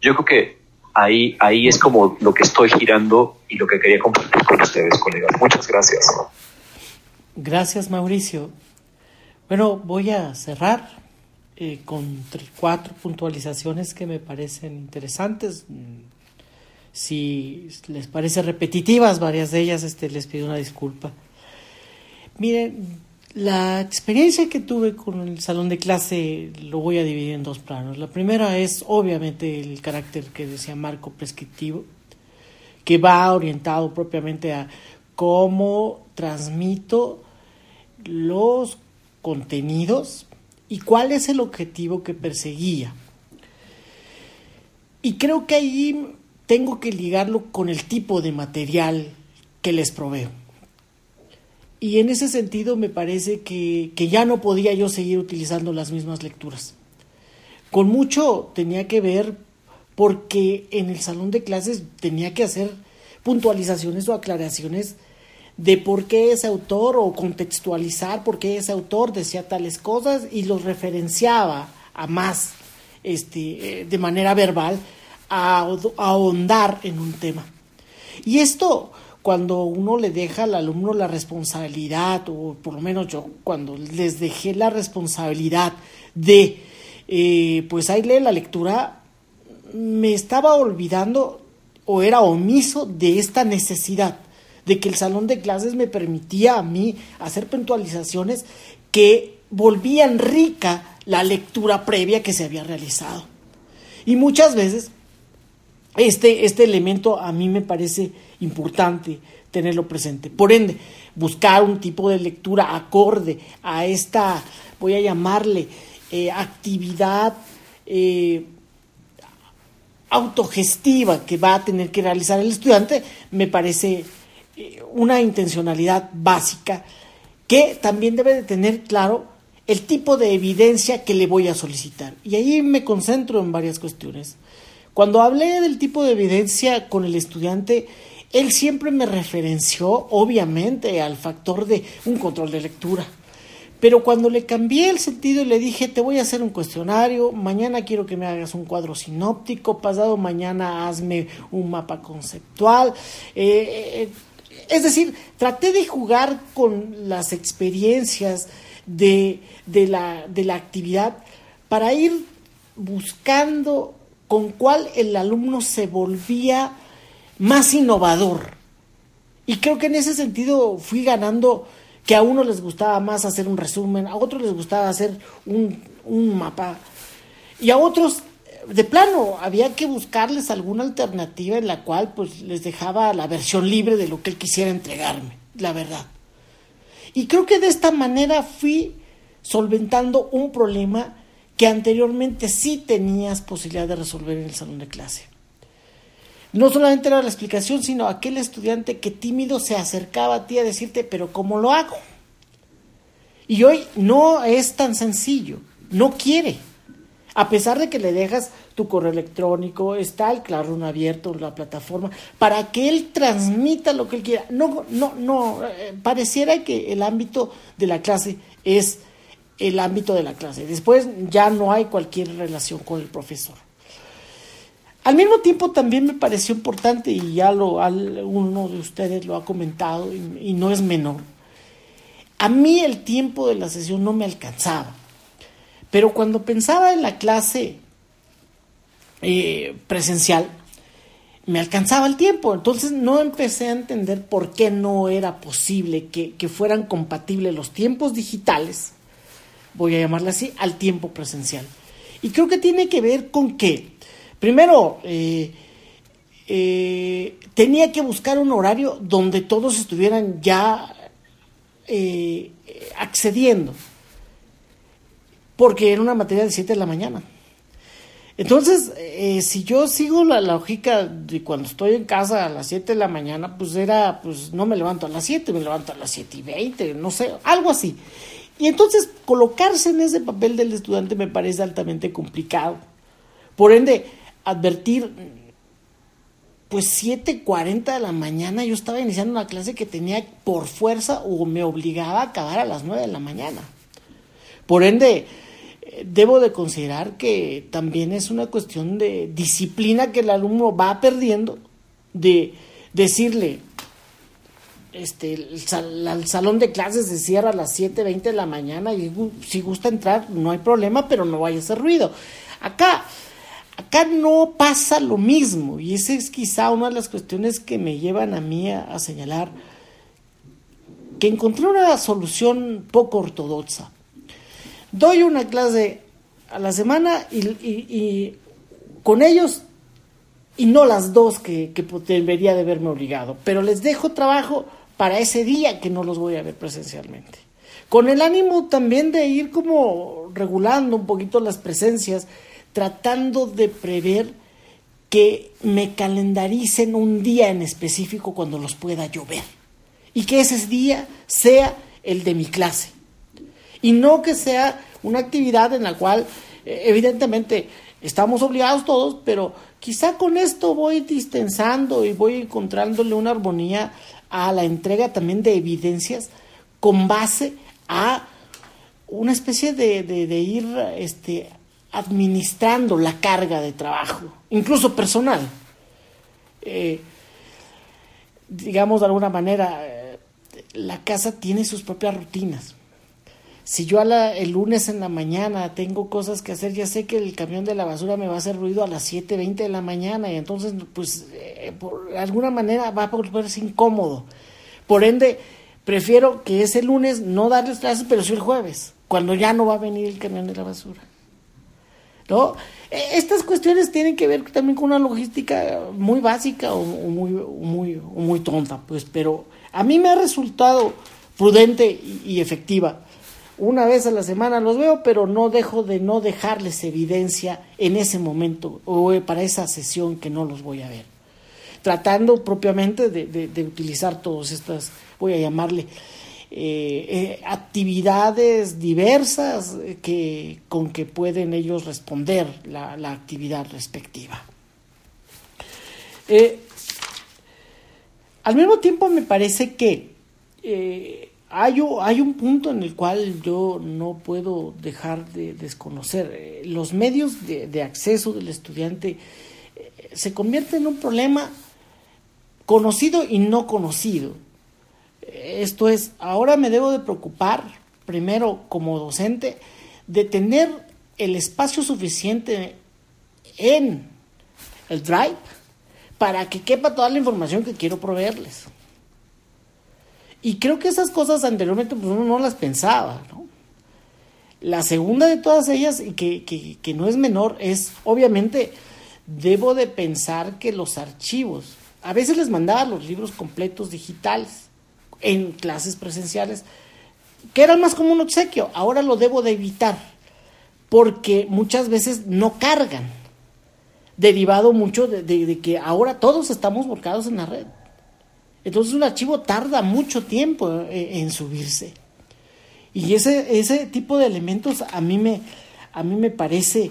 Yo creo que ahí, ahí es como lo que estoy girando y lo que quería compartir con ustedes, colegas. Muchas gracias. Gracias, Mauricio. Bueno, voy a cerrar eh, con cuatro puntualizaciones que me parecen interesantes. Si les parece repetitivas varias de ellas, este, les pido una disculpa. Miren, la experiencia que tuve con el salón de clase lo voy a dividir en dos planos. La primera es obviamente el carácter que decía Marco prescriptivo, que va orientado propiamente a cómo transmito los contenidos y cuál es el objetivo que perseguía. Y creo que ahí tengo que ligarlo con el tipo de material que les proveo. Y en ese sentido me parece que, que, ya no podía yo seguir utilizando las mismas lecturas. Con mucho tenía que ver porque en el salón de clases tenía que hacer puntualizaciones o aclaraciones de por qué ese autor o contextualizar por qué ese autor decía tales cosas y los referenciaba a más este, eh, de manera verbal a, a ahondar en un tema. Y esto cuando uno le deja al alumno la responsabilidad, o por lo menos yo, cuando les dejé la responsabilidad de, eh, pues ahí lee la lectura, me estaba olvidando o era omiso de esta necesidad de que el salón de clases me permitía a mí hacer puntualizaciones que volvían rica la lectura previa que se había realizado. Y muchas veces este, este elemento a mí me parece importante tenerlo presente. Por ende, buscar un tipo de lectura acorde a esta, voy a llamarle, eh, actividad eh, autogestiva que va a tener que realizar el estudiante, me parece eh, una intencionalidad básica que también debe de tener claro el tipo de evidencia que le voy a solicitar. Y ahí me concentro en varias cuestiones. Cuando hablé del tipo de evidencia con el estudiante, él siempre me referenció, obviamente, al factor de un control de lectura. Pero cuando le cambié el sentido y le dije, te voy a hacer un cuestionario, mañana quiero que me hagas un cuadro sinóptico, pasado mañana hazme un mapa conceptual. Eh, eh, es decir, traté de jugar con las experiencias de, de, la, de la actividad para ir buscando con cuál el alumno se volvía más innovador. Y creo que en ese sentido fui ganando que a unos les gustaba más hacer un resumen, a otros les gustaba hacer un, un mapa y a otros de plano había que buscarles alguna alternativa en la cual pues les dejaba la versión libre de lo que él quisiera entregarme, la verdad. Y creo que de esta manera fui solventando un problema que anteriormente sí tenías posibilidad de resolver en el salón de clase. No solamente era la explicación, sino aquel estudiante que tímido se acercaba a ti a decirte, pero ¿cómo lo hago? Y hoy no es tan sencillo, no quiere. A pesar de que le dejas tu correo electrónico, está el Classroom abierto, la plataforma, para que él transmita lo que él quiera. No, no, no, eh, pareciera que el ámbito de la clase es el ámbito de la clase. Después ya no hay cualquier relación con el profesor. Al mismo tiempo también me pareció importante, y ya lo, uno de ustedes lo ha comentado, y, no es menor, a mí el tiempo de la sesión no me alcanzaba. Pero cuando pensaba en la clase eh, presencial, me alcanzaba el tiempo. Entonces no empecé a entender por qué no era posible que, que fueran compatibles los tiempos digitales voy a llamarla así, al tiempo presencial. Y creo que tiene que ver con que, primero, eh, eh, tenía que buscar un horario donde todos estuvieran ya eh, accediendo, porque era una materia de 7 de la mañana. Entonces, si yo sigo la lógica de cuando estoy en casa a las 7 de la mañana, pues era, pues no me levanto a las 7, me levanto a las 7 y 20, no sé, algo así. Y entonces colocarse en ese papel del estudiante me parece altamente complicado. Por ende, advertir, pues 7.40 de la mañana yo estaba iniciando una clase que tenía por fuerza o me obligaba a acabar a las 9 de la mañana. Por ende, debo de considerar que también es una cuestión de disciplina que el alumno va perdiendo, de decirle, este, el, salón de clases se cierra a las 7.20 de la mañana y si gusta entrar no hay problema, pero no vaya a hacer ruido. Acá, acá no pasa lo mismo y esa es quizá una de las cuestiones que me llevan a mí a, señalar que encontré una solución poco ortodoxa. Doy una clase a la semana y, con ellos y no las dos que, que debería de haberme obligado, pero les dejo trabajo para ese día que no los voy a ver presencialmente. Con el ánimo también de ir como regulando un poquito las presencias, tratando de prever que me calendaricen un día en específico cuando los pueda llover y que ese día sea el de mi clase. Y no que sea una actividad en la cual eh, evidentemente estamos obligados todos, pero quizá con esto voy distensando y voy encontrándole una armonía a la entrega también de evidencias con base a una especie de, de, ir este, administrando la carga de trabajo, incluso personal. Eh, digamos de alguna manera, eh, la casa tiene sus propias rutinas. Si yo el lunes en la mañana tengo cosas que hacer, ya sé que el camión de la basura me va a hacer ruido a las 7.20 de la mañana y entonces, pues, eh, por alguna manera va a volverse incómodo. Por ende, prefiero que ese lunes no darles clases, pero sí el jueves, cuando ya no va a venir el camión de la basura. E, estas cuestiones tienen que ver también con una logística muy básica o, muy, muy, muy tonta, pues, pero a mí me ha resultado prudente y efectiva una vez a la semana los veo, pero no dejo de no dejarles evidencia en ese momento o para esa sesión que no los voy a ver. Tratando propiamente de, utilizar todas estas, voy a llamarle, eh, eh, actividades diversas que, con que pueden ellos responder la, actividad respectiva. Eh, al mismo tiempo me parece que hay, hay, un punto en el cual yo no puedo dejar de desconocer. Los medios de, acceso del estudiante se convierten en un problema conocido y no conocido. Esto es, ahora me debo de preocupar, primero como docente, de tener el espacio suficiente en el Drive para que quepa toda la información que quiero proveerles. Y creo que esas cosas anteriormente pues, uno no las pensaba, ¿no? La segunda de todas ellas, y que, que, no es menor, es obviamente debo de pensar que los archivos, a veces les mandaba los libros completos digitales en clases presenciales, que eran más como un obsequio, ahora lo debo de evitar, porque muchas veces no cargan, derivado mucho de, que ahora todos estamos volcados en la red. Entonces un archivo tarda mucho tiempo eh, en, subirse. Y ese, ese tipo de elementos a mí me, a mí me parece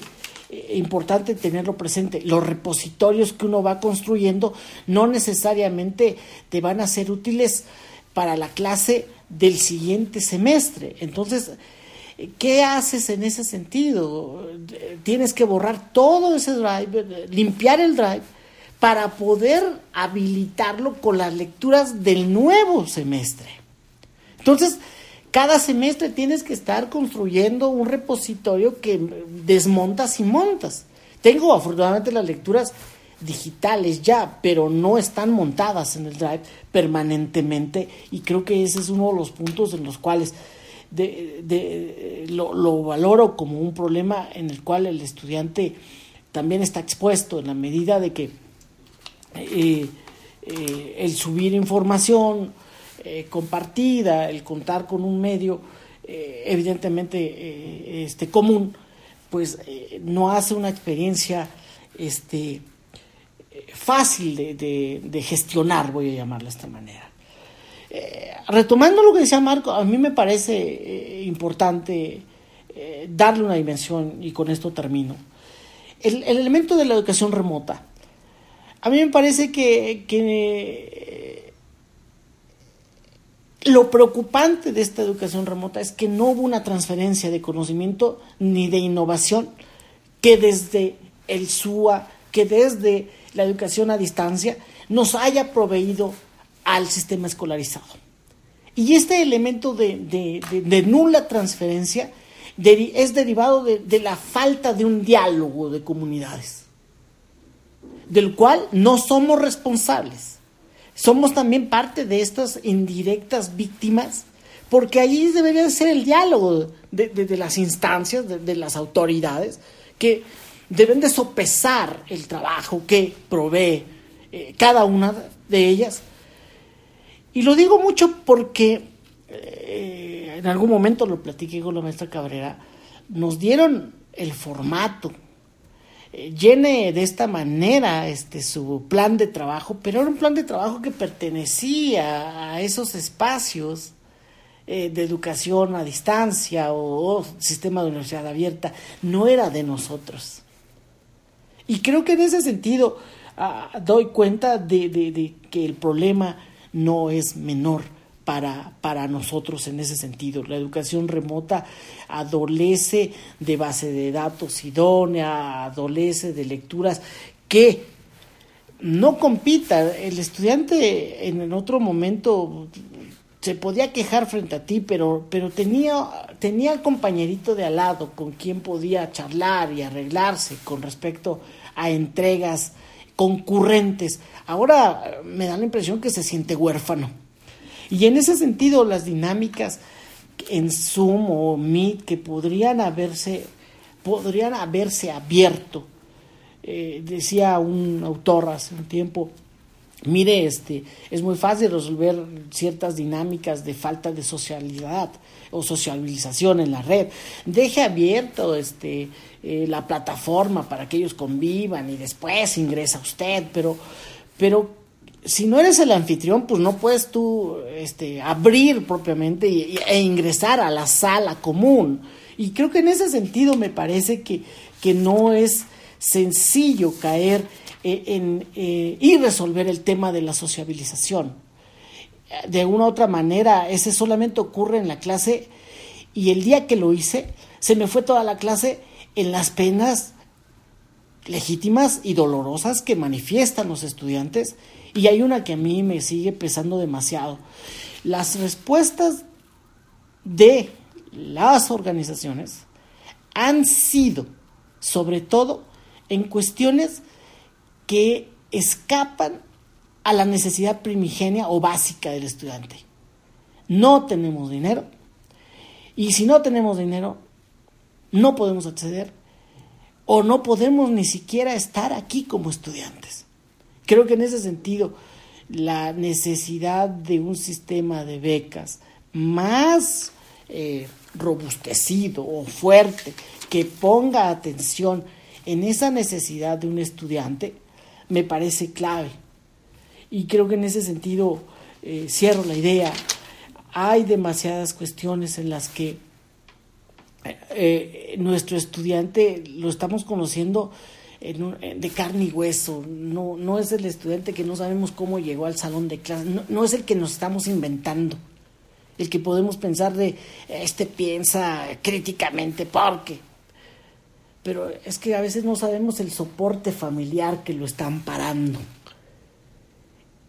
eh, importante tenerlo presente. Los repositorios que uno va construyendo no necesariamente te van a ser útiles para la clase del siguiente semestre. Entonces, ¿qué haces en ese sentido? Tienes que borrar todo ese drive, limpiar el drive para poder habilitarlo con las lecturas del nuevo semestre. Entonces, cada semestre tienes que estar construyendo un repositorio que desmontas y montas. Tengo afortunadamente las lecturas digitales ya, pero no están montadas en el Drive permanentemente y creo que ese es uno de los puntos en los cuales lo, lo valoro como un problema en el cual el estudiante también está expuesto en la medida de que eh, eh, el subir información eh, compartida, el contar con un medio evidentemente este, común, pues no hace una experiencia este, fácil de, de, gestionar, voy a llamarlo de esta manera. retomando lo que decía Marco, a mí me parece importante darle una dimensión, y con esto termino. el, elemento de la educación remota. A mí me parece que, que lo preocupante de esta educación remota es que no hubo una transferencia de conocimiento ni de innovación que desde el SUA, que desde la educación a distancia nos haya proveído al sistema escolarizado. Y este elemento de, nula transferencia es derivado de la falta de un diálogo de comunidades del cual no somos responsables. Somos también parte de estas indirectas víctimas, porque allí debería ser el diálogo de, las instancias, de, las autoridades, que deben de sopesar el trabajo que provee eh, cada una de ellas. Y lo digo mucho porque eh, en algún momento lo platiqué con la maestra Cabrera, nos dieron el formato, eh, llene de esta manera este su plan de trabajo, pero era un plan de trabajo que pertenecía a esos espacios de educación a distancia o, sistema de universidad abierta, no era de nosotros. Y creo que en ese sentido ah, doy cuenta de que el problema no es menor para, para nosotros en ese sentido. La educación remota adolece de base de datos idónea, adolece de lecturas que no compita. El estudiante en otro momento se podía quejar frente a ti, pero, pero tenía, tenía compañerito de al lado con quien podía charlar y arreglarse con respecto a entregas concurrentes. Ahora me da la impresión que se siente huérfano y en ese sentido, las dinámicas en Zoom o Meet que podrían haberse, podrían haberse abierto. Eh, decía un autor hace un tiempo, mire, este, es muy fácil resolver ciertas dinámicas de falta de socialidad o socialización en la red. Deje abierto este, eh, la plataforma para que ellos convivan y después ingresa usted, pero, pero si no eres el anfitrión, pues no puedes tú este, abrir propiamente e ingresar a la sala común. Y creo que en ese sentido me parece que, que no es sencillo caer eh, eh, y resolver el tema de la sociabilización. De una u otra manera, ese solamente ocurre en la clase y el día que lo hice, se me fue toda la clase en las penas legítimas y dolorosas que manifiestan los estudiantes y hay una que a mí me sigue pesando demasiado. Las respuestas de las organizaciones han sido, sobre todo, en cuestiones que escapan a la necesidad primigenia o básica del estudiante. No tenemos dinero y si no tenemos dinero, no podemos acceder o no podemos ni siquiera estar aquí como estudiantes. Creo que en ese sentido la necesidad de un sistema de becas más eh, robustecido o fuerte que ponga atención en esa necesidad de un estudiante me parece clave. Y creo que en ese sentido eh, cierro la idea. Hay demasiadas cuestiones en las que eh, nuestro estudiante lo estamos conociendo de carne y hueso, no, no es el estudiante que no sabemos cómo llegó al salón de clases, no, es el que nos estamos inventando, el que podemos pensar de, este piensa críticamente, porque, pero es que a veces no sabemos el soporte familiar que lo está amparando.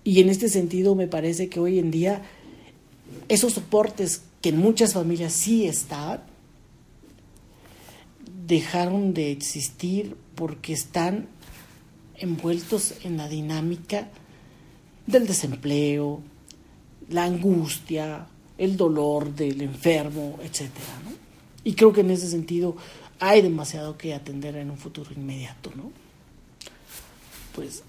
Y en este sentido me parece que hoy en día esos soportes que en muchas familias sí estaban, dejaron de existir porque están envueltos en la dinámica del desempleo, la angustia, el dolor del enfermo, etc. Y creo que en ese sentido hay demasiado que atender en un futuro inmediato, ¿no? Pues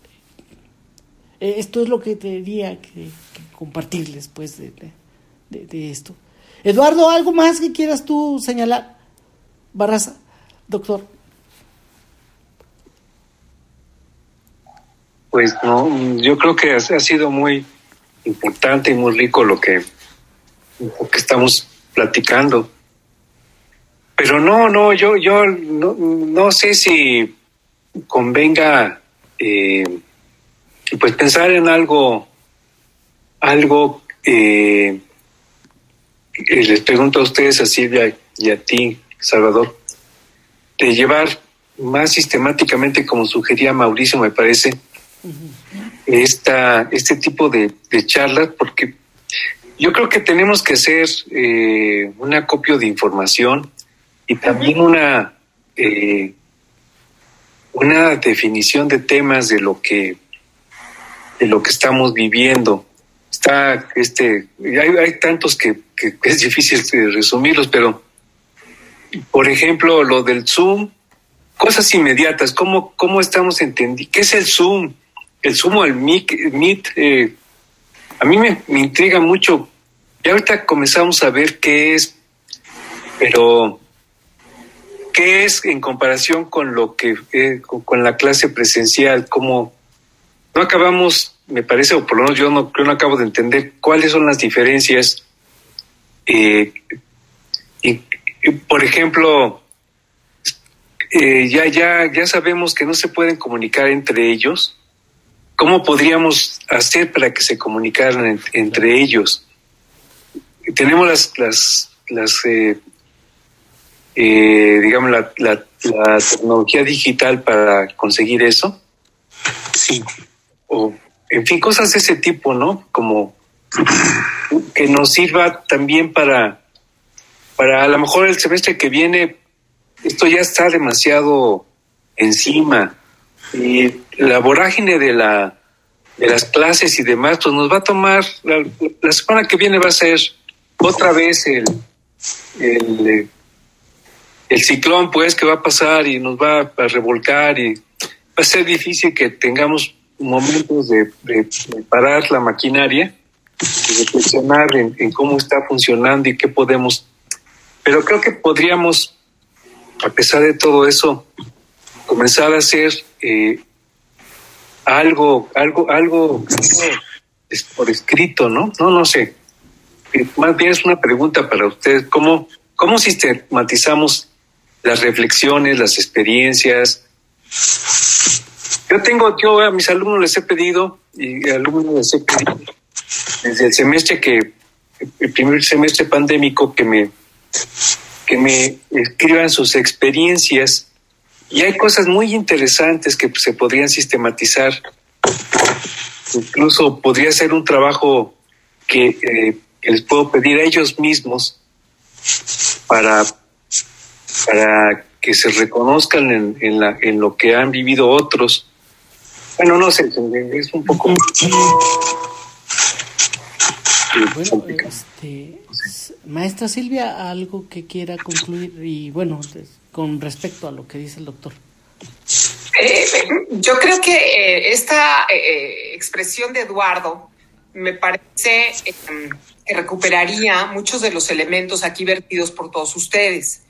eh, esto es lo que tenía que, compartirles, pues, de, esto. Eduardo, ¿algo más que quieras tú señalar? Barraza, doctor. Pues no, yo creo que ha, sido muy importante y muy rico lo que, que estamos platicando. Pero no, no, yo, yo no, sé si convenga eh, pues pensar en algo, algo eh, les pregunto a ustedes, a Silvia y a ti, Salvador, de llevar más sistemáticamente, como sugería Mauricio, me parece, esta, este tipo de, charlas, porque yo creo que tenemos que hacer eh, un acopio de información y también una, eh, una definición de temas de lo que de lo que estamos viviendo. Está este, hay, hay tantos que, es difícil resumirlos, pero por ejemplo, lo del Zoom, cosas inmediatas, ¿cómo, cómo estamos entendiendo? ¿Qué es el Zoom? el sumo al Meet, eh, a mí me, me intriga mucho. Y ahorita comenzamos a ver qué es, pero qué es en comparación con lo que eh, con, la clase presencial, como no acabamos, me parece, o por lo menos yo no, yo no acabo de entender cuáles son las diferencias. eh, y, por ejemplo, eh, ya, ya, ya sabemos que no se pueden comunicar entre ellos. ¿Cómo podríamos hacer para que se comunicaran en- entre ellos? Tenemos las, las, las eh, digamos, la, la, la tecnología digital para conseguir eso. Sí. O, en fin, cosas de ese tipo, ¿no? Como que nos sirva también para, para a lo mejor el semestre que viene, esto ya está demasiado encima. Y la vorágine de la de las clases y demás, pues nos va a tomar, la, la semana que viene va a ser otra vez el, el, el ciclón, pues, que va a pasar y nos va a revolcar y va a ser difícil que tengamos momentos de, parar la maquinaria y reflexionar en, en cómo está funcionando y qué podemos. Pero creo que podríamos, a pesar de todo eso, comenzar a hacer eh, algo, algo, algo por escrito, ¿no? No, no sé. Eh, Más bien es una pregunta para ustedes. ¿Cómo, cómo sistematizamos las reflexiones, las experiencias? Yo tengo, yo a mis alumnos les he pedido, y alumnos les he pedido, desde el semestre que, el primer semestre pandémico, que me, que me escriban sus experiencias. Y hay cosas muy interesantes que se podrían sistematizar. Incluso podría ser un trabajo que, eh, que les puedo pedir a ellos mismos para, para que se reconozcan en, en, la, en lo que han vivido otros. Bueno, no sé, es un poco... Bueno, este, maestra Silvia, algo que quiera concluir y bueno, con respecto a lo que dice el doctor. Eh, yo creo que eh, esta eh, expresión de Eduardo me parece eh, que recuperaría muchos de los elementos aquí vertidos por todos ustedes.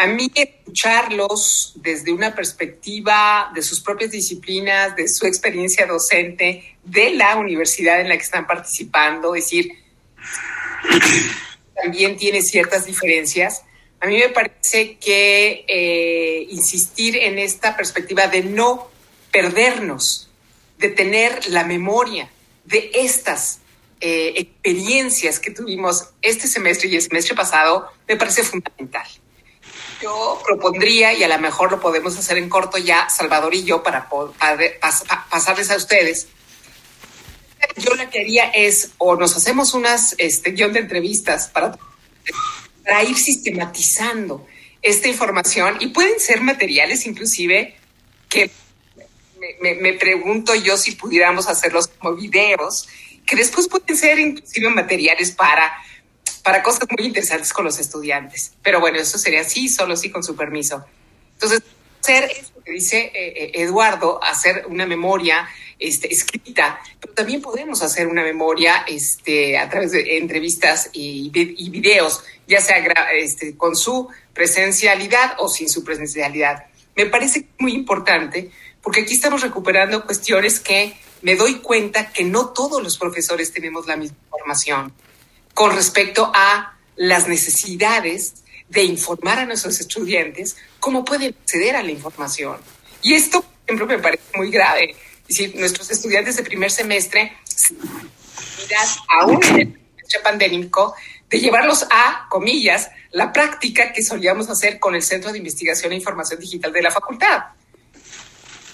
A mí escucharlos desde una perspectiva de sus propias disciplinas, de su experiencia docente, de la universidad en la que están participando, es decir, también tiene ciertas diferencias. A mí me parece que eh, insistir en esta perspectiva de no perdernos, de tener la memoria de estas eh, experiencias que tuvimos este semestre y el semestre pasado, me parece fundamental. Yo propondría, y a lo mejor lo podemos hacer en corto ya, Salvador y yo, para pasarles a ustedes. Yo lo que haría es, o nos hacemos unas este, guion de entrevistas para ir sistematizando esta información y pueden ser materiales inclusive que me pregunto yo si pudiéramos hacerlos como videos, que después pueden ser inclusive materiales para, para cosas muy interesantes con los estudiantes. Pero bueno, eso sería así, solo sí con su permiso. Entonces, hacer eso que dice eh, eh, Eduardo, hacer una memoria este, escrita, pero también podemos hacer una memoria este, a través de entrevistas y, y videos, ya sea este, con su presencialidad o sin su presencialidad. Me parece muy importante porque aquí estamos recuperando cuestiones que me doy cuenta que no todos los profesores tenemos la misma información con respecto a las necesidades de informar a nuestros estudiantes cómo pueden acceder a la información. Y esto, por ejemplo, me parece muy grave. Es decir, nuestros estudiantes de primer semestre, aún en el semestre pandémico, de llevarlos a, comillas, la práctica que solíamos hacer con el Centro de Investigación e Información Digital de la facultad.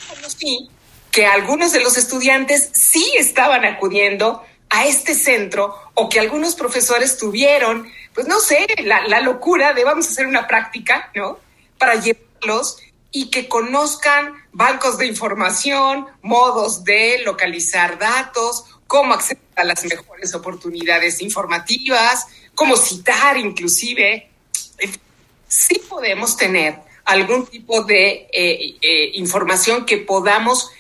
Conocí que algunos de los estudiantes sí estaban acudiendo a este centro o que algunos profesores tuvieron, pues no sé, la, la locura de vamos a hacer una práctica, ¿no? Para llevarlos y que conozcan bancos de información, modos de localizar datos, cómo acceder a las mejores oportunidades informativas, cómo citar inclusive. Sí podemos tener algún tipo de eh, eh, información que podamos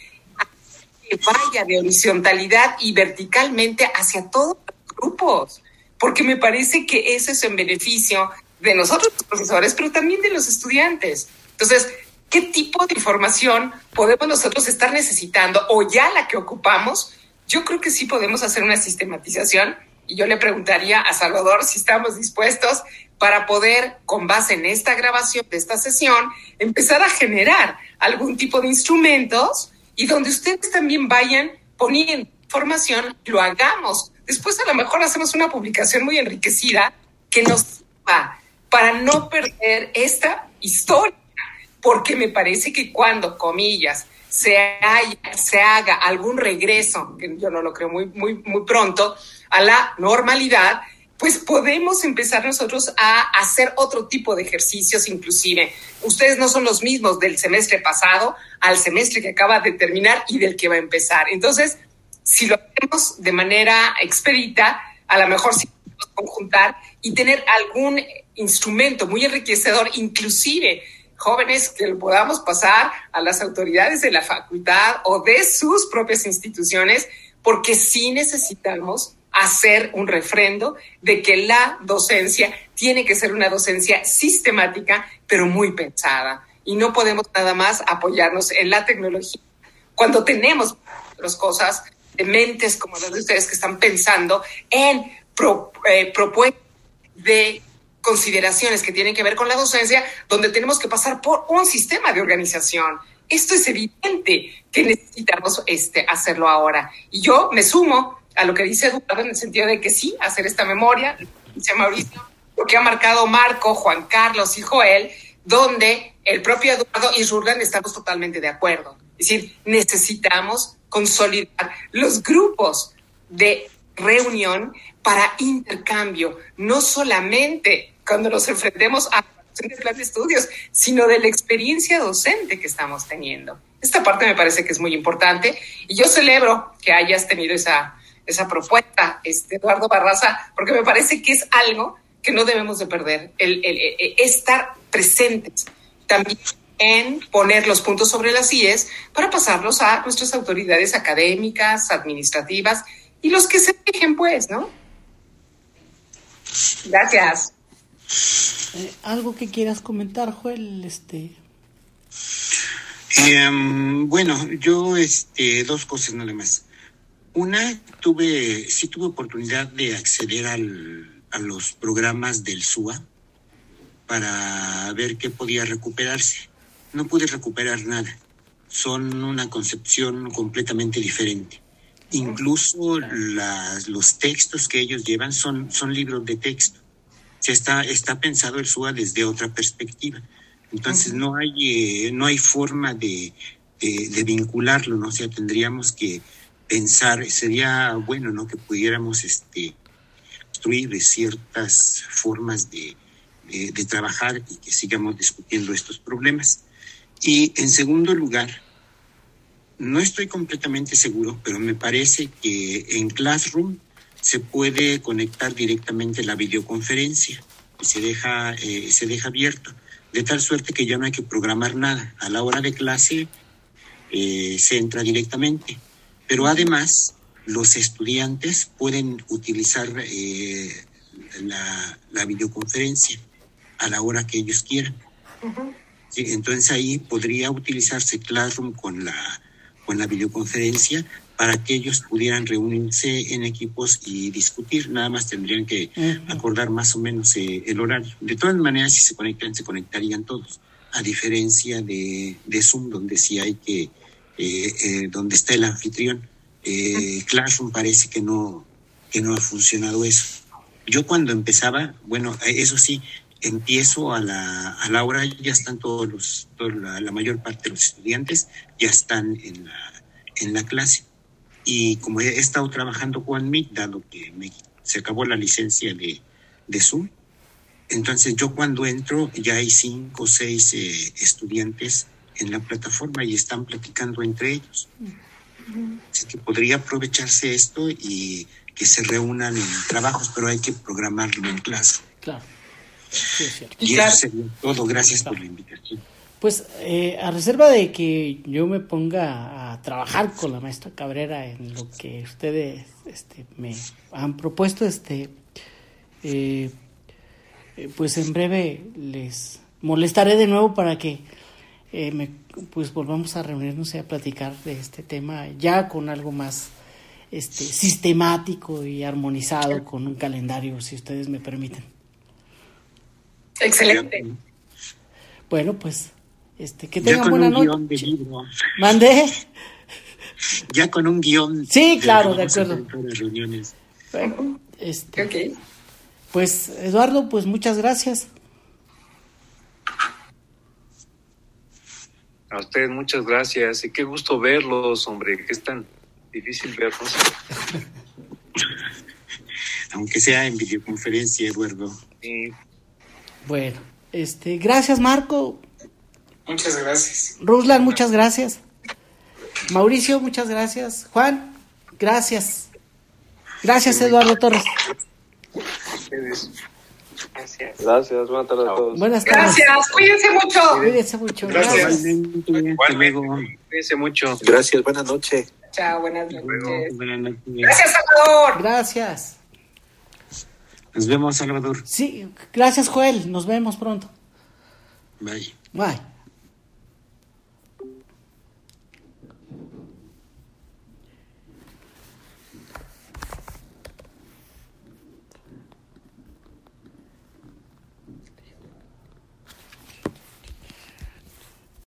que vaya de horizontalidad y verticalmente hacia todos los grupos, porque me parece que ese es en beneficio de nosotros los profesores, pero también de los estudiantes. Entonces, ¿qué tipo de información podemos nosotros estar necesitando o ya la que ocupamos? Yo creo que sí podemos hacer una sistematización y yo le preguntaría a Salvador si estamos dispuestos para poder, con base en esta grabación de esta sesión, empezar a generar algún tipo de instrumentos y donde ustedes también vayan poniendo información, lo hagamos. Después a lo mejor hacemos una publicación muy enriquecida que nos sirva para no perder esta historia, porque me parece que cuando, comillas, se, se haga algún regreso, que yo no lo creo muy, muy, muy pronto, a la normalidad, pues podemos empezar nosotros a hacer otro tipo de ejercicios inclusive. Ustedes no son los mismos del semestre pasado al semestre que acaba de terminar y del que va a empezar. Entonces, si lo hacemos de manera expedita, a lo mejor sí podemos conjuntar y tener algún instrumento muy enriquecedor, inclusive jóvenes que lo podamos pasar a las autoridades de la facultad o de sus propias instituciones, porque sí necesitamos hacer un refrendo de que la docencia tiene que ser una docencia sistemática, pero muy pensada. Y no podemos nada más apoyarnos en la tecnología cuando tenemos otras cosas de mentes como las de ustedes que están pensando en eh, propuestas de consideraciones que tienen que ver con la docencia, donde tenemos que pasar por un sistema de organización. Esto es evidente que necesitamos este, hacerlo ahora. Y yo me sumo a lo que dice Eduardo en el sentido de que sí, hacer esta memoria, dice Mauricio, lo que ha marcado Marco, Juan Carlos y Joel, donde el propio Eduardo y Jurgen estamos totalmente de acuerdo. Es decir, necesitamos consolidar los grupos de reunión para intercambio, no solamente cuando nos enfrentemos a el plan de estudios, sino de la experiencia docente que estamos teniendo. Esta parte me parece que es muy importante y yo celebro que hayas tenido esa, esa propuesta, este, Eduardo Barraza, porque me parece que es algo que no debemos de perder, el, estar presentes también en poner los puntos sobre las IES para pasarlos a nuestras autoridades académicas, administrativas y los que se dejen, pues, ¿no? Gracias. Eh, ¿Algo que quieras comentar, Joel? Este... Em, bueno, yo, este, dos cosas nada más. Una, tuve, sí tuve oportunidad de acceder al, a los programas del SUA para ver qué podía recuperarse. No pude recuperar nada. Son una concepción completamente diferente. Incluso las, los textos que ellos llevan son, son libros de texto. Se está, está pensado el SUA desde otra perspectiva. Entonces no hay, eh, no hay forma de, de, de vincularlo, ¿no? O sea, tendríamos que pensar, sería bueno, ¿no? Que pudiéramos este, construir ciertas formas de, de, trabajar y que sigamos discutiendo estos problemas. Y en segundo lugar, no estoy completamente seguro, pero me parece que en Classroom se puede conectar directamente la videoconferencia y se deja, eh, se deja abierto, de tal suerte que ya no hay que programar nada. A la hora de clase eh, se entra directamente. Pero además, los estudiantes pueden utilizar eh, la, videoconferencia a la hora que ellos quieran. entonces ahí podría utilizarse Classroom con la, con la videoconferencia para que ellos pudieran reunirse en equipos y discutir. Nada más tendrían que acordar más o menos eh, el horario. De todas maneras, si se conectan, se conectarían todos, a diferencia de, de Zoom, donde sí hay que eh, eh, donde está el anfitrión. Eh, Classroom parece que no, que no ha funcionado eso. Yo cuando empezaba, bueno, eso sí, empiezo a la, a la hora, ya están todos los, la, mayor parte de los estudiantes, ya están en la, en la clase. Y como he estado trabajando con Meet, dado que me, se acabó la licencia de, de Zoom, entonces yo cuando entro ya hay cinco o seis estudiantes en la plataforma y están platicando entre ellos. Así que podría aprovecharse esto y que se reúnan en trabajos, pero hay que programarlo en clase. Claro. y eso sería todo. Gracias por la invitación. Pues eh, a reserva de que yo me ponga a trabajar con la maestra Cabrera en lo que ustedes este, me han propuesto, este, eh, eh, pues en breve les molestaré de nuevo para que me, pues volvamos a reunirnos y a platicar de este tema ya con algo más este, sistemático y armonizado con un calendario, si ustedes me permiten. Excelente. Bueno, pues este, que tengan buena noche. ¿Mandé? Ya con un guion. Sí, claro, de acuerdo. Reuniones. este, Pues, Eduardo, pues muchas gracias. A ustedes muchas gracias y qué gusto verlos, hombre, que es tan difícil verlos. Aunque sea en videoconferencia, Eduardo. Sí. Bueno, este, gracias Marco. Muchas gracias. Ruslan, muchas gracias. Mauricio, muchas gracias. Juan, gracias. Gracias, Eduardo Torres. Gracias. Gracias, buenas tardes a todos. Buenas tardes. Gracias, cuídense mucho. Cuídense mucho. Gracias. Cuídense mucho. Gracias, buenas noches. Chao, buenas noches. Buenas noches. Gracias, Salvador. Gracias. Nos vemos, Salvador. Sí, gracias, Joel. Nos vemos pronto. Bye. Bye.